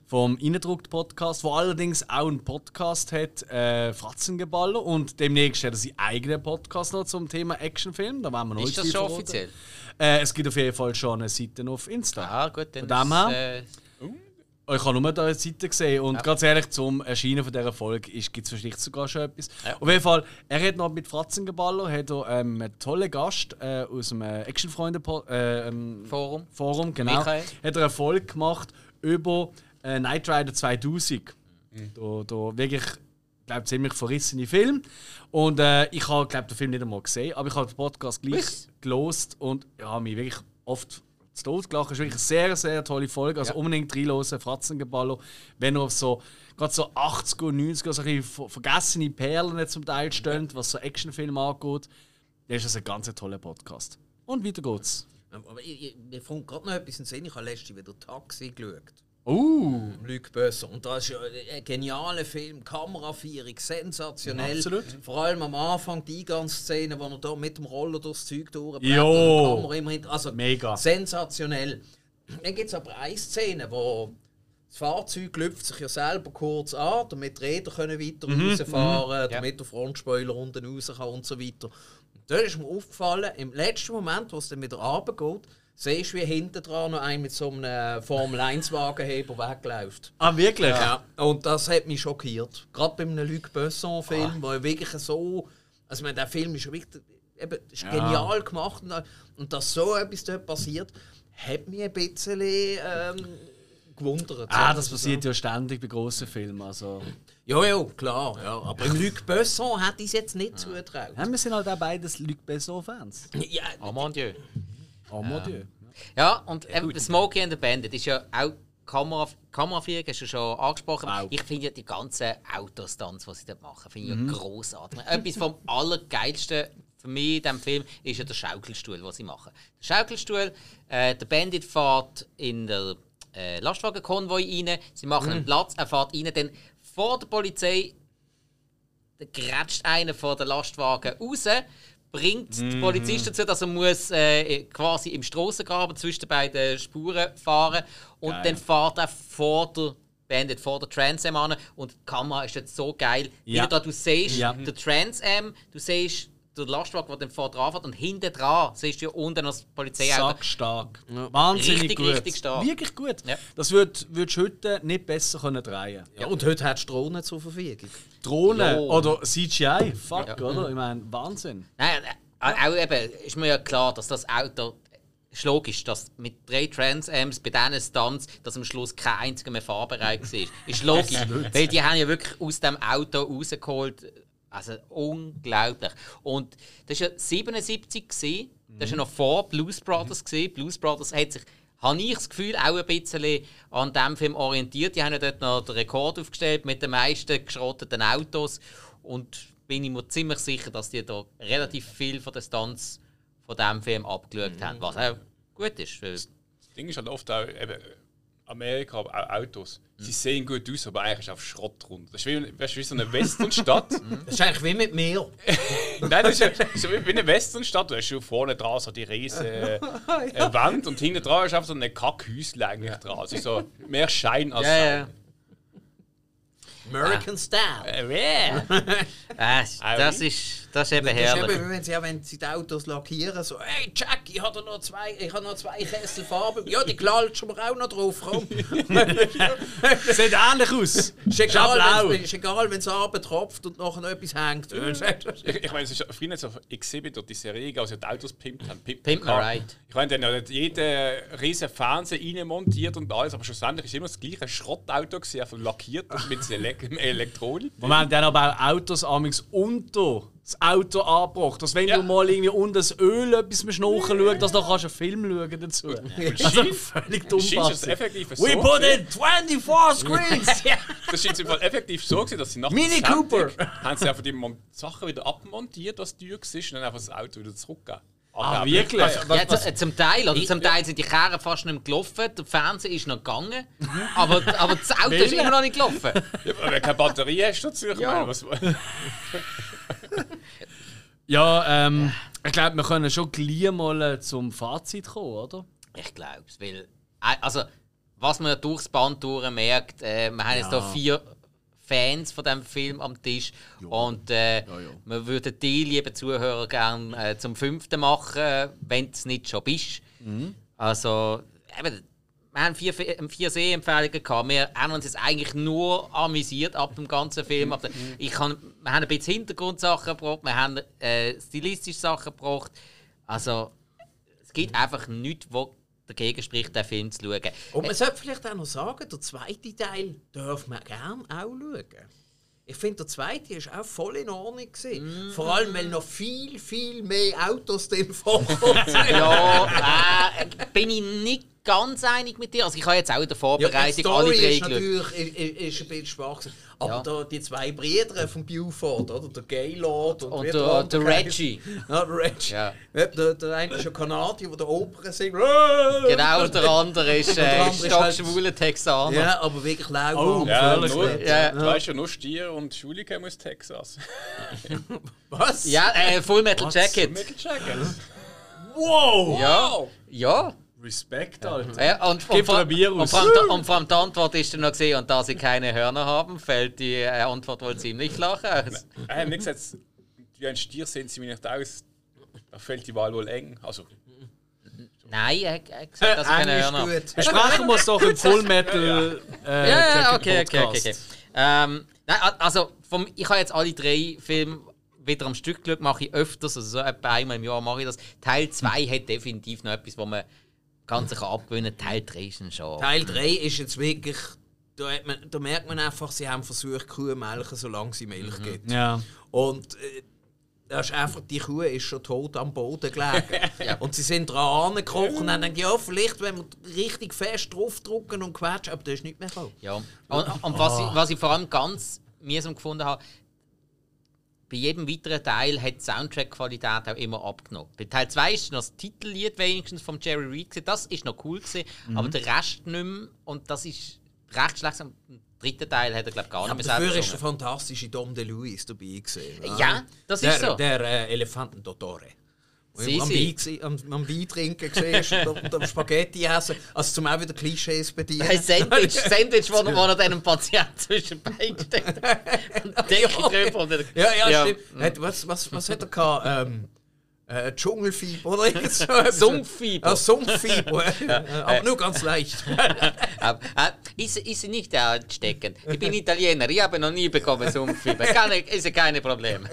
Vom Innendruckt-Podcast, der allerdings auch einen Podcast hat, äh, Fratzengeballer. Und demnächst hat er seinen eigenen Podcast noch zum Thema Actionfilm. Da werden wir noch Ist das schon verraten. offiziell? Äh, es gibt auf jeden Fall schon eine Seite auf Insta. Ah, gut, dann Von dem ist, her? äh, Ich habe nur diese Seite gesehen und ganz ehrlich, zum Erscheinen von dieser Folge gibt es vielleicht sogar schon etwas. Ja. Auf jeden Fall, er hat noch mit Fratzengeballer hat er, ähm, einen tollen Gast äh, aus dem äh, Actionfreunde äh, ähm, Forum. Forum genau, Michael. hat er eine Folge gemacht über äh, Knight Rider 2000. Da, da wirklich, glaube ziemlich verrissene Film. Und äh, ich habe, glaube den Film nicht einmal gesehen, aber ich habe den Podcast gleich gelost und habe mich wirklich oft zu Tod gelacht. Es ist wirklich eine sehr, sehr tolle Folge. Also Ja. unbedingt reinhören, Fratzengeballer. Wenn er auf so, gerade so 80er und 90er, so ein vergessene Perlen zum Teil stehen, was so Actionfilme angeht, dann ist das ein ganz toller Podcast. Und weiter geht's. Aber ich, ich, mir kommt gerade noch etwas in den Sinn. Ich habe letztens wieder Taxi geschaut. Uh, Luc Besson. Und das ist ja ein genialer Film, Kameraführung, sensationell. Absolut. Vor allem am Anfang die Eingangsszene, wo er da mit dem Roller durchs Zeug durchblättert. Und die Kamera immer hinter. Also Mega. sensationell. Dann gibt es aber eine Szene, wo das Fahrzeug lüpft sich ja selber kurz an, damit die Räder können weiter rausfahren damit der Frontspoiler unten raus kann und so weiter. Und da ist mir aufgefallen, im letzten Moment, wo es dann wieder runtergeht, siehst du, wie hinten dran noch ein mit so einem Formel-1-Wagenheber wegläuft. ah wirklich? Ja, und das hat mich schockiert. Gerade bei einem Luc Besson-Film, wo er wirklich so. Also, ich meine, der Film ist ja wirklich eben, ist genial gemacht. Und, und dass so etwas dort passiert, hat mich ein bisschen ähm, gewundert. Ah, das passiert ja ständig bei grossen Filmen. Also. Ja, ja, klar. Ja. Aber im Luc Besson hätte ich es jetzt nicht zugetraut. Ja, wir sind halt auch beides Luc Besson-Fans. Ja, Oh mon Dieu. Oh mon Dieu. Ja, und eben, Smokey and the Bandit ist ja auch Kamera, hast du schon angesprochen. Wow. Ich finde ja die ganzen Autostunts, die sie dort machen, finde ich ja grossartig. Etwas vom Allergeilsten für mich in diesem Film ist ja der Schaukelstuhl, den sie machen. Der Schaukelstuhl, äh, der Bandit fährt in der äh, Lastwagenkonvoi rein, sie machen einen Platz, er fährt rein, dann vor der Polizei dann grätscht einer vor den Lastwagen raus, bringt Mhm. die Polizisten dazu, dass er muss, äh, quasi im Strassengraben zwischen den beiden Spuren fahren und Geil. dann fährt er vor der Bandit, vor der Trans Am an und die Kamera ist jetzt so geil. Ja. Wieder da, du siehst Ja. den Trans Am, du siehst den Lastwagen, der dann vor dran fährt und hinten dran siehst du ja unten noch das Polizeiauto. Sackstark. Wahnsinnig Richtig, gut. richtig stark. Wirklich gut. Ja. Das würd- würdest du heute nicht besser können drehen ja, und heute hat Drohnen zur Verfügung. Drohnen Jo. oder CGI. Fuck, Ja. oder? Ich meine, Wahnsinn. Nein, äh, auch eben, ist mir ja klar, dass das Auto ist logisch, dass mit drei Trans Amps bei diesen Stunts, dass am Schluss kein einziger mehr fahrbereit war. Ist logisch. weil die haben ja wirklich aus dem Auto rausgeholt. Also unglaublich. Und das war ja 77 gesehen. Das war ja noch vor Blues Brothers gesehen. Blues Brothers hat sich habe ich das Gefühl, auch ein bisschen an diesem Film orientiert. Die haben ja dort noch den Rekord aufgestellt mit den meisten geschrotteten Autos. Und bin ich mir ziemlich sicher, dass die da relativ viel von den Stunts von diesem Film abgeschaut haben. Was auch gut ist. Das Ding ist halt oft auch eben Amerika, aber auch Autos. Sie sehen gut aus, aber eigentlich ist auf Schrott rund. Das ist wie, weißt, wie so eine Westernstadt. Das ist eigentlich wie mit mir. Nein, das ist, ja, das ist ja wie eine Westernstadt. Du hast schon vorne dran so die riesige äh, Wand und hinten dran ist einfach so eine Kackhäusle eigentlich dran. Also so mehr Schein als Ja, ja. American Style. Äh, yeah. Äh, das, ist, das ist eben Das ist herrlich. eben, wenn sie, ja, wenn sie die Autos lackieren, so, hey Jack, ich habe noch zwei, ich habe noch zwei Kessel Farbe. Ja, die klatschen wir auch noch drauf, komm. Sieht ähnlich aus. Ist Ist egal, wenn es egal, wenn es tropft und nachher noch etwas hängt. Ich, ich meine, es ist früher nicht so Exhibit oder die Serie, als sie die Autos pimpt haben. Pimp, Pimp right. Ich meine, dann hat jeder riesen Fernseher reinmontiert und alles, aber schlussendlich ist immer das gleiche Schrottauto gewesen, einfach lackiert und mit Ele Elektronik. Moment, die haben aber auch Autos amigs unter das Auto angebracht. Dass wenn Ja. du mal irgendwie unter das Öl etwas musst nachschauen dass du kannst einen Film schauen dazu. Also völlig dumm. Es bastard. effektiv so We put in 24 screens! Das scheint im Fall effektiv so gewesen, dass sie nach Mini Cooper. haben sie einfach die Sachen wieder abmontiert, was teuer war, und dann einfach das Auto wieder zurückgegeben. Ah, wirklich? Also, Ja, z- zum Teil, oder? Zum Teil sind die Kerne fast nicht mehr gelaufen, der Fernseher ist noch gegangen, aber, aber das Auto ist immer noch nicht gelaufen. ja, aber wenn du keine Batterie hast dazu, ich Ja. meine, was, Ja, ähm, ich glaube, wir können schon gleich mal äh, zum Fazit kommen, oder? Ich glaube es, weil, äh, also, was man durchs Band durch merkt, äh, wir haben jetzt hier vier Fans von dem Film am Tisch und äh, wir würden die, liebe Zuhörer, gerne äh, zum fünften machen, wenn du es nicht schon bist. Also, eben, wir haben vier, Fe- vier Sehempfehlungen gehabt. Wir haben uns jetzt eigentlich nur amüsiert ab dem ganzen Film. Ich kann, wir haben ein bisschen Hintergrundsachen gebracht, wir haben äh, stilistische Sachen gebracht. Also, es gibt einfach nichts, was dagegen spricht, den Film zu schauen. Und man sollte vielleicht auch noch sagen, der zweite Teil darf man gerne auch schauen. Ich finde, der zweite ist auch voll in Ordnung. gewesen. Vor allem, weil noch viel, viel mehr Autos drin vorkommen. Ja, äh, bin ich nicht ganz einig mit dir. Also ich habe jetzt auch in der Ja, die Vorbereitung alle Story drei ist natürlich ist, ist, ein bisschen schwach. gewesen. Aber Ja. da, die zwei Brüder von Buford, oder? der Gaylord und, Und der- der. Reggie. Ja, der Reggie. Ja. Ja, Der, der eine ist ein Kanadier, der der Oper singt. Genau, und der andere ist äh, ist halt- Texaner. Ja, aber wirklich laut. Oh, ja, nur. Ja. Du weißt ja, nur Stier und Schule kommen aus Texas. Was? Ja, äh, Full Metal Jacket. Michael Jackson. Wow! Ja, ja. Respekt, Alter. ja und, Gib und, vor- mir ein Bier und, aus. vor allem, und vor allem die Antwort ist dann noch gesehen, und da sie keine Hörner haben, fällt die äh, Antwort wohl ziemlich flach aus. Ich habe nicht gesagt, wie ein Stier sehen sie mir nicht aus. Da fällt die Wahl wohl eng. Also, Nein, er er hat gesagt, dass sie keine Englisch Hörner haben. gut. Besprechen wir es doch im Full Metal äh, Ja, ja, Jacket okay, okay, okay. okay. Ähm, nein, also, vom, ich habe jetzt alle drei Filme wieder am Stück geschaut, mache ich öfters, also so etwa einmal im Jahr mache ich das. Teil 2 hat definitiv noch etwas, wo man ganz sich abgewöhnen Teil 3 ist schon. Teil 3 ist jetzt wirklich. Da, hat man, da merkt man einfach, sie haben versucht, Kuh zu melken, solange sie Milch gibt. Ja. Und äh, da ist einfach, die Kuh ist schon tot am Boden gelegen. Und sie sind dran angekrochen und haben gedacht, ja, vielleicht, wenn wir richtig fest draufdrücken und quetschen, aber da ist nichts mehr gekommen. Ja. Und, und was, ich, was ich vor allem ganz mühsam gefunden habe, bei jedem weiteren Teil hat die Soundtrack-Qualität auch immer abgenommen. Bei Teil 2 ist noch das Titellied wenigstens von Jerry Reed. gewesen. Das ist noch cool, gewesen, aber der Rest nicht mehr. Und das ist recht schlecht. Im dritten Teil hat er, glaube ich, gar Aber nicht mehr dafür ist der fantastische Dom DeLuise dabei gewesen. Ja, das der, ist so. Der äh, Elefantendottore. Sie am. Wein, am, am Wein trinken gesehen und am Spaghetti essen. Also zum auch wieder Klischees bedienen. Ein Sandwich, Sandwich wo, er- wo er dann einem Patienten zwischen den Beinen. Und Decke drüber. Und dann- Ja, ja, stimmt. Hat, was, was, was hat er gehabt? Ähm, äh, Dschungelfieber oder so? Sumpffieber. Ah, Sumpffieber. Aber nur ganz leicht. Aber, äh, ist, ist sie nicht ansteckend? Ich bin Italiener, ich habe noch nie bekommen Sumpffieber. Keine, ist ja keine Probleme.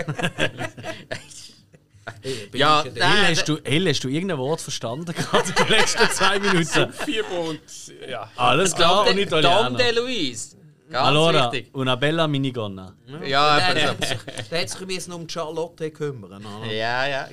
Bin Ja, nein, hast du, Hill, hast du irgendein Wort verstanden gerade in den letzten zwei Minuten? Fieber und ja. Alles klar, und Dom Italiener. de Luis. Ganz Allora, wichtig. una bella minigonna. Ja, der, der hat sich ein bisschen um die Charlotte kümmern. oder? ja, ja.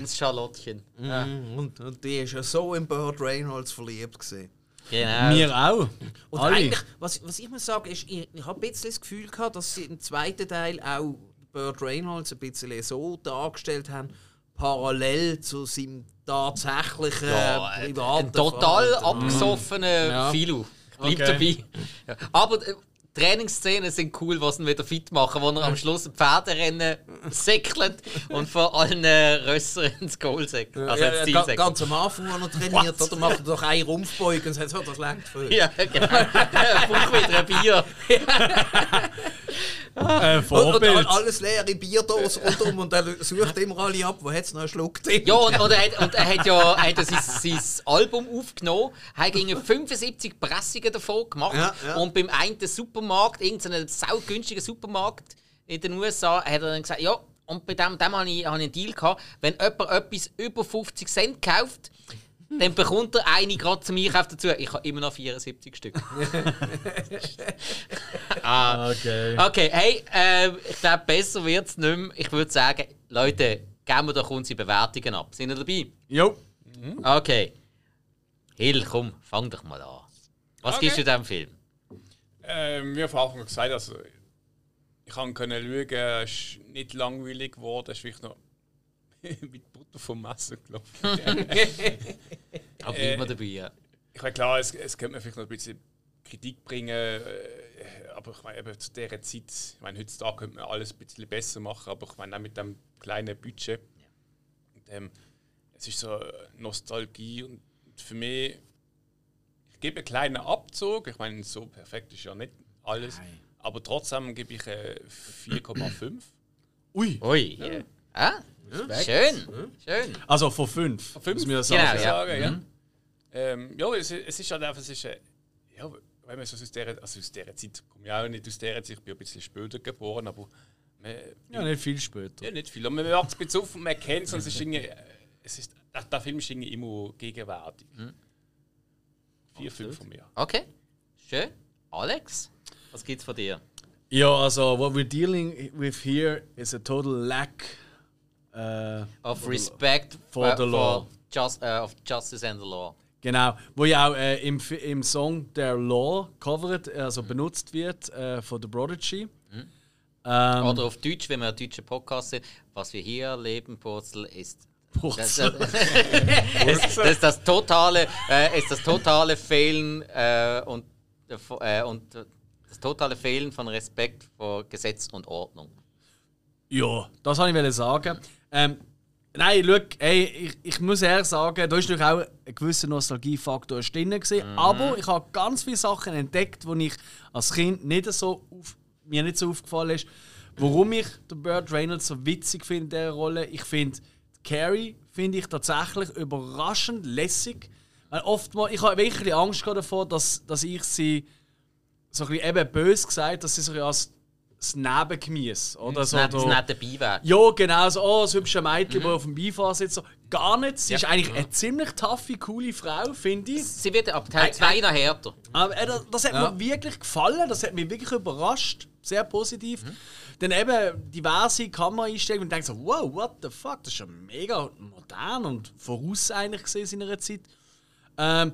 Das Charlottchen. Ja, Mhm, Und, und die ist ja so in Burt Reynolds verliebt gewesen. genau. Wir auch. Und Alle. eigentlich, was, was ich muss sagen, ist, ich, ich habe ein bisschen das Gefühl gehabt, dass sie im zweiten Teil auch Burt Reynolds ein bisschen so dargestellt haben, parallel zu seinem tatsächlichen ja, privaten ein total Verhalten. abgesoffener Ja. Philo. Bleibt Okay. dabei. Ja. Aber äh, Trainingsszenen sind cool, was ihn wieder fit machen, wo er am Schluss ein Pferderennen säckelt und von allen äh, Rössern ins Goal säckelt. Also ja, ins ja, säckelt. ganz am Anfang, wo er trainiert, oder macht er doch einen Rumpfbeugen und sagt, so, das längt für. Ja, genau. Braucht wieder ein Bier. Äh, Und, und Vorbild. all- alles leere Bierdosen rundum und er sucht immer alle ab, wo hat es noch einen Schluck drin. Ja, und, und, er hat, und er hat ja er hat ja sein, sein Album aufgenommen, hat gegen 75 Pressungen davon gemacht Ja, ja. und beim einen Supermarkt, irgendeinen saugünstigen Supermarkt in den USA, hat er dann gesagt, ja, und bei dem, dem habe ich, habe ich einen Deal gehabt, wenn jemand etwas über 50 Cent kauft, dann bekommt er eine gerade zum Einkauf dazu. Ich habe immer noch 74 Stück. ah, Okay. Okay, hey, äh, ich glaube, besser wird es nicht mehr. Ich würde sagen, Leute, geben wir doch unsere Bewertungen ab. Sind ihr dabei? Jo. Okay. Hill, komm, fang doch mal an. Was Okay. gibst du diesem Film? Ähm, vorher schon gesagt, also ich kann können schauen, es ist nicht langweilig geworden, es ist vielleicht noch mit Butter vom Messer gelaufen. Aber Äh, immer dabei, ja. ich meine, klar, es, es könnte mir vielleicht noch ein bisschen Kritik bringen, äh, aber ich meine, eben zu dieser Zeit, ich meine, heutzutage könnte man alles ein bisschen besser machen, aber ich meine, auch mit dem kleinen Budget. Und, ähm, es ist so Nostalgie und für mich, ich gebe einen kleinen Abzug, ich meine, so perfekt ist ja nicht alles, aber trotzdem gebe ich äh, 4,5. Ui. Ui. Ja. Ah, schön. Schön. Also von fünf. Fünf? muss man ja Genau, sagen. ja. ja. Ähm, ja, es, es ist halt einfach, es ist, äh, ja, wenn man so aus dieser, also aus dieser Zeit, komme ich auch nicht aus dieser Zeit, ich bin ein bisschen später geboren, aber man, Ja, nicht viel später. ja, nicht viel. Und man macht es ein bisschen auf man kennt es und es ist irgendwie, äh, es ist, der, der Film ist irgendwie immer gegenwärtig. Vier, fünf von mir. Okay, schön. Alex, was gibt's von dir? Ja, also what we're dealing with here is a total lack äh, Of respect For äh, the law. just, äh, of justice and the law. Genau, wo ja auch äh, im, im Song der Law covered, also benutzt wird äh, von The Prodigy. Ähm, Oder auf Deutsch, wenn wir einen deutschen Podcast sind, was wir hier erleben, Purzel, ist das, das, das ist das totale, äh, ist das totale Fehlen äh, und, äh, und das totale Fehlen von Respekt vor Gesetz und Ordnung. Ja, das wollte ich sagen. Ähm, nein, schau, ey, ich, ich muss ehrlich sagen, da ist natürlich auch ein gewisser Nostalgiefaktor drin gewesen, aber ich habe ganz viele Sachen entdeckt, die ich als Kind nicht so auf, mir nicht so aufgefallen ist. Warum ich den Burt Reynolds so witzig finde in dieser Rolle, ich finde Carrie finde ich tatsächlich überraschend lässig. Weil oftmals, ich habe wirklich Angst davor, dass, dass ich sie so ein bisschen eben böse gesagt, dass sie so als das Nebengemüse oder Das so. ist da- nicht dabei wäre. ja, genau, so, oh, das hübsche Mädchen, das auf dem Beifahrer sitzt. So. Gar nicht. Sie Ja. ist eigentlich eine ziemlich taffe, coole Frau, finde ich. Sie wird ab Teil 2 noch härter. Aber äh, das, das hat Ja. mir wirklich gefallen, das hat mich wirklich überrascht. Sehr positiv. Dann eben diverse Kameraeinstellungen und denkt so, wow, what the fuck, das ist ja mega modern und voraus eigentlich gesehen in einer Zeit. Ähm,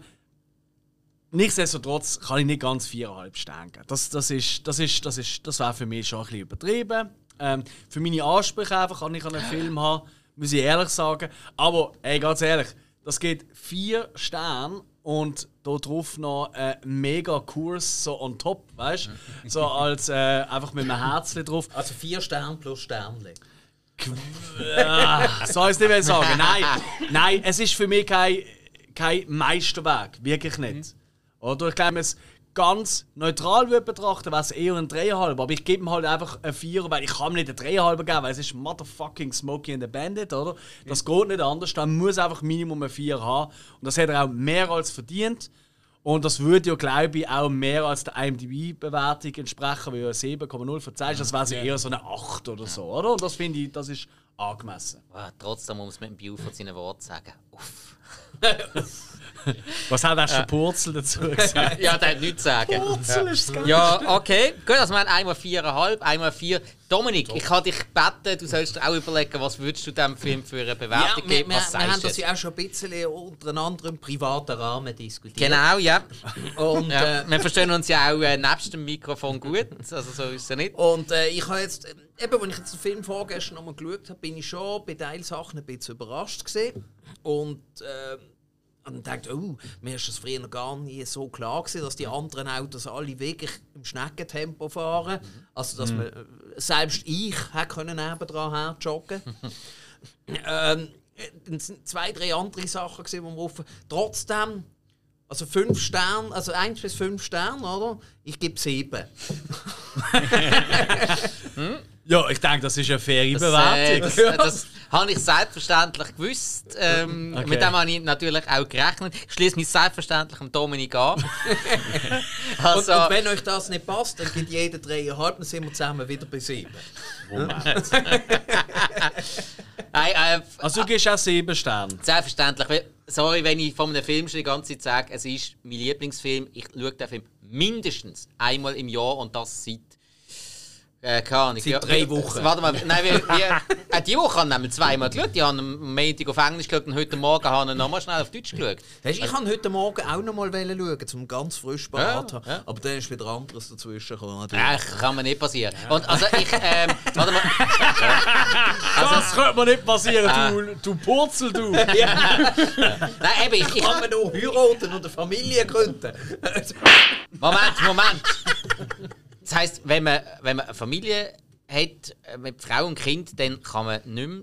nichtsdestotrotz kann ich nicht ganz viereinhalb Sterne geben. Das, das, ist, das, ist, das, ist, das wäre für mich schon ein bisschen übertrieben. Ähm, für meine Ansprüche einfach kann ich an einen Film haben, muss ich ehrlich sagen. Aber ey, ganz ehrlich, das geht vier Sterne und da drauf noch ein mega Kurs so on top, weißt du? So als äh, einfach mit einem Herzchen drauf. Also vier Sterne plus Sternle. Ah, soll ich es nicht mehr sagen? Nein, nein, es ist für mich kein, kein Meisterwerk. Wirklich nicht. Oder ich glaube, es ganz neutral würde betrachten, wäre es eher ein 3,5. Aber ich gebe ihm halt einfach ein 4, weil ich kann ihm nicht ein 3,5 geben, weil es ist motherfucking Smokey and the Bandit, oder? Das geht nicht anders. Dann muss einfach Minimum ein 4 haben. Und das hat er auch mehr als verdient. Und das würde ja, glaube ich, auch mehr als der IMDb-Bewertung entsprechen, weil ja 7,0 von 10 ist. Das wäre so eher so eine 8 oder so, oder? Und das finde ich, das ist angemessen. Ah, trotzdem muss man mit dem Beaufort seine Worte sagen. Uff. Was hat erst der Purzel dazu gesagt? Ja, der hat nichts zu sagen. Purzel ist es Ja, okay. Gut, also wir haben einmal viereinhalb, einmal vier. Dominik, ich habe dich gebeten, du sollst dir auch überlegen, was würdest du diesem Film für eine Ja, Bewertung wir, geben? wir, Was wir haben sagst du das ja auch schon ein bisschen untereinander im privaten Rahmen diskutiert. Genau, ja. Und, ja. äh, Wir verstehen uns ja auch äh, nebst dem Mikrofon gut, also so ist es ja nicht. Und äh, ich habe jetzt, äh, eben, als ich jetzt den Film vorgestern nochmal geschaut habe, bin ich schon bei Teilsachen ein bisschen überrascht gesehen. Und äh, und dachte, oh, mir ist das früher noch gar nie so klar gewesen, dass die anderen Autos alle wirklich im Schneckentempo fahren. Also, dass man, äh, selbst ich hätte können nebendran her joggen. ähm, dann sind zwei, drei andere Sachen gesehen, die wir rufen. Trotzdem, also fünf Sterne, also eins bis fünf Sterne, oder? Ich gebe sieben. Ja, ich denke, das ist eine faire Das, äh, Bewertung. das, das habe ich selbstverständlich gewusst. Ähm, Okay. Mit dem habe ich natürlich auch gerechnet. Ich schließe mich selbstverständlich dem Dominik an. also, Und, und wenn euch das nicht passt, dann gibt jeder dreieinhalb, dann sind wir zusammen wieder bei sieben. nein, äh, Also du gibst auch sieben Sterne. Selbstverständlich. Sorry, wenn ich von einem Film schon die ganze Zeit sage, es ist mein Lieblingsfilm. Ich schaue den Film mindestens einmal im Jahr und das seit. Äh, keine Ahnung. Seit drei Wochen. Warte mal, nein, wir, wir, äh, die Woche haben wir zweimal geschaut. Die haben am Montag auf Englisch geschaut und heute Morgen haben wir nochmal schnell auf Deutsch geschaut. Weißt, ich kann heute Morgen auch noch mal schauen, zum ganz frisch parat Ja, ja. Aber dann ist wieder anderes dazwischen gekommen. Ach, kann mir nicht passieren. Und also ich, ähm, warte mal. Das könnte mir nicht passieren, du, du Purzel, du. Nein, eben, ich, ich, Kann man noch heiraten und eine Familie gründen? Moment, Moment. Das heisst, wenn man, wenn man eine Familie hat äh, mit Frau und Kind, dann kann man nicht mehr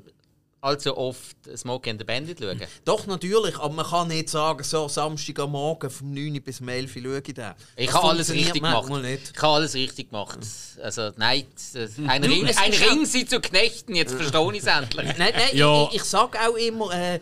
allzu oft Smokey and the Bandit schauen. Doch, natürlich, aber man kann nicht sagen, so Samstag am Morgen vom 9 bis um 11 Uhr schaue ich den. Ich habe alles richtig gemacht. Nicht. Ich habe alles richtig gemacht. Also, nein, das- ein Du, Ring, ein Ring sie zu knechten, jetzt verstehe ich es endlich. Nein, nein, Ja. ich, ich, ich sage auch immer, äh,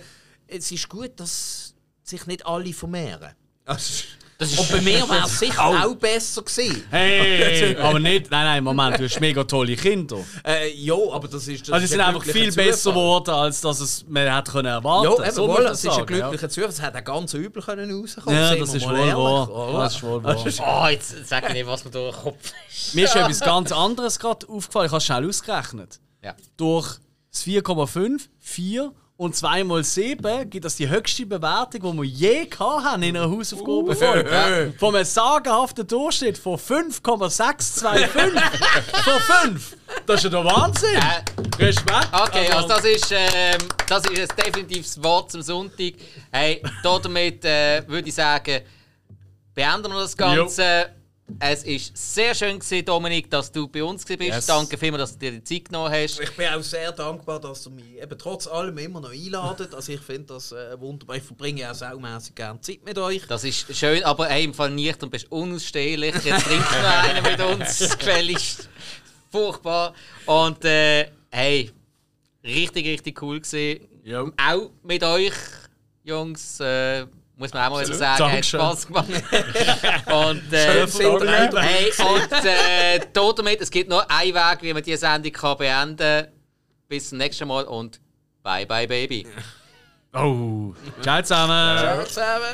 es ist gut, dass sich nicht alle vermehren. Also, und bei mir wäre es sicher auch besser gewesen. Hey, aber nicht, nein, nein, Moment, du hast mega tolle Kinder. Äh, ja, aber das ist. Das Also sie ist sind ein einfach glücklicher viel besser Zufall. geworden, als dass es man hätte können erwarten Ja, eben, So wohl, man es ist ein sagen, ja. glücklicher Zufall. Es hätte ganz übel können rauskommen Ja, das ist wohl wahr. oder? Das ist wohl wahr. Oh, jetzt sag ich nicht, was mir durch den Kopf ist. Mir ist etwas ganz anderes gerade aufgefallen. Ich habe es schnell ausgerechnet. Ja. Durch das 4,5, 4 und 2 mal 7 gibt das die höchste Bewertung, die wir je haben in einer Hausaufgabe. Uh, Von einem sagenhaften Durchschnitt von 5,625 von 5. Das ist ja der Wahnsinn. Äh, Respekt. Okay, also das ist, ähm, das ist ein definitives Wort zum Sonntag. Hey, damit äh, würde ich sagen, beenden wir das Ganze. Es war sehr schön, gewesen, Dominik, dass du bei uns gewesen bist. Yes. Danke vielmals, dass du dir die Zeit genommen hast. Ich bin auch sehr dankbar, dass ihr mich eben trotz allem immer noch einladet. Also ich finde das äh, wunderbar. Ich verbringe auch saumässig gerne Zeit mit euch. Das ist schön, aber hey, im Fall nicht und bist unausstehlich. Jetzt trinkt noch einer mit uns, gefälligst. Furchtbar. Und äh, hey, richtig, richtig cool gewesen. Jo. Auch mit euch, Jungs. Äh, muss man auch mal sagen, hat Dankeschön. Spaß gemacht. und äh, hey, und äh, damit, es gibt nur einen Weg, wie man diese Sendung kann beenden kann. Bis zum nächsten Mal und bye bye, Baby. Oh. Ciao zusammen. Ciao zusammen.